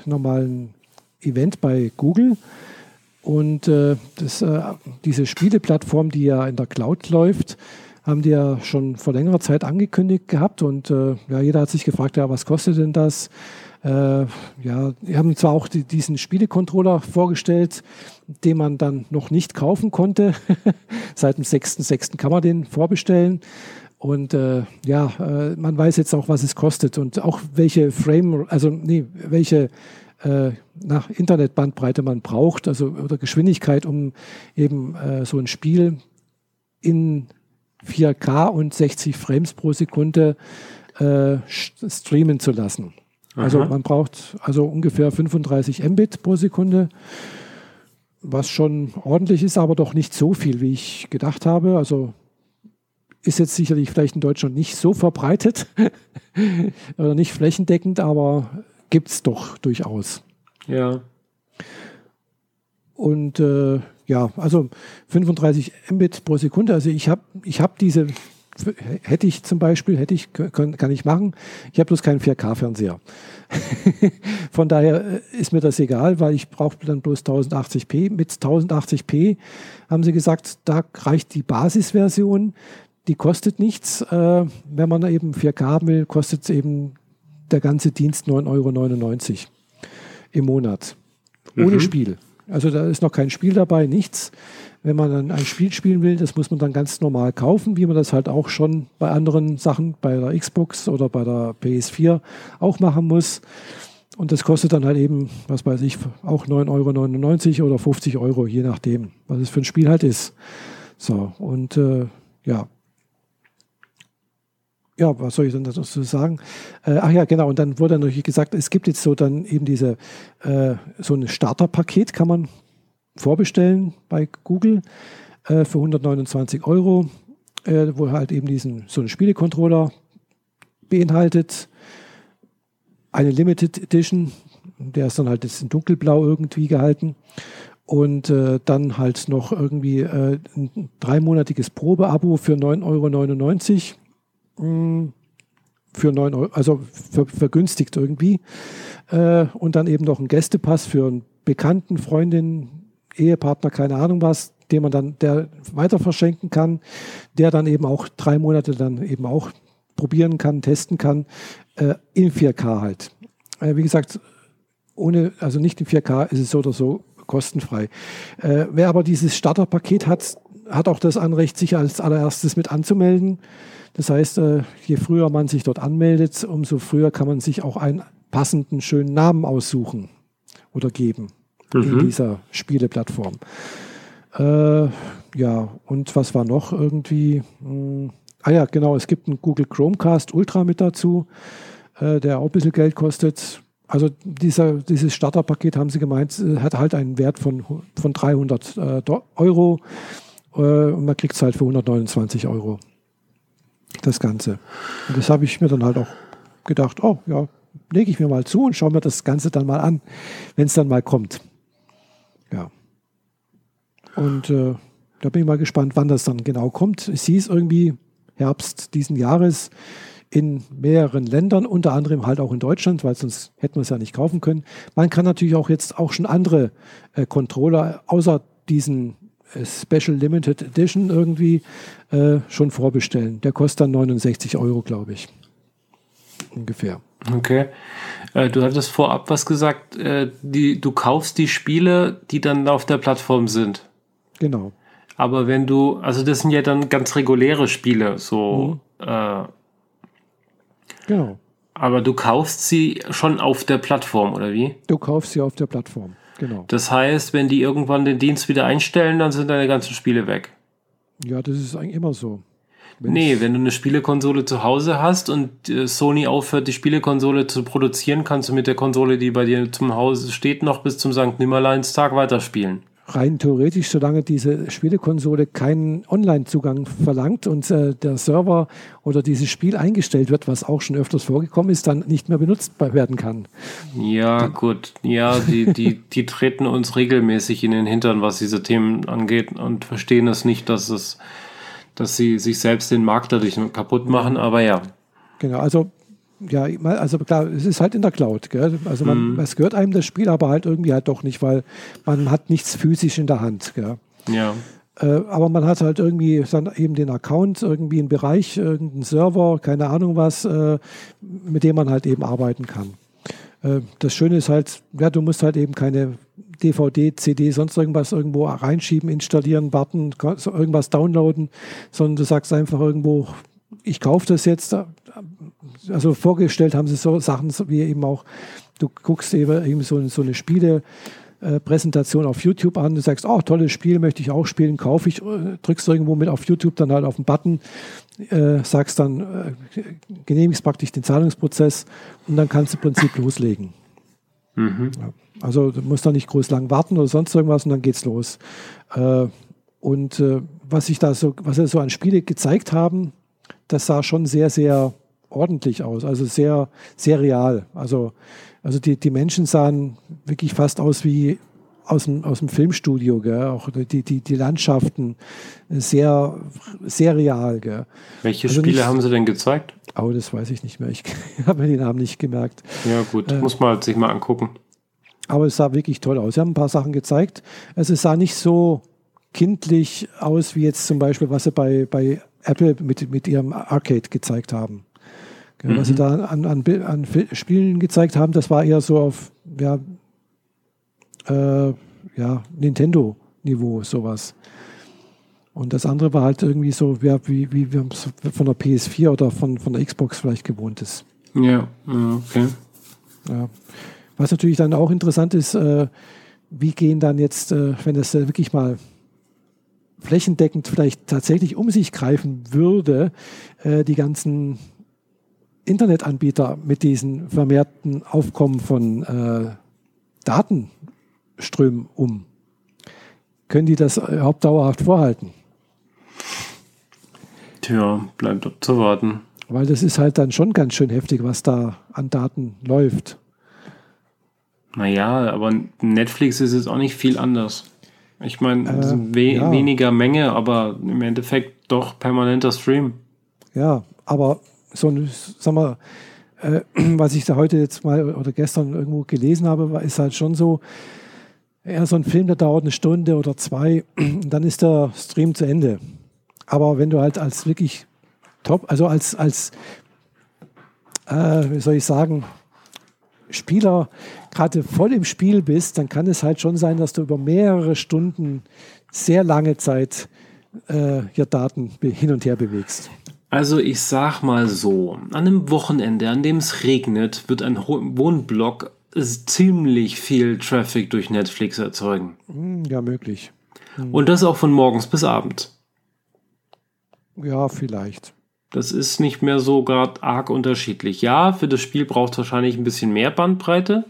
äh, nochmal ein Event bei Google. Und äh, das, äh, diese Spieleplattform, die ja in der Cloud läuft, haben die ja schon vor längerer Zeit angekündigt gehabt. Und äh, ja, jeder hat sich gefragt, ja, was kostet denn das? Äh, ja, die haben zwar auch die, diesen Spielecontroller vorgestellt, den man dann noch nicht kaufen konnte. Seit dem 6.6. kann man den vorbestellen. Und äh, ja, äh, man weiß jetzt auch, was es kostet und auch welche Frame, also nee, welche äh, nach Internetbandbreite man braucht, also oder Geschwindigkeit, um eben äh, so ein Spiel in 4K und 60 Frames pro Sekunde äh, streamen zu lassen. Also Aha. man braucht also ungefähr 35 Mbit pro Sekunde, was schon ordentlich ist, aber doch nicht so viel, wie ich gedacht habe. Also ist jetzt sicherlich vielleicht in Deutschland nicht so verbreitet oder nicht flächendeckend, aber gibt es doch durchaus. Ja. Und äh, ja, also 35 Mbit pro Sekunde. Also ich habe ich hab diese, hätte ich zum Beispiel, hätte ich, kann, kann ich machen. Ich habe bloß keinen 4K-Fernseher. Von daher äh, ist mir das egal, weil ich brauche dann bloß 1080p. Mit 1080p haben sie gesagt, da reicht die Basisversion. Die kostet nichts. Äh, wenn man eben 4K haben will, kostet es eben der ganze Dienst 9,99 Euro im Monat. ohne mhm. Spiel. Also da ist noch kein Spiel dabei, nichts. Wenn man dann ein Spiel spielen will, das muss man dann ganz normal kaufen, wie man das halt auch schon bei anderen Sachen, bei der Xbox oder bei der PS4 auch machen muss. Und das kostet dann halt eben, was weiß ich, auch 9,99 Euro oder 50 Euro, je nachdem, was es für ein Spiel halt ist. So, und äh, ja. Ja, was soll ich denn dazu sagen? Äh, ach ja, genau, und dann wurde natürlich gesagt, es gibt jetzt so dann eben diese, äh, so ein Starterpaket kann man vorbestellen bei Google äh, für 129 Euro, äh, wo halt eben diesen so einen Spielecontroller beinhaltet. Eine Limited Edition, der ist dann halt jetzt in dunkelblau irgendwie gehalten. Und äh, dann halt noch irgendwie äh, ein dreimonatiges Probeabo für 9,99 Euro. Für 9 Euro, also vergünstigt irgendwie. Äh, und dann eben noch ein Gästepass für einen Bekannten, Freundin, Ehepartner, keine Ahnung was, den man dann der weiter verschenken kann, der dann eben auch drei Monate dann eben auch probieren kann, testen kann, äh, in 4K halt. Äh, wie gesagt, ohne, also nicht in 4K ist es so oder so kostenfrei. Wer aber dieses Starterpaket hat, hat auch das Anrecht, sich als allererstes mit anzumelden. Das heißt, äh, je früher man sich dort anmeldet, umso früher kann man sich auch einen passenden, schönen Namen aussuchen oder geben mhm. in dieser Spieleplattform. Äh, ja, und was war noch irgendwie? Hm, ah ja, genau, es gibt einen Google Chromecast Ultra mit dazu, äh, der auch ein bisschen Geld kostet. Also dieser, dieses Starterpaket, haben sie gemeint, äh, hat halt einen Wert von, von 300 äh, Euro und man kriegt es halt für 129 Euro. Das Ganze. Und das habe ich mir dann halt auch gedacht, oh ja, lege ich mir mal zu und schaue mir das Ganze dann mal an, wenn es dann mal kommt. Ja. Und äh, da bin ich mal gespannt, wann das dann genau kommt. Es hieß irgendwie Herbst diesen Jahres in mehreren Ländern, unter anderem halt auch in Deutschland, weil sonst hätten wir es ja nicht kaufen können. Man kann natürlich auch jetzt auch schon andere äh, Controller außer diesen äh, Special Limited Edition irgendwie äh, schon vorbestellen. Der kostet dann 69 Euro, glaube ich. Ungefähr. Okay. Äh, du hattest vorab was gesagt, äh, die, du kaufst die Spiele, die dann auf der Plattform sind. Genau. Aber wenn du, also das sind ja dann ganz reguläre Spiele, so. Mhm. Äh, genau. Aber du kaufst sie schon auf der Plattform, oder wie? Du kaufst sie auf der Plattform, genau. Das heißt, wenn die irgendwann den Dienst wieder einstellen, dann sind deine ganzen Spiele weg. Ja, das ist eigentlich immer so. Wenn's nee, wenn du eine Spielekonsole zu Hause hast und äh, Sony aufhört, die Spielekonsole zu produzieren, kannst du mit der Konsole, die bei dir zum Hause steht, noch bis zum St. Nimmerleinstag weiterspielen rein theoretisch, solange diese Spielekonsole keinen Online-Zugang verlangt und äh, der Server oder dieses Spiel eingestellt wird, was auch schon öfters vorgekommen ist, dann nicht mehr benutzt werden kann. Ja, die, gut. Ja, die, die, die treten uns regelmäßig in den Hintern, was diese Themen angeht und verstehen es nicht, dass es, dass sie sich selbst den Markt dadurch kaputt machen, aber ja. Genau, also ja, also klar, es ist halt in der Cloud. Gell? Also man, mhm. es gehört einem das Spiel, aber halt irgendwie halt doch nicht, weil man hat nichts physisch in der Hand. Gell? Ja. Äh, aber man hat halt irgendwie dann eben den Account, irgendwie einen Bereich, irgendeinen Server, keine Ahnung was, äh, mit dem man halt eben arbeiten kann. Äh, das Schöne ist halt, ja, du musst halt eben keine DVD, CD, sonst irgendwas irgendwo reinschieben, installieren, warten, irgendwas downloaden, sondern du sagst einfach irgendwo, ich kaufe das jetzt, also vorgestellt haben sie so Sachen wie eben auch, du guckst eben so, so eine Spiele, äh, Präsentation auf YouTube an, du sagst, oh, tolles Spiel, möchte ich auch spielen, kaufe ich, äh, drückst irgendwo mit auf YouTube dann halt auf den Button, äh, sagst dann, äh, genehmigst praktisch den Zahlungsprozess und dann kannst du im Prinzip loslegen. Mhm. Ja. Also du musst da nicht groß lang warten oder sonst irgendwas und dann geht's los. Äh, und äh, was ich da so, was sie so an Spiele gezeigt haben, das sah schon sehr, sehr ordentlich aus, also sehr, sehr real. Also, also die, die Menschen sahen wirklich fast aus wie aus dem, aus dem Filmstudio, gell? auch die, die, die Landschaften sehr, sehr real. Gell? Welche also Spiele nicht, haben sie denn gezeigt? Oh, das weiß ich nicht mehr. Ich habe mir den Namen nicht gemerkt. Ja, gut, äh, muss man sich mal angucken. Aber es sah wirklich toll aus. Sie haben ein paar Sachen gezeigt. Also es sah nicht so kindlich aus, wie jetzt zum Beispiel, was sie bei, bei Apple mit, mit ihrem Arcade gezeigt haben. Mhm. Was sie mhm. da an, an, an Spielen gezeigt haben, das war eher so auf, ja, äh, ja, Nintendo-Niveau, sowas. Und das andere war halt irgendwie so, ja, wie, wie wir es von der PS4 oder von, von der Xbox vielleicht gewohnt ist. Ja, okay. Ja. Was natürlich dann auch interessant ist, äh, wie gehen dann jetzt, äh, wenn das äh, wirklich mal flächendeckend vielleicht tatsächlich um sich greifen würde, äh, die ganzen Internetanbieter mit diesen vermehrten Aufkommen von äh, Datenströmen um? Können die das überhaupt dauerhaft vorhalten? Tja, bleibt abzuwarten. Weil das ist halt dann schon ganz schön heftig, was da an Daten läuft. Naja, aber Netflix ist jetzt auch nicht viel anders. Ich meine, äh, we ja. weniger Menge, aber im Endeffekt doch permanenter Stream. Ja, aber so ein, sag mal, äh, was ich da heute jetzt mal oder gestern irgendwo gelesen habe, ist halt schon so, eher so ein Film, der dauert eine Stunde oder zwei, dann ist der Stream zu Ende. Aber wenn du halt als wirklich top, also als, als äh, wie soll ich sagen, Spieler gerade voll im Spiel bist, dann kann es halt schon sein, dass du über mehrere Stunden sehr lange Zeit äh, hier Daten hin und her bewegst. Also ich sag mal so, an einem Wochenende, an dem es regnet, wird ein Wohnblock ziemlich viel Traffic durch Netflix erzeugen. Hm, ja, möglich. Hm. Und das auch von morgens bis abends. Ja, vielleicht. Das ist nicht mehr so gerade arg unterschiedlich. Ja, für das Spiel braucht es wahrscheinlich ein bisschen mehr Bandbreite,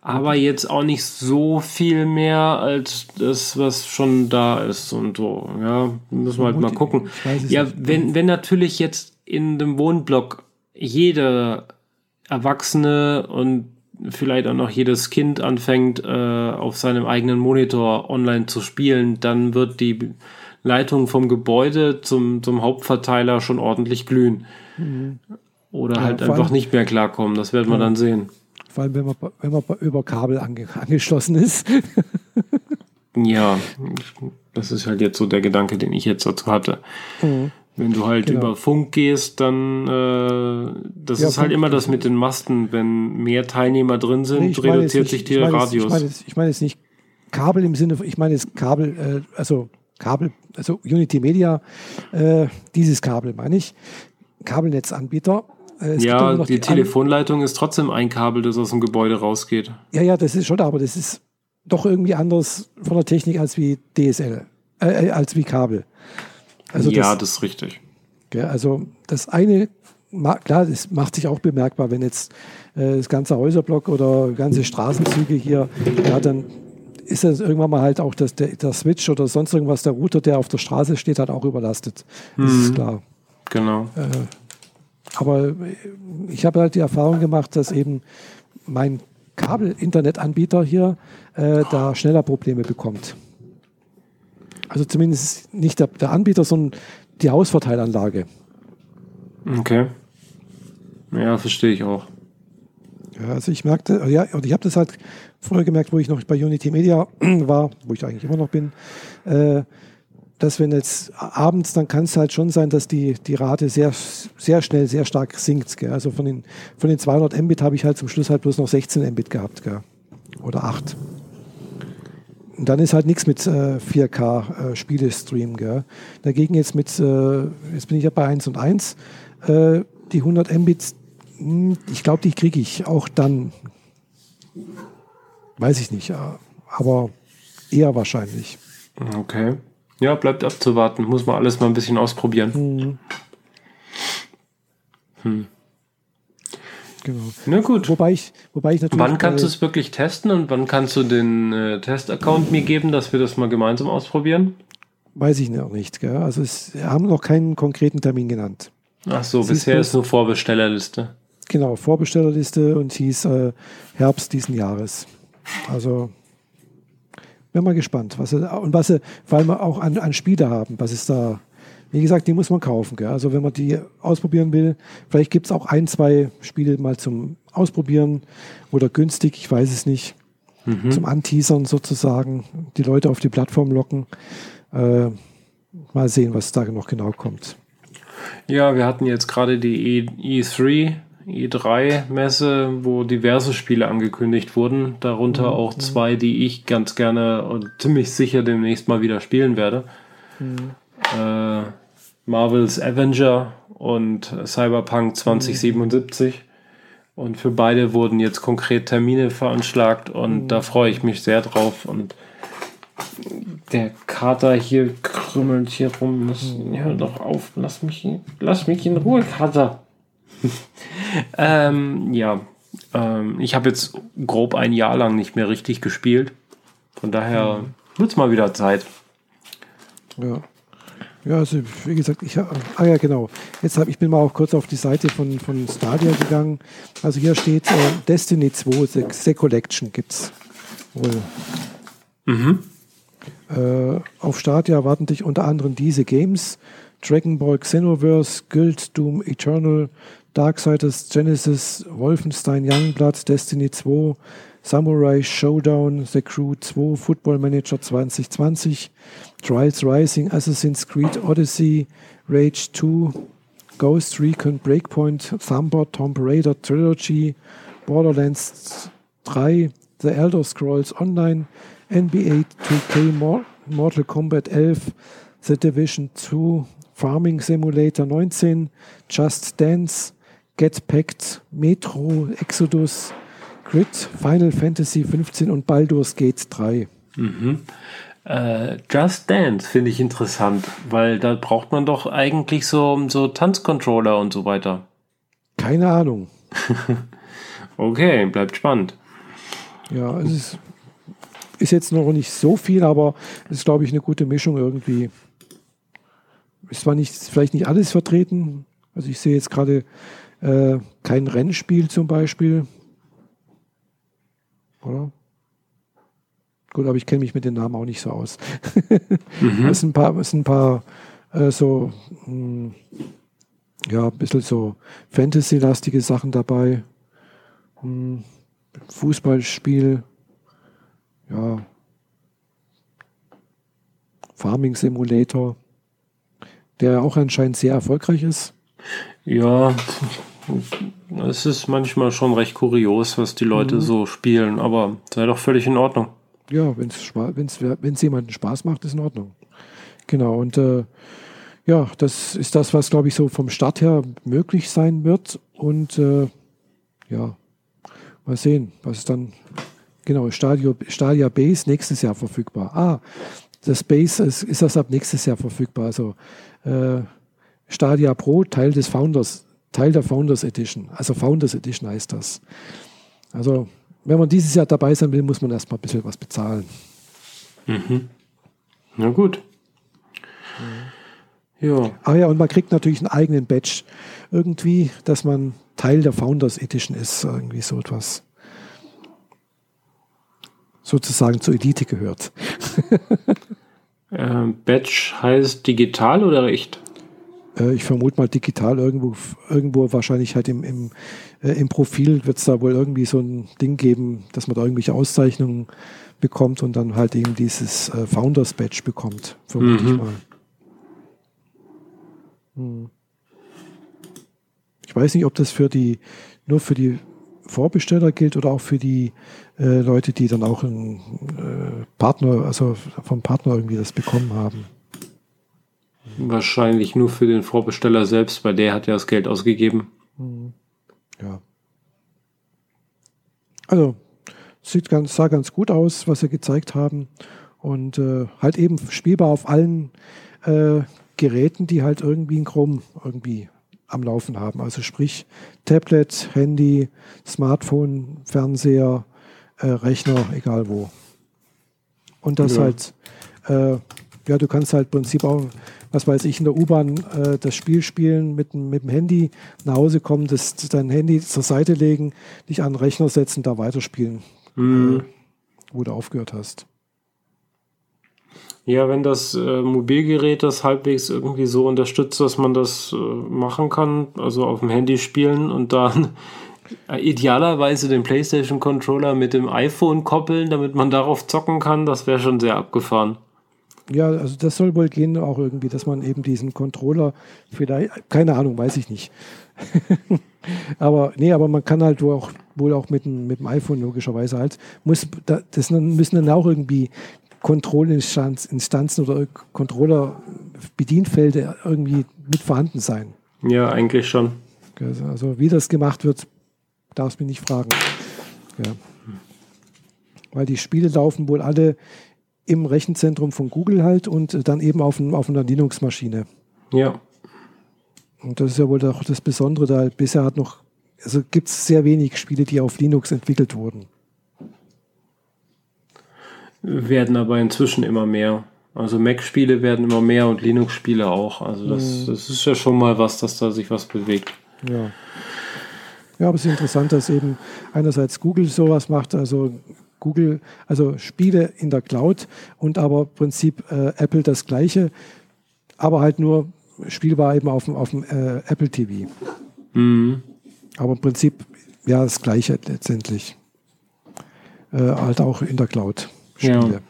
aber jetzt auch nicht so viel mehr als das, was schon da ist und so. Ja, müssen wir halt mal gucken. Ja, wenn, wenn natürlich jetzt in dem Wohnblock jeder Erwachsene und vielleicht auch noch jedes Kind anfängt, äh, auf seinem eigenen Monitor online zu spielen, dann wird die Leitung vom Gebäude zum, zum Hauptverteiler schon ordentlich glühen. Mhm. Oder ja, halt einfach allem, nicht mehr klarkommen. Das werden wir ja. dann sehen. Vor allem, wenn man, wenn man über Kabel ange, angeschlossen ist. ja, das ist halt jetzt so der Gedanke, den ich jetzt dazu hatte. Mhm. Wenn du halt genau. über Funk gehst, dann äh, das ja, ist halt immer das mit den Masten. Wenn mehr Teilnehmer drin sind, nee, reduziert sich der Radius. ich meine jetzt, ich meine jetzt nicht Kabel im Sinne, ich meine jetzt Kabel, äh, also Kabel, also Unity Media, äh, dieses Kabel meine ich, Kabelnetzanbieter. Äh, ja, die, die Telefonleitung ist trotzdem ein Kabel, das aus dem Gebäude rausgeht. Ja, ja, das ist schon, aber das ist doch irgendwie anders von der Technik als wie DSL, äh, äh, als wie Kabel. Also ja, das, das ist richtig. Gell, also das eine, klar, das macht sich auch bemerkbar, wenn jetzt äh, das ganze Häuserblock oder ganze Straßenzüge hier, ja, dann ist das irgendwann mal halt auch das, der, der Switch oder sonst irgendwas, der Router, der auf der Straße steht, halt auch überlastet. Mhm. Das ist klar. Genau. Äh, aber ich habe halt die Erfahrung gemacht, dass eben mein Kabel-Internetanbieter hier äh, da schneller Probleme bekommt. Also zumindest nicht der, der Anbieter, sondern die Hausverteilanlage. Okay. Ja, verstehe ich auch. Ja, also ich merkte, ja, und ich habe das halt früher gemerkt, wo ich noch bei Unity Media war, wo ich eigentlich immer noch bin, äh, dass wenn jetzt abends, dann kann es halt schon sein, dass die, die Rate sehr, sehr schnell, sehr stark sinkt. Gell? Also von den, von den 200 Mbit habe ich halt zum Schluss halt bloß noch 16 Mbit gehabt. Gell? Oder 8. Und dann ist halt nichts mit äh, 4K äh, Spielestream. Gell? Dagegen jetzt mit, äh, jetzt bin ich ja bei 1 und 1, äh, die 100 Mbit, hm, ich glaube, die kriege ich auch dann Weiß ich nicht, aber eher wahrscheinlich. Okay. Ja, bleibt abzuwarten. Muss man alles mal ein bisschen ausprobieren. Hm. Hm. Genau. Na gut. Wobei ich, wobei ich natürlich. Wann kannst du es wirklich testen und wann kannst du den äh, Test-Account mir geben, dass wir das mal gemeinsam ausprobieren? Weiß ich noch nicht. Gell? Also, es haben noch keinen konkreten Termin genannt. Ach so, es bisher ist nur Vorbestellerliste. Genau, Vorbestellerliste und hieß äh, Herbst diesen Jahres. Also bin mal gespannt, was sie, und was sie vor allem auch an, an Spiele haben, was ist da. Wie gesagt, die muss man kaufen. Gell? Also wenn man die ausprobieren will, vielleicht gibt es auch ein, zwei Spiele mal zum Ausprobieren oder günstig, ich weiß es nicht, mhm. zum Anteasern sozusagen, die Leute auf die Plattform locken. Äh, mal sehen, was da noch genau kommt. Ja, wir hatten jetzt gerade die E3 E3-Messe, wo diverse Spiele angekündigt wurden, darunter mhm. auch zwei, die ich ganz gerne und ziemlich sicher demnächst mal wieder spielen werde. Mhm. Äh, Marvel's Avenger und Cyberpunk 2077. Mhm. Und für beide wurden jetzt konkret Termine veranschlagt und mhm. da freue ich mich sehr drauf. Und der Kater hier krümmelt hier rum. Lass, hör doch auf, lass mich, lass mich in Ruhe, Kater. ähm, ja, ähm, ich habe jetzt grob ein Jahr lang nicht mehr richtig gespielt. Von daher mhm. wird es mal wieder Zeit. Ja. Ja, also wie gesagt, ich ah ja genau. Jetzt habe ich bin mal auch kurz auf die Seite von, von Stadia gegangen. Also hier steht äh, Destiny 2, The, The Collection gibt's wohl. Mhm. Äh, auf Stadia erwarten dich unter anderem diese Games: Dragon Ball Xenoverse, Guild, Doom Eternal, Darksiders Genesis, Wolfenstein Youngblood, Destiny 2, Samurai Showdown, The Crew 2, Football Manager 2020, Trials Rising, Assassin's Creed Odyssey, Rage 2, Ghost Recon Breakpoint, Thumper, Tomb Raider Trilogy, Borderlands 3, The Elder Scrolls Online, NBA 2K Mortal Kombat 11, The Division 2, Farming Simulator 19, Just Dance, Get Packed, Metro, Exodus, Grid, Final Fantasy 15 und Baldur's Gate 3. Mhm. Äh, Just Dance finde ich interessant, weil da braucht man doch eigentlich so, so Tanzcontroller und so weiter. Keine Ahnung. okay, bleibt spannend. Ja, es ist ist jetzt noch nicht so viel, aber es ist, glaube ich, eine gute Mischung irgendwie. Ist zwar nicht, vielleicht nicht alles vertreten. Also ich sehe jetzt gerade äh, kein Rennspiel zum Beispiel. Oder? Gut, aber ich kenne mich mit den Namen auch nicht so aus. mhm. Es sind ein paar, es sind ein paar äh, so, mh, hm, ja, ein bisschen so Fantasy-lastige Sachen dabei. Hm, Fußballspiel, ja, Farming Simulator, der auch anscheinend sehr erfolgreich ist. Ja, es ist manchmal schon recht kurios, was die Leute mhm. so spielen, aber sei doch völlig in Ordnung. Ja, wenn es jemanden Spaß macht, ist in Ordnung. Genau, und äh, ja, das ist das, was, glaube ich, so vom Start her möglich sein wird. Und äh, ja, mal sehen, was dann Genau, Stadio, Stadia Base nächstes Jahr verfügbar. Ah, das Base ist, ist das ab nächstes Jahr verfügbar. Also äh, Stadia Pro, Teil des Founders, Teil der Founders Edition. Also Founders Edition heißt das. Also, wenn man dieses Jahr dabei sein will, muss man erstmal ein bisschen was bezahlen. Mhm. Na gut. Ja. Ah ja, und man kriegt natürlich einen eigenen Badge irgendwie, dass man Teil der Founders Edition ist, irgendwie so etwas sozusagen zur Elite gehört. äh, Badge heißt digital oder echt? Äh, ich vermute mal digital irgendwo, irgendwo wahrscheinlich halt im, im, äh, im Profil wird es da wohl irgendwie so ein Ding geben, dass man da irgendwelche Auszeichnungen bekommt und dann halt eben dieses äh, Founders Badge bekommt, vermute mhm. ich mal. Hm. Ich weiß nicht, ob das für die nur für die Vorbesteller gilt oder auch für die äh, Leute, die dann auch einen äh, Partner, also vom Partner irgendwie das bekommen haben. Wahrscheinlich nur für den Vorbesteller selbst, weil der hat ja das Geld ausgegeben. Mhm. Ja. Also, sieht ganz, sah ganz gut aus, was sie gezeigt haben. Und äh, halt eben spielbar auf allen äh, Geräten, die halt irgendwie ein Chrome irgendwie am Laufen haben. Also sprich Tablet, Handy, Smartphone, Fernseher, äh, Rechner, egal wo. Und das ja. halt, äh, ja, du kannst halt im Prinzip auch, was weiß ich, in der U-Bahn äh, das Spiel spielen mit, mit dem Handy, nach Hause kommen, das, dein Handy zur Seite legen, dich an den Rechner setzen, da weiterspielen, mhm. wo du aufgehört hast. Ja, wenn das äh, Mobilgerät das halbwegs irgendwie so unterstützt, dass man das äh, machen kann, also auf dem Handy spielen und dann äh, idealerweise den PlayStation Controller mit dem iPhone koppeln, damit man darauf zocken kann, das wäre schon sehr abgefahren. Ja, also das soll wohl gehen auch irgendwie, dass man eben diesen Controller vielleicht, keine Ahnung, weiß ich nicht. aber nee, aber man kann halt wohl auch, wohl auch mit, dem, mit dem iPhone logischerweise halt, muss, das müssen dann auch irgendwie Kontrollinstanzen oder Controller-Bedienfelder irgendwie mit vorhanden sein. Ja, eigentlich schon. Also wie das gemacht wird, darfst mich nicht fragen. Ja. Weil die Spiele laufen wohl alle im Rechenzentrum von Google halt und dann eben auf, auf einer Linux-Maschine. Ja. Und das ist ja wohl auch das Besondere, da bisher hat noch, also gibt es sehr wenig Spiele, die auf Linux entwickelt wurden. Werden aber inzwischen immer mehr. Also Mac-Spiele werden immer mehr und Linux-Spiele auch. Also das, mhm. das ist ja schon mal was, dass da sich was bewegt. Ja. Ja, aber es ist interessant, dass eben einerseits Google sowas macht, also Google, also Spiele in der Cloud und aber im Prinzip äh, Apple das gleiche, aber halt nur spielbar eben auf dem, auf dem äh, Apple TV. Mhm. Aber im Prinzip ja das gleiche letztendlich. Äh, halt auch in der Cloud Spiele. Ja.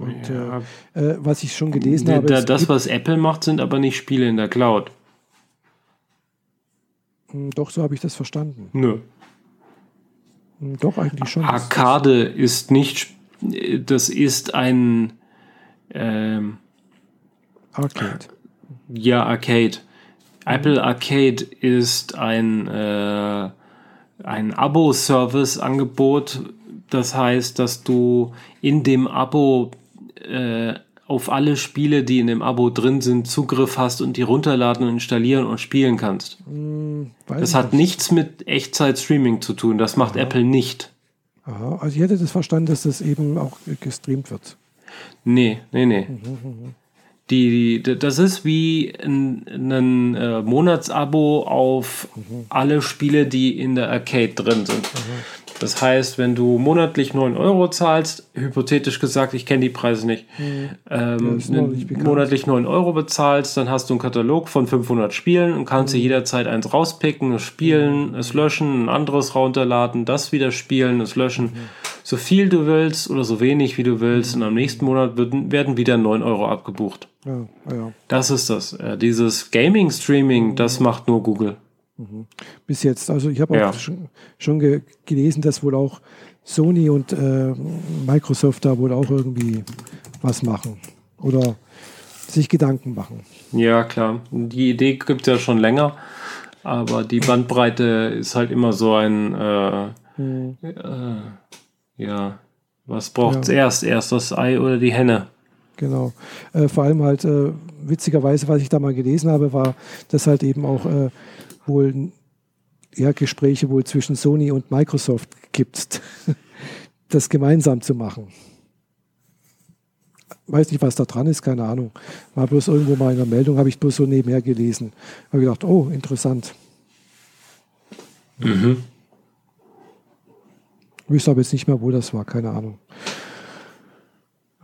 Und ja. Äh, äh, was ich schon gelesen da, habe. das, was Apple macht, sind aber nicht Spiele in der Cloud. Hm, doch, so habe ich das verstanden. Nö. Hm, doch, eigentlich schon. Arcade ist nicht. Das ist ein. Ähm, Arcade. Ja, Arcade. Apple Arcade ist ein, äh, ein Abo-Service-Angebot. Das heißt, dass du in dem Abo äh, auf alle Spiele, die in dem Abo drin sind, Zugriff hast und die runterladen und installieren und spielen kannst. Hm, das hat nicht. nichts mit Echtzeit-Streaming zu tun. Das macht Aha. Apple nicht. Aha, also ich hätte das verstanden, dass das eben auch gestreamt wird. Nee, nee, nee. Mhm, mhm. mhm. Die, die, das ist wie ein, ein äh, Monatsabo auf mhm. alle Spiele, die in der Arcade drin sind. Mhm. Das heißt, wenn du monatlich 9 Euro zahlst, hypothetisch gesagt, ich kenne die Preise nicht, mhm. ähm, nicht monatlich 9 Euro bezahlst, dann hast du einen Katalog von 500 Spielen und kannst dir mhm. jederzeit eins rauspicken, es spielen, mhm. es löschen, ein anderes runterladen, das wieder spielen, es löschen. Mhm so viel du willst oder so wenig wie du willst und am nächsten Monat werden, werden wieder 9 Euro abgebucht. Ja, ja. Das ist das. Äh, dieses Gaming-Streaming, das macht nur Google. Mhm. Bis jetzt. Also ich habe auch ja. schon, schon ge gelesen, dass wohl auch Sony und äh, Microsoft da wohl auch irgendwie was machen. Oder sich Gedanken machen. Ja, klar. Die Idee gibt es ja schon länger, aber die Bandbreite ist halt immer so ein äh, mhm. äh, ja, was braucht es ja. erst? Erst das Ei oder die Henne? Genau. Äh, vor allem halt, äh, witzigerweise, was ich da mal gelesen habe, war, dass halt eben auch äh, wohl ja, Gespräche wohl zwischen Sony und Microsoft gibt, das gemeinsam zu machen. Weiß nicht, was da dran ist, keine Ahnung. War bloß irgendwo mal in der Meldung, habe ich bloß so nebenher gelesen. Habe gedacht, oh, interessant. Mhm. Wüsste aber jetzt nicht mehr, wo das war, keine Ahnung.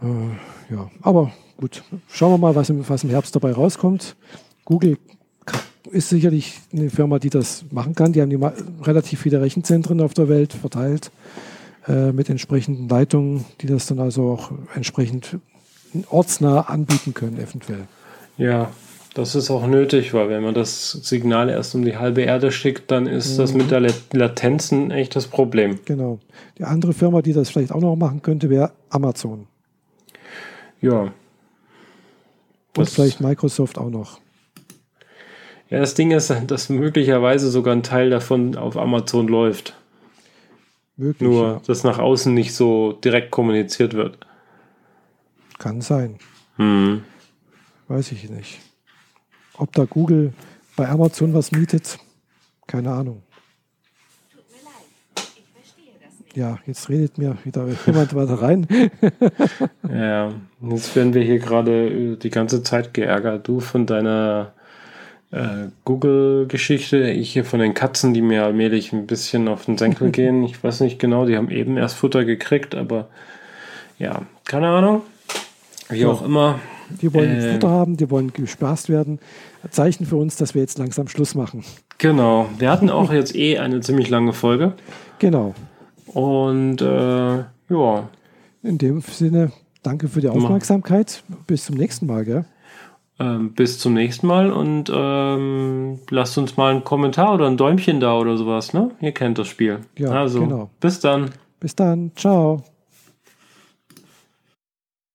Äh, ja, aber gut, schauen wir mal, was im, was im Herbst dabei rauskommt. Google ist sicherlich eine Firma, die das machen kann. Die haben die relativ viele Rechenzentren auf der Welt verteilt äh, mit entsprechenden Leitungen, die das dann also auch entsprechend ortsnah anbieten können, eventuell. Ja, das ist auch nötig, weil wenn man das Signal erst um die halbe Erde schickt, dann ist mhm. das mit der Latenz ein echtes Problem. Genau. Die andere Firma, die das vielleicht auch noch machen könnte, wäre Amazon. Ja. Und das vielleicht Microsoft auch noch. Ja, das Ding ist, dass möglicherweise sogar ein Teil davon auf Amazon läuft. Möglich, Nur, ja. dass nach außen nicht so direkt kommuniziert wird. Kann sein. Hm. Weiß ich nicht. Ob da Google bei Amazon was mietet, keine Ahnung. Ja, jetzt redet mir wieder jemand weiter rein. ja, jetzt werden wir hier gerade die ganze Zeit geärgert. Du von deiner äh, Google-Geschichte, ich hier von den Katzen, die mir allmählich ein bisschen auf den Senkel gehen. Ich weiß nicht genau, die haben eben erst Futter gekriegt, aber ja, keine Ahnung. Wie ja. auch immer. Die wollen äh, Futter haben, die wollen gespaßt werden. Zeichen für uns, dass wir jetzt langsam Schluss machen. Genau. Wir hatten auch jetzt eh eine ziemlich lange Folge. Genau. Und äh, ja. In dem Sinne, danke für die Aufmerksamkeit. Bis zum nächsten Mal, gell? Ähm, bis zum nächsten Mal und ähm, lasst uns mal einen Kommentar oder ein Däumchen da oder sowas, ne? Ihr kennt das Spiel. Ja, also, genau. bis dann. Bis dann. Ciao.